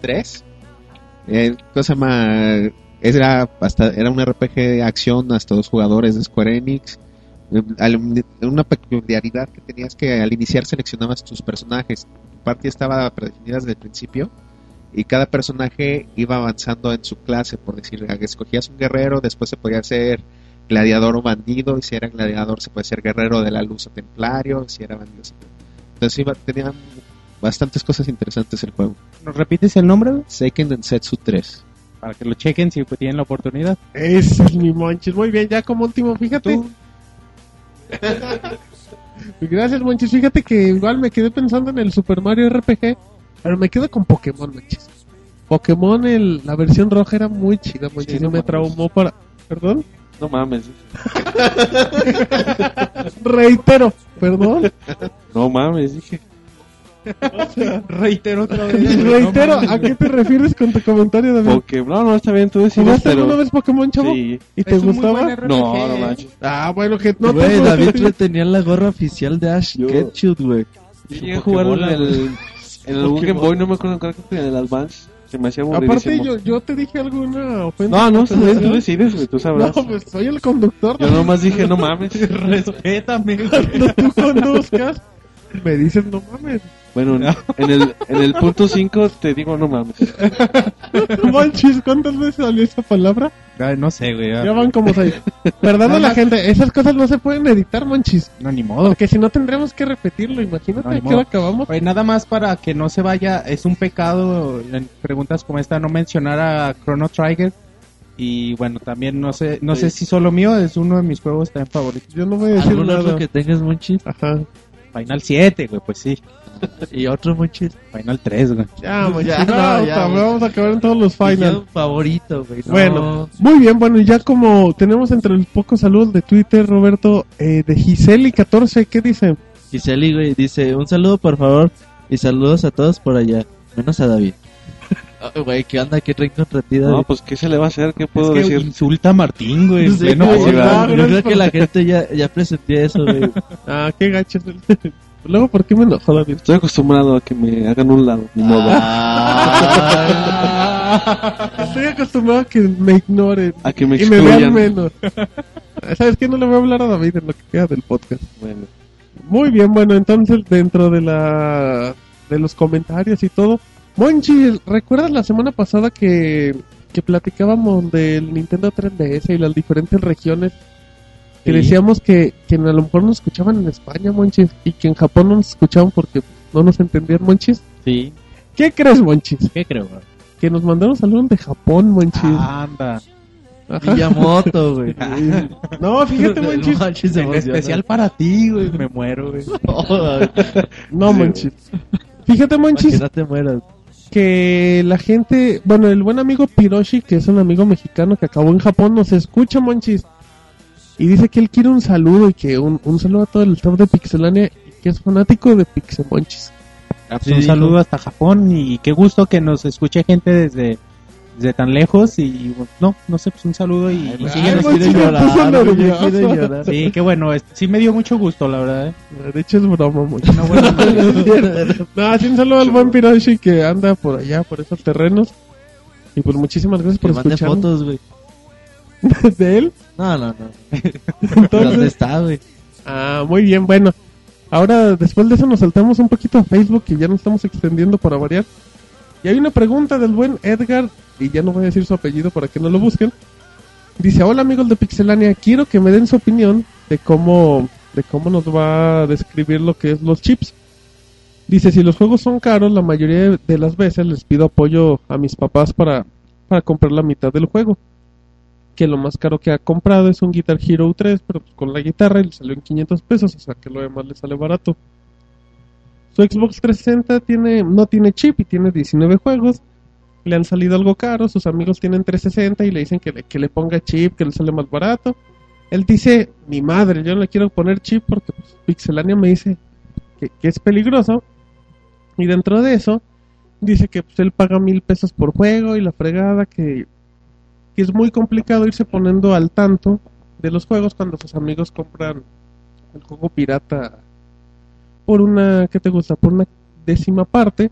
3. Eh, ¿Cómo se llama? Era, hasta, era un RPG de acción hasta dos jugadores de Square Enix. Una peculiaridad que tenías que al iniciar seleccionabas tus personajes. Tu party estaba predefinida desde el principio y cada personaje iba avanzando en su clase. Por decir, escogías un guerrero, después se podía ser gladiador o bandido, y si era gladiador se puede ser guerrero de la luz o templario, si era bandido. Entonces iba, tenían bastantes cosas interesantes el juego. ¿Nos repites el nombre? Seiken Densetsu 3. Para que lo chequen si tienen la oportunidad. Ese es mi Monchis. Muy bien, ya como último, fíjate. Gracias, Monchis. Fíjate que igual me quedé pensando en el Super Mario RPG, pero me quedo con Pokémon, Monchis. Pokémon, el, la versión roja era muy chida, Monchis. Sí, no me mames. traumó para. ¿Perdón? No mames. Reitero, perdón. No mames, dije. Reitero otra vez. Reitero, ¿a qué te refieres con tu comentario, David? Porque, no, no, está bien, tú decides, ¿Jugaste pero... alguna vez Pokémon, chavo? Sí. ¿Y te Es un muy gustaba? No, no manches. Ah, bueno, que no Güey, te David le tenía la gorra oficial de Ash Yo- Ketchum, güey. Yo llegué a jugar en el, en el Game Boy, no me acuerdo, creo que en el Advance. Se me hacía Aparte, yo, yo te dije alguna ofensa. No, no, tú, tú decides, güey, tú sabrás. No, pues soy el conductor. Yo nomás dije, no mames. Respétame. Cuando tú conduzcas, me dices, no mames. Bueno, en el, en el punto 5 te digo, no mames. Monchis, ¿cuántas veces salió esa palabra? Ay, no sé, güey. Ya van como seis. Perdón a la gente, esas cosas no se pueden editar, Monchis. No, ni modo. Porque si no tendremos que repetirlo, imagínate No, que lo acabamos. Oye, nada más para que no se vaya, es un pecado en preguntas como esta no mencionar a Chrono Trigger. Y bueno, también no sé, no sé si solo mío, es uno de mis juegos también favoritos. Yo no voy a decir ¿Algún otro nada. que tengas, Monchis? Ajá. Final 7, güey, pues sí. ¿Y otro, Monchis? Final 3, güey. Ya, Monchis, Ya, no, no, ya, cabrón, güey. vamos a acabar en todos los Yo, finals. favorito, güey. no. Bueno, muy bien, bueno, y ya como tenemos entre los pocos saludos de Twitter, Roberto, eh, de Giseli14, ¿qué dice? Giseli, güey, dice, un saludo, por favor, y saludos a todos por allá, menos a David. Ah, Güey, ¿qué onda? ¿Qué traen contra ti, David? No, pues, ¿qué se le va a hacer? ¿Qué puedo Es que decir? insulta a Martín, güey. Sí, güey, podcast. yo creo que la gente ya, ya presentía eso, güey. Ah, qué gacho. Luego, ¿por qué me enojó David? Estoy acostumbrado a que me hagan un lado, ni modo. Estoy acostumbrado a que me ignoren. A que me y me vean menos. ¿Sabes qué? No le voy a hablar a David en lo que queda del podcast. Bueno, Muy bien, bueno, entonces dentro de la de los comentarios y todo. Monchi, ¿recuerdas la semana pasada que, que platicábamos del Nintendo 3DS y las diferentes regiones? Que decíamos que, que a lo mejor nos escuchaban en España, Monchis, y que en Japón no nos escuchaban porque no nos entendían, Monchis. Sí, ¿Qué crees, Monchis? ¿qué creo, güey? Que nos mandaron saludos de Japón, Monchis. Anda. Ajá. Villamoto, güey. No, fíjate, Monchis. En especial para ti, güey. Me muero, güey. No, Monchis. Fíjate, Monchis, que no te mueras. que la gente, bueno, el buen amigo Piroshi, que es un amigo mexicano que acabó en Japón, nos escucha, Monchis. Y dice que él quiere un saludo y que un, un saludo a todo el staff de Pixelania y que es fanático de Pixel Monchis. Ah, pues Sí, un dijo. saludo hasta Japón y qué gusto que nos escuche gente desde, desde tan lejos y no, no sé, pues un saludo y, y Ay, quiere me llorar, quiere. Sí, qué bueno, es- sí me dio mucho gusto, la verdad. ¿eh? De hecho es broma, noticia. no, sí, un saludo al buen Piroshi que anda por allá, por esos terrenos. Y pues muchísimas gracias por escuchar fotos, güey. de él. No, no, no. Entonces, ¿Dónde está, güey? Ah, muy bien, bueno. Ahora, después de eso, nos saltamos un poquito a Facebook y ya nos estamos extendiendo para variar. Y hay una pregunta del buen Edgar, y ya no voy a decir su apellido para que no lo busquen. Dice, hola amigos de Pixelania, quiero que me den su opinión de cómo, de cómo nos va a describir lo que es los chips. Dice, si los juegos son caros, la mayoría de- las veces les pido apoyo a mis papás para, para comprar la mitad del juego. Que lo más caro que ha comprado es un Guitar Hero 3, pero pues con la guitarra y le salió en 500 pesos, o sea que lo demás le sale barato. Su Xbox 360 tiene, no tiene chip y tiene 19 juegos. Le han salido algo caro, sus amigos tienen 360 y le dicen que le, que le ponga chip, que le sale más barato. Él dice, mi madre, yo no le quiero poner chip porque pues, Pixelania me dice que, que es peligroso. Y dentro de eso, dice que pues, él paga mil pesos por juego y la fregada, que, que es muy complicado irse poniendo al tanto de los juegos cuando sus amigos compran el juego pirata por una, ¿qué te gusta? Por una décima parte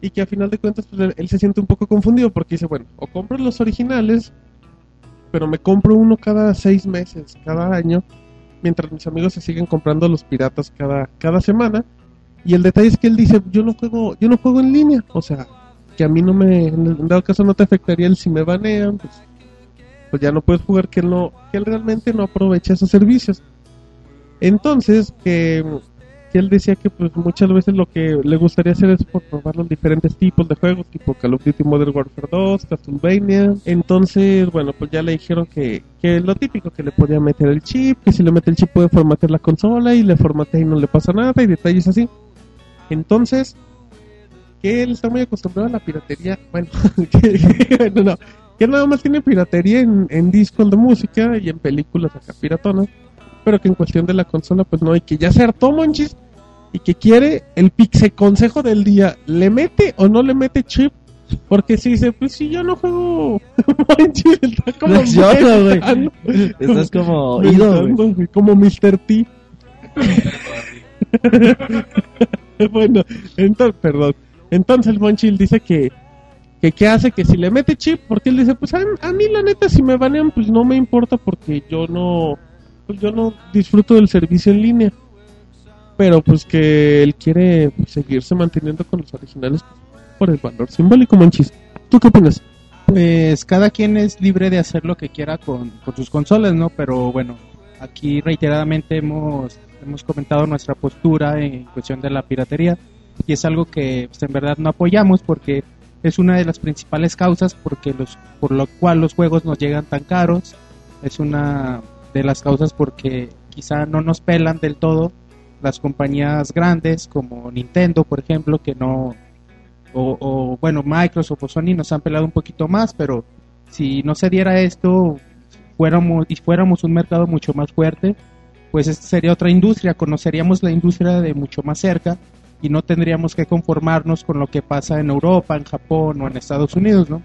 y que a final de cuentas pues, él, se siente un poco confundido porque dice, bueno, o compro los originales, pero me compro uno cada seis meses, cada año, mientras mis amigos se siguen comprando los piratas cada, cada semana. Y el detalle es que él dice, yo no juego, yo no juego en línea, o sea, que a mí no me, en dado caso no te afectaría el si me banean, pues, pues ya no puedes jugar, que él no, que él realmente no aprovecha esos servicios. Entonces, que, que él decía que pues muchas veces lo que le gustaría hacer es por probar los diferentes tipos de juegos, tipo Call of Duty Modern Warfare 2, Castlevania. Entonces, bueno, pues ya le dijeron que, que lo típico, que le podía meter el chip, que si le mete el chip puede formatear la consola y le formatea y no le pasa nada y detalles así. Entonces, que él está muy acostumbrado a la piratería, bueno, que, bueno, no, que nada más tiene piratería en, en discos de música y en películas acá piratonas, pero que en cuestión de la consola pues no, y que ya se hartó Monchis y que quiere el pixe consejo del día, ¿le mete o no le mete chip? Porque si dice, pues si yo no juego Monchis, está como Reacciona, güey. pensando. Estás como ido, güey, como Mr. T. bueno, entonces, perdón. Entonces Monchil dice que, que qué hace, que si le mete chip, porque él dice, pues a, a mí la neta si me banean, pues no me importa porque yo no, pues yo no disfruto del servicio en línea. Pero pues que él quiere seguirse manteniendo con los originales por el valor simbólico, Monchis. ¿Tú qué opinas? Pues cada quien es libre de hacer lo que quiera con, con sus consolas, ¿no? Pero bueno, aquí reiteradamente hemos, hemos comentado nuestra postura en cuestión de la piratería y es algo que pues, en verdad no apoyamos porque es una de las principales causas porque los, por lo cual los juegos nos llegan tan caros. Es una de las causas porque quizá no nos pelan del todo las compañías grandes como Nintendo, por ejemplo, que no, o, bueno, Microsoft o Sony nos han pelado un poquito más, pero si no se diera esto, fuéramos y fuéramos un mercado mucho más fuerte, pues sería otra industria, conoceríamos la industria de mucho más cerca y no tendríamos que conformarnos con lo que pasa en Europa, en Japón o en Estados Unidos, ¿no?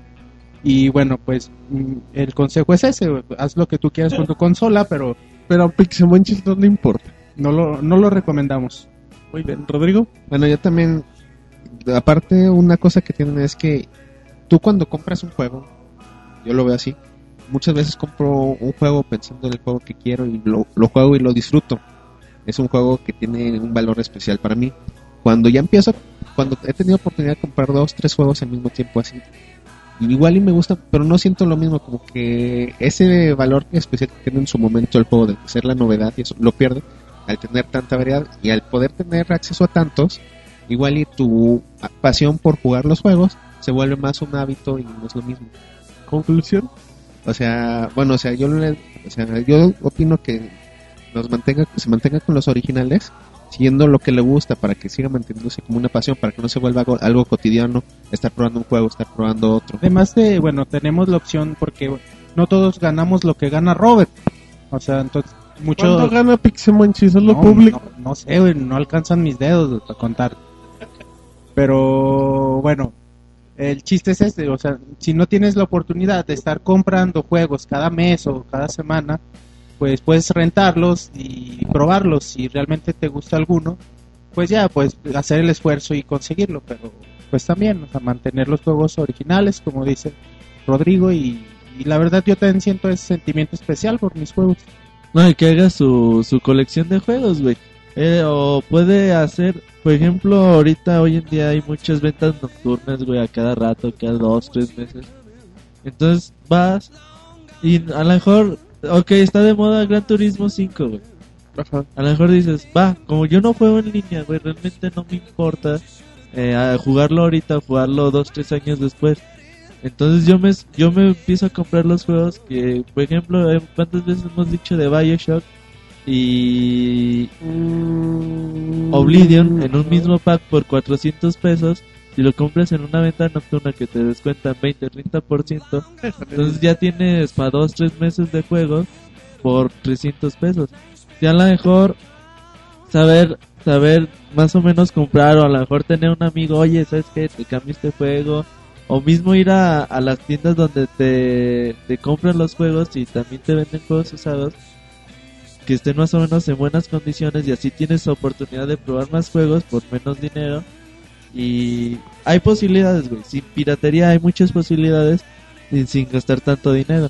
Y bueno, pues mm, el consejo es ese, haz lo que tú quieras con tu consola, pero Pero a Pixemonchis no le importa. no lo, no lo recomendamos. Muy bien, Rodrigo. Bueno, yo también, aparte una cosa que tienen es que tú cuando compras un juego, yo lo veo así, muchas veces compro un juego pensando en el juego que quiero y lo, lo juego y lo disfruto. Es un juego que tiene un valor especial para mí. Cuando ya empiezo, cuando he tenido oportunidad de comprar dos, tres juegos al mismo tiempo así, igual y me gusta, pero no siento lo mismo, como que ese valor especial que tiene en su momento el juego de ser la novedad y eso lo pierde al tener tanta variedad y al poder tener acceso a tantos, igual y tu pasión por jugar los juegos se vuelve más un hábito y no es lo mismo. Conclusión. O sea, bueno, o sea, yo le- o sea, yo opino que nos mantenga se mantenga con los originales, siguiendo lo que le gusta para que siga manteniéndose como una pasión, para que no se vuelva algo, algo cotidiano, estar probando un juego, estar probando otro. Además de, bueno, tenemos la opción porque no todos ganamos lo que gana Robert. O sea, entonces, mucho... ¿Cuánto gana Pixemonchis? Solo no, público. No, no sé, güey, no alcanzan mis dedos para contar. Pero bueno, el chiste es este, o sea, si no tienes la oportunidad de estar comprando juegos cada mes o cada semana, pues puedes rentarlos y probarlos. Si realmente te gusta alguno, pues ya, pues hacer el esfuerzo y conseguirlo, pero pues también, o sea, mantener los juegos originales, como dice Rodrigo, y, la verdad yo también siento ese sentimiento especial por mis juegos. No, y que haga su, su colección de juegos, güey. Eh, o puede hacer, por ejemplo, ahorita hoy en día hay muchas ventas nocturnas, güey, a cada rato, cada dos, tres meses. Entonces vas y a lo mejor, ok, está de moda Gran Turismo 5, güey. Ajá. A lo mejor dices, va, como yo no juego en línea, güey, realmente no me importa eh, a jugarlo ahorita, jugarlo dos, tres años después. Entonces yo me, yo me empiezo a comprar los juegos que, por ejemplo, eh, ¿cuántas veces hemos dicho de Bioshock? Y Oblivion en un mismo pack por 400 pesos. Si lo compras en una venta nocturna que te descuentan 20-30%, entonces ya tienes para 2-3 meses de juego por 300 pesos. Ya a lo mejor saber saber más o menos comprar o a lo mejor tener un amigo, oye, ¿sabes qué? Te cambio este juego. O mismo ir a, a las tiendas donde te, te compran los juegos y también te venden juegos usados que estén más o menos en buenas condiciones y así tienes oportunidad de probar más juegos por menos dinero. Y hay posibilidades, güey. Sin piratería hay muchas posibilidades y sin gastar tanto dinero.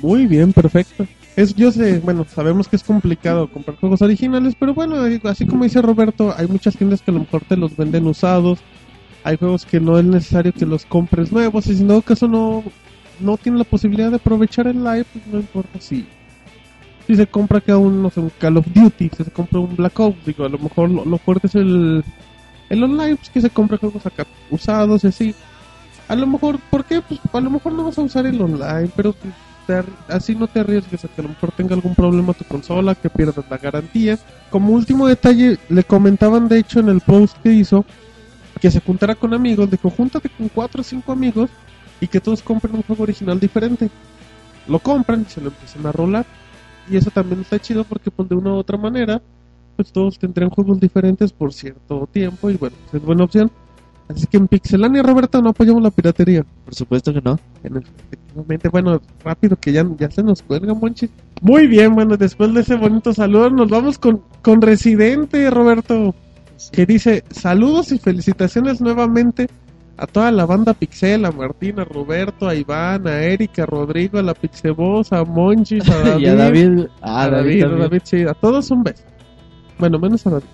Muy bien, perfecto. Es, yo sé, bueno, sabemos que es complicado comprar juegos originales, pero bueno, eh, así como dice Roberto, hay muchas tiendas que a lo mejor te los venden usados. Hay juegos que no es necesario que los compres nuevos y si todo caso no, no tiene la posibilidad de aprovechar el live, pues no importa si, si se compra cada uno, no sé, un Call of Duty, si se compra un Black Ops, digo, a lo mejor lo, lo fuerte es el, el online, pues que se compra juegos acá usados y así. A lo mejor, ¿por qué? Pues a lo mejor no vas a usar el online, pero te así no te arriesgues a que a lo mejor tenga algún problema tu consola, que pierdas la garantía. Como último detalle, le comentaban de hecho en el post que hizo que se juntara con amigos, dijo, júntate con cuatro o cinco amigos y que todos compren un juego original diferente. Lo compran y se lo empiezan a rolar. Y eso también está chido porque pues de una u otra manera, pues todos tendrían juegos diferentes por cierto tiempo y bueno, es buena opción. Así que en Pixelania, Roberto, no apoyamos la piratería. Por supuesto que no. En el- efectivamente, bueno, rápido que ya, ya se nos cuelga, Monchi. Muy bien, bueno, después de ese bonito saludo nos vamos con, con Residente, Roberto. Que dice saludos y felicitaciones nuevamente a toda la banda Pixel, a Martín, a Roberto, a Iván, a Erika, a Rodrigo, a la Pixeboss, a Monchis, a David, y a David. Ah, a David, David, a. David, sí, a todos un beso. Bueno, menos a David.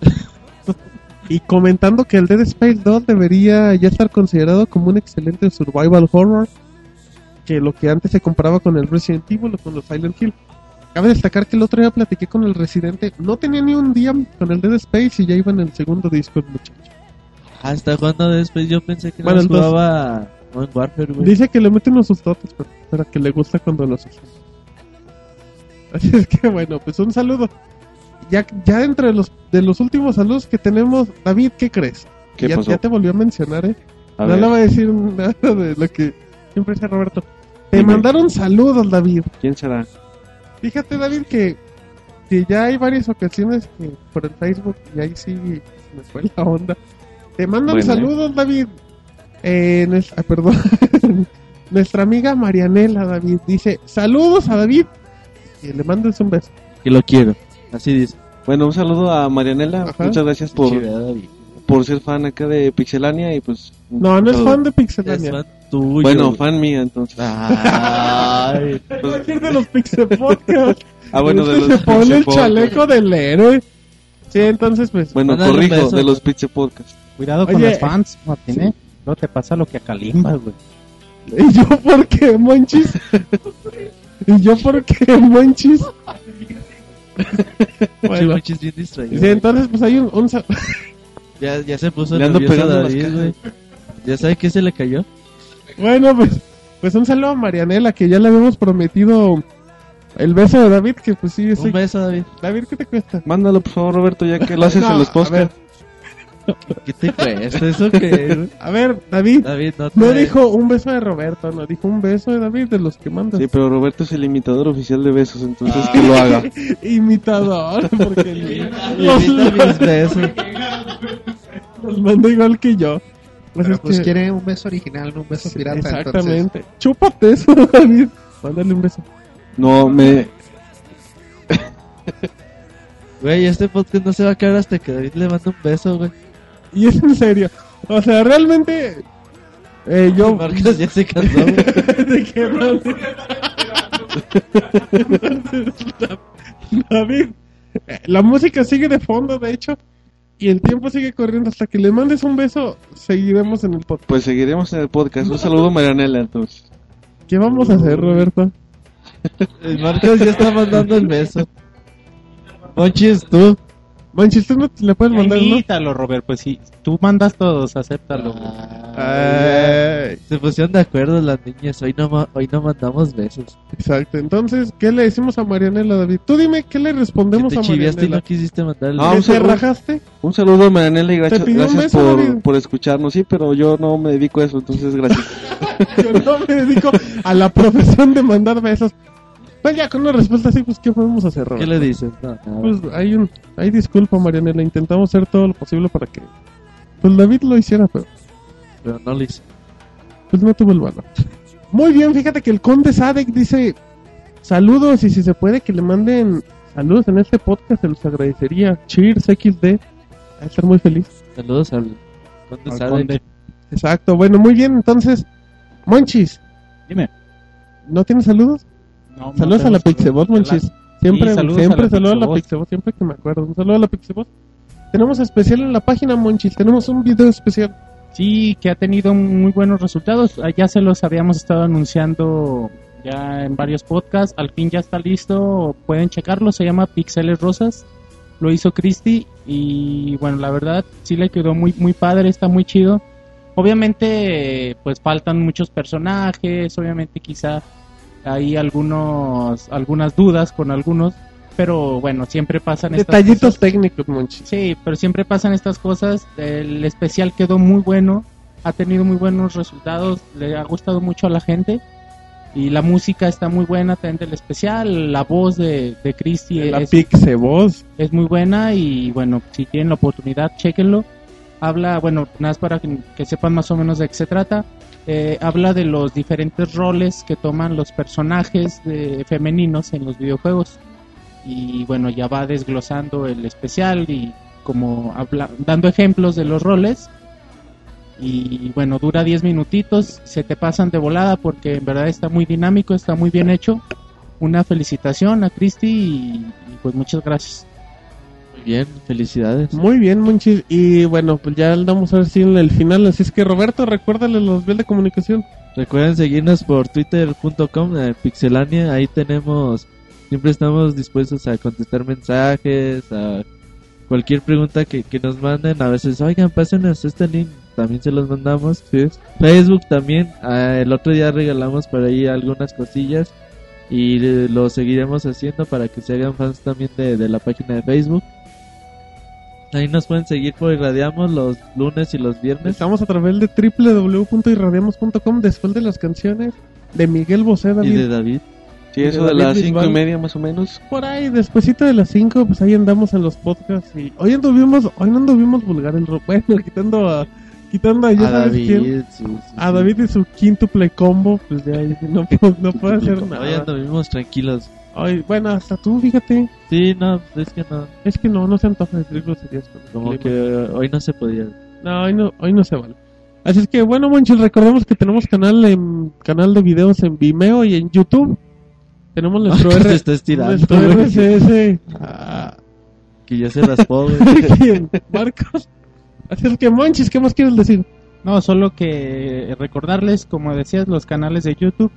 y comentando que el Dead Space 2 debería ya estar considerado como un excelente survival horror, que lo que antes se comparaba con el Resident Evil o con los Silent Hill. Cabe destacar que el otro día platiqué con el residente, no tenía ni un día con el Dead Space y ya iba en el segundo disco el muchacho. Ah, está jugando después. Yo pensé que Bueno, entonces- jugaba Warfare, güey. Dice que le meten unos sustotes, pero, pero que le gusta cuando los usan. Así es que bueno, pues un saludo. Ya, ya entre los de los últimos saludos que tenemos, David, ¿qué crees? ¿Qué ya, pasó? ya te volvió a mencionar, ¿eh? A no ver. le voy a decir nada de lo que siempre dice Roberto. Te Dime. mandaron saludos, David. ¿Quién será? Fíjate, David, que, que ya hay varias ocasiones que por el Facebook, y ahí sí se me fue la onda. Te mandan Bueno. saludos, David. Eh, nues- ah, perdón. Nuestra amiga Marianela, David, dice: Saludos a David. Y le mandes un beso. Que lo quiero. Así dice. Bueno, un saludo a Marianela. Ajá. Muchas gracias por, por ser fan acá de Pixelania y pues... No, no es fan de Es Pixelania. fan tuyo. Bueno, fan mía entonces. Ay. De los Pixel Podcast. Ah, bueno, de Se los pone el Pixel Podcast. chaleco del héroe. Sí, entonces, pues. Bueno, corrijo, beso. de los Pixel Podcast. Cuidado con Oye, los fans, Martín, ¿eh? No te pasa lo que a Kalimba, güey. ¿Y yo por qué, Monchis? ¿Y yo por qué, Monchis? Bueno, Monchis bien distraído. sí, entonces pues hay un, un Ya, ya se puso Le ando nervioso pegando las David, güey. ¿Ya sabe qué se le cayó? Bueno, pues, pues un saludo a Marianela, que ya le habíamos prometido el beso de David, que pues sí, sí. Un beso, David. David, ¿qué te cuesta? Mándalo, por favor, Roberto, ya que lo haces No, en los a podcasts. ¿Qué te cuesta eso que a ver, David, David, no te... no dijo un beso de Roberto, no, dijo un beso de David de los que mandas. Sí, pero Roberto es el imitador oficial de besos, entonces que lo haga. Imitador, porque Imita mis besos. los manda igual que yo. Pues Pero es pues que- quiere un beso original, no un beso Sí, pirata. entonces- Exactamente. Chúpate eso, David. Mándale un beso. No, me... Güey, este podcast no se va a acabar hasta que David le mande un beso, güey. Y es en serio. O sea, realmente. Eh, yo. Marcos ya se cansó. ¿De más? David, eh, la música sigue de fondo, de hecho. Y el tiempo sigue corriendo. Hasta que le mandes un beso, seguiremos en el podcast. Pues seguiremos en el podcast. Un saludo Marianela, entonces. ¿Qué vamos a hacer, Roberto? El Marcos ya está mandando el beso. Monchis, tú. Manches, tú no te le puedes mandar, ¿no? Imítalo, Robert, pues sí. Tú mandas todos, acéptalo. Ay, Se pusieron de acuerdo las niñas. Hoy no, ma- hoy no mandamos besos. exacto. Entonces, ¿qué le decimos a Marianela, David? Tú dime, ¿qué le Que respondemos te a chiviaste y Marianela? no quisiste mandar el No, ¿Que un beso. te saludo. rajaste? Un saludo a Marianela y gracias, Te pidió un gracias beso, por, por escucharnos. Sí, pero yo no me dedico a eso, entonces gracias. Yo no me dedico a la profesión de mandar besos. Pues ya con una respuesta así, pues ¿qué podemos hacer, ¿Qué Roberto? le dices? No. Pues hay un, hay disculpa, Marianela. Intentamos hacer todo lo posible para que, pues David lo hiciera, pero Pero no lo hice. pues no tuvo el valor. Muy bien, fíjate que el conde Sadek dice saludos y si se puede que le manden saludos en este podcast, se los agradecería. Cheers XD, a estar muy feliz. Saludos al conde Al Sadek. conde. Exacto, bueno, muy bien, entonces, Monchis, Dime. ¿no tienes saludos? No, no Saludos a la Pixebot, saludos. Monchis. Siempre, Sí, saludos siempre a la saludo a la Pixebot. Pixebot, siempre que me acuerdo. Un saludo a la Pixebot. Tenemos especial en la página, Monchis. Tenemos un video especial. Sí, que ha tenido muy buenos resultados. Ah, Ya se los habíamos estado anunciando ya en varios podcasts. Al fin ya está listo. Pueden checarlo. Se llama Pixeles Rosas. Lo hizo Christy. Y bueno, la verdad sí le quedó muy, muy padre. Está muy chido. Obviamente, pues faltan muchos personajes. Obviamente, quizá hay algunos, algunas dudas con algunos. Pero bueno, siempre pasan estas Detallitos cosas. técnicos. Sí, pero siempre pasan estas cosas. El especial quedó muy bueno, ha tenido muy buenos resultados, le ha gustado mucho a la gente. Y la música está muy buena también del especial, la voz de, de Christy La es, Pixebot. es muy buena y bueno, si tienen la oportunidad, chequenlo. Habla, bueno, nada más para que, sepan más o menos de qué se trata. Eh, habla de los diferentes roles que toman los personajes de, femeninos en los videojuegos. Y bueno, ya va desglosando el especial y como habla- dando ejemplos de los roles. Y bueno, dura 10 minutitos, se te pasan de volada porque en verdad está muy dinámico, está muy bien hecho. Una felicitación a Cristi y, y pues muchas gracias. Bien, felicidades. Muy bien, Monchis. Y bueno, pues ya andamos a ver si en el final. Así es que Roberto, recuérdale los vías de comunicación. Recuerden seguirnos por twitter.com, eh, pixelania, ahí tenemos, siempre estamos dispuestos a contestar mensajes, a cualquier pregunta que, que nos manden, a veces, oigan, pásenos este link, también se los mandamos. Facebook también, ah, el otro día regalamos por ahí algunas cosillas y lo seguiremos haciendo para que se hagan fans también de, de la página de Facebook. Ahí nos pueden seguir por Irradiamos los lunes y los viernes. Estamos a través de www.irradiamos.com después de las canciones de Miguel Bosé, Y David. de David. Sí, Y eso de David las cinco y media más o menos. Por ahí, despuesito de las 5, pues ahí andamos en los podcasts. Y hoy anduvimos, hoy no anduvimos vulgar el ro- Bueno, quitando a, quitando a, ya A sabes David, quién. sí, sí, A. David y su quintuple combo, pues ya ahí no, puedo- no puedo hacer Hoy nada. anduvimos tranquilos. Ay, bueno, hasta tú, fíjate. Sí, no, es que no. Es que no, no se antoja decir groserías con Como clima. que hoy no se podía. No, hoy no, hoy no se vale. Así es que bueno, Monchil, recordemos que tenemos canal en canal de videos en Vimeo y en YouTube. Tenemos nuestro Se R, estirando, nuestro. RSS. Ah, Que ya se raspó. Marcos. Así es que Monchis, ¿qué más quieres decir? No, solo que recordarles, como decías, los canales de YouTube.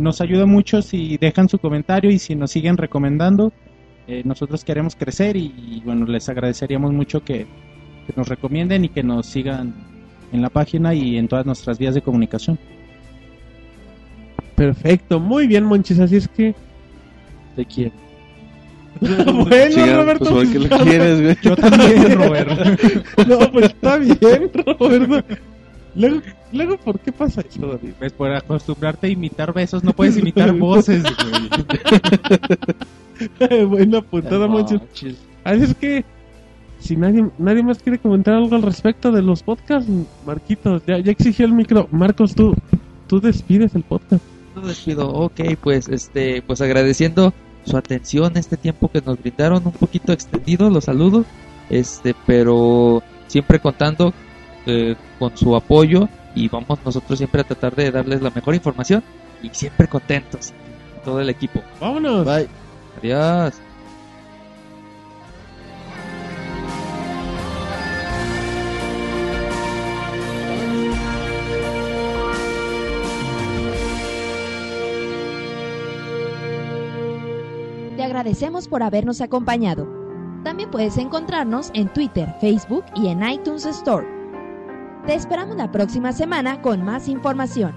Nos ayuda mucho si dejan su comentario y si nos siguen recomendando. Eh, nosotros queremos crecer y, y, bueno, les agradeceríamos mucho que, que nos recomienden y que nos sigan en la página y en todas nuestras vías de comunicación. Perfecto, muy bien, Monchis. Así es que. Te quiero. bueno, Chica, Roberto. pues, ¿por qué lo quieres, güey? Yo también, Roberto. no, pues está bien, Roberto. Luego, luego, ¿por qué pasa eso, David? Pues por acostumbrarte a imitar besos, no puedes imitar voces. güey. Buena puntada, Monchis. Así es que, si nadie, nadie más quiere comentar algo al respecto de los podcasts, Marquitos, ya, ya exigió el micro. Marcos, tú, tú despides el podcast. Lo despido. Ok, pues este, pues agradeciendo su atención, este tiempo que nos brindaron, un poquito extendido, los saludo, este, pero siempre contando eh, con su apoyo y vamos nosotros siempre a tratar de darles la mejor información y siempre contentos, todo el equipo. Vámonos. Bye. Adiós. Te agradecemos por habernos acompañado. También puedes encontrarnos en Twitter, Facebook y en iTunes Store. Te esperamos la próxima semana con más información.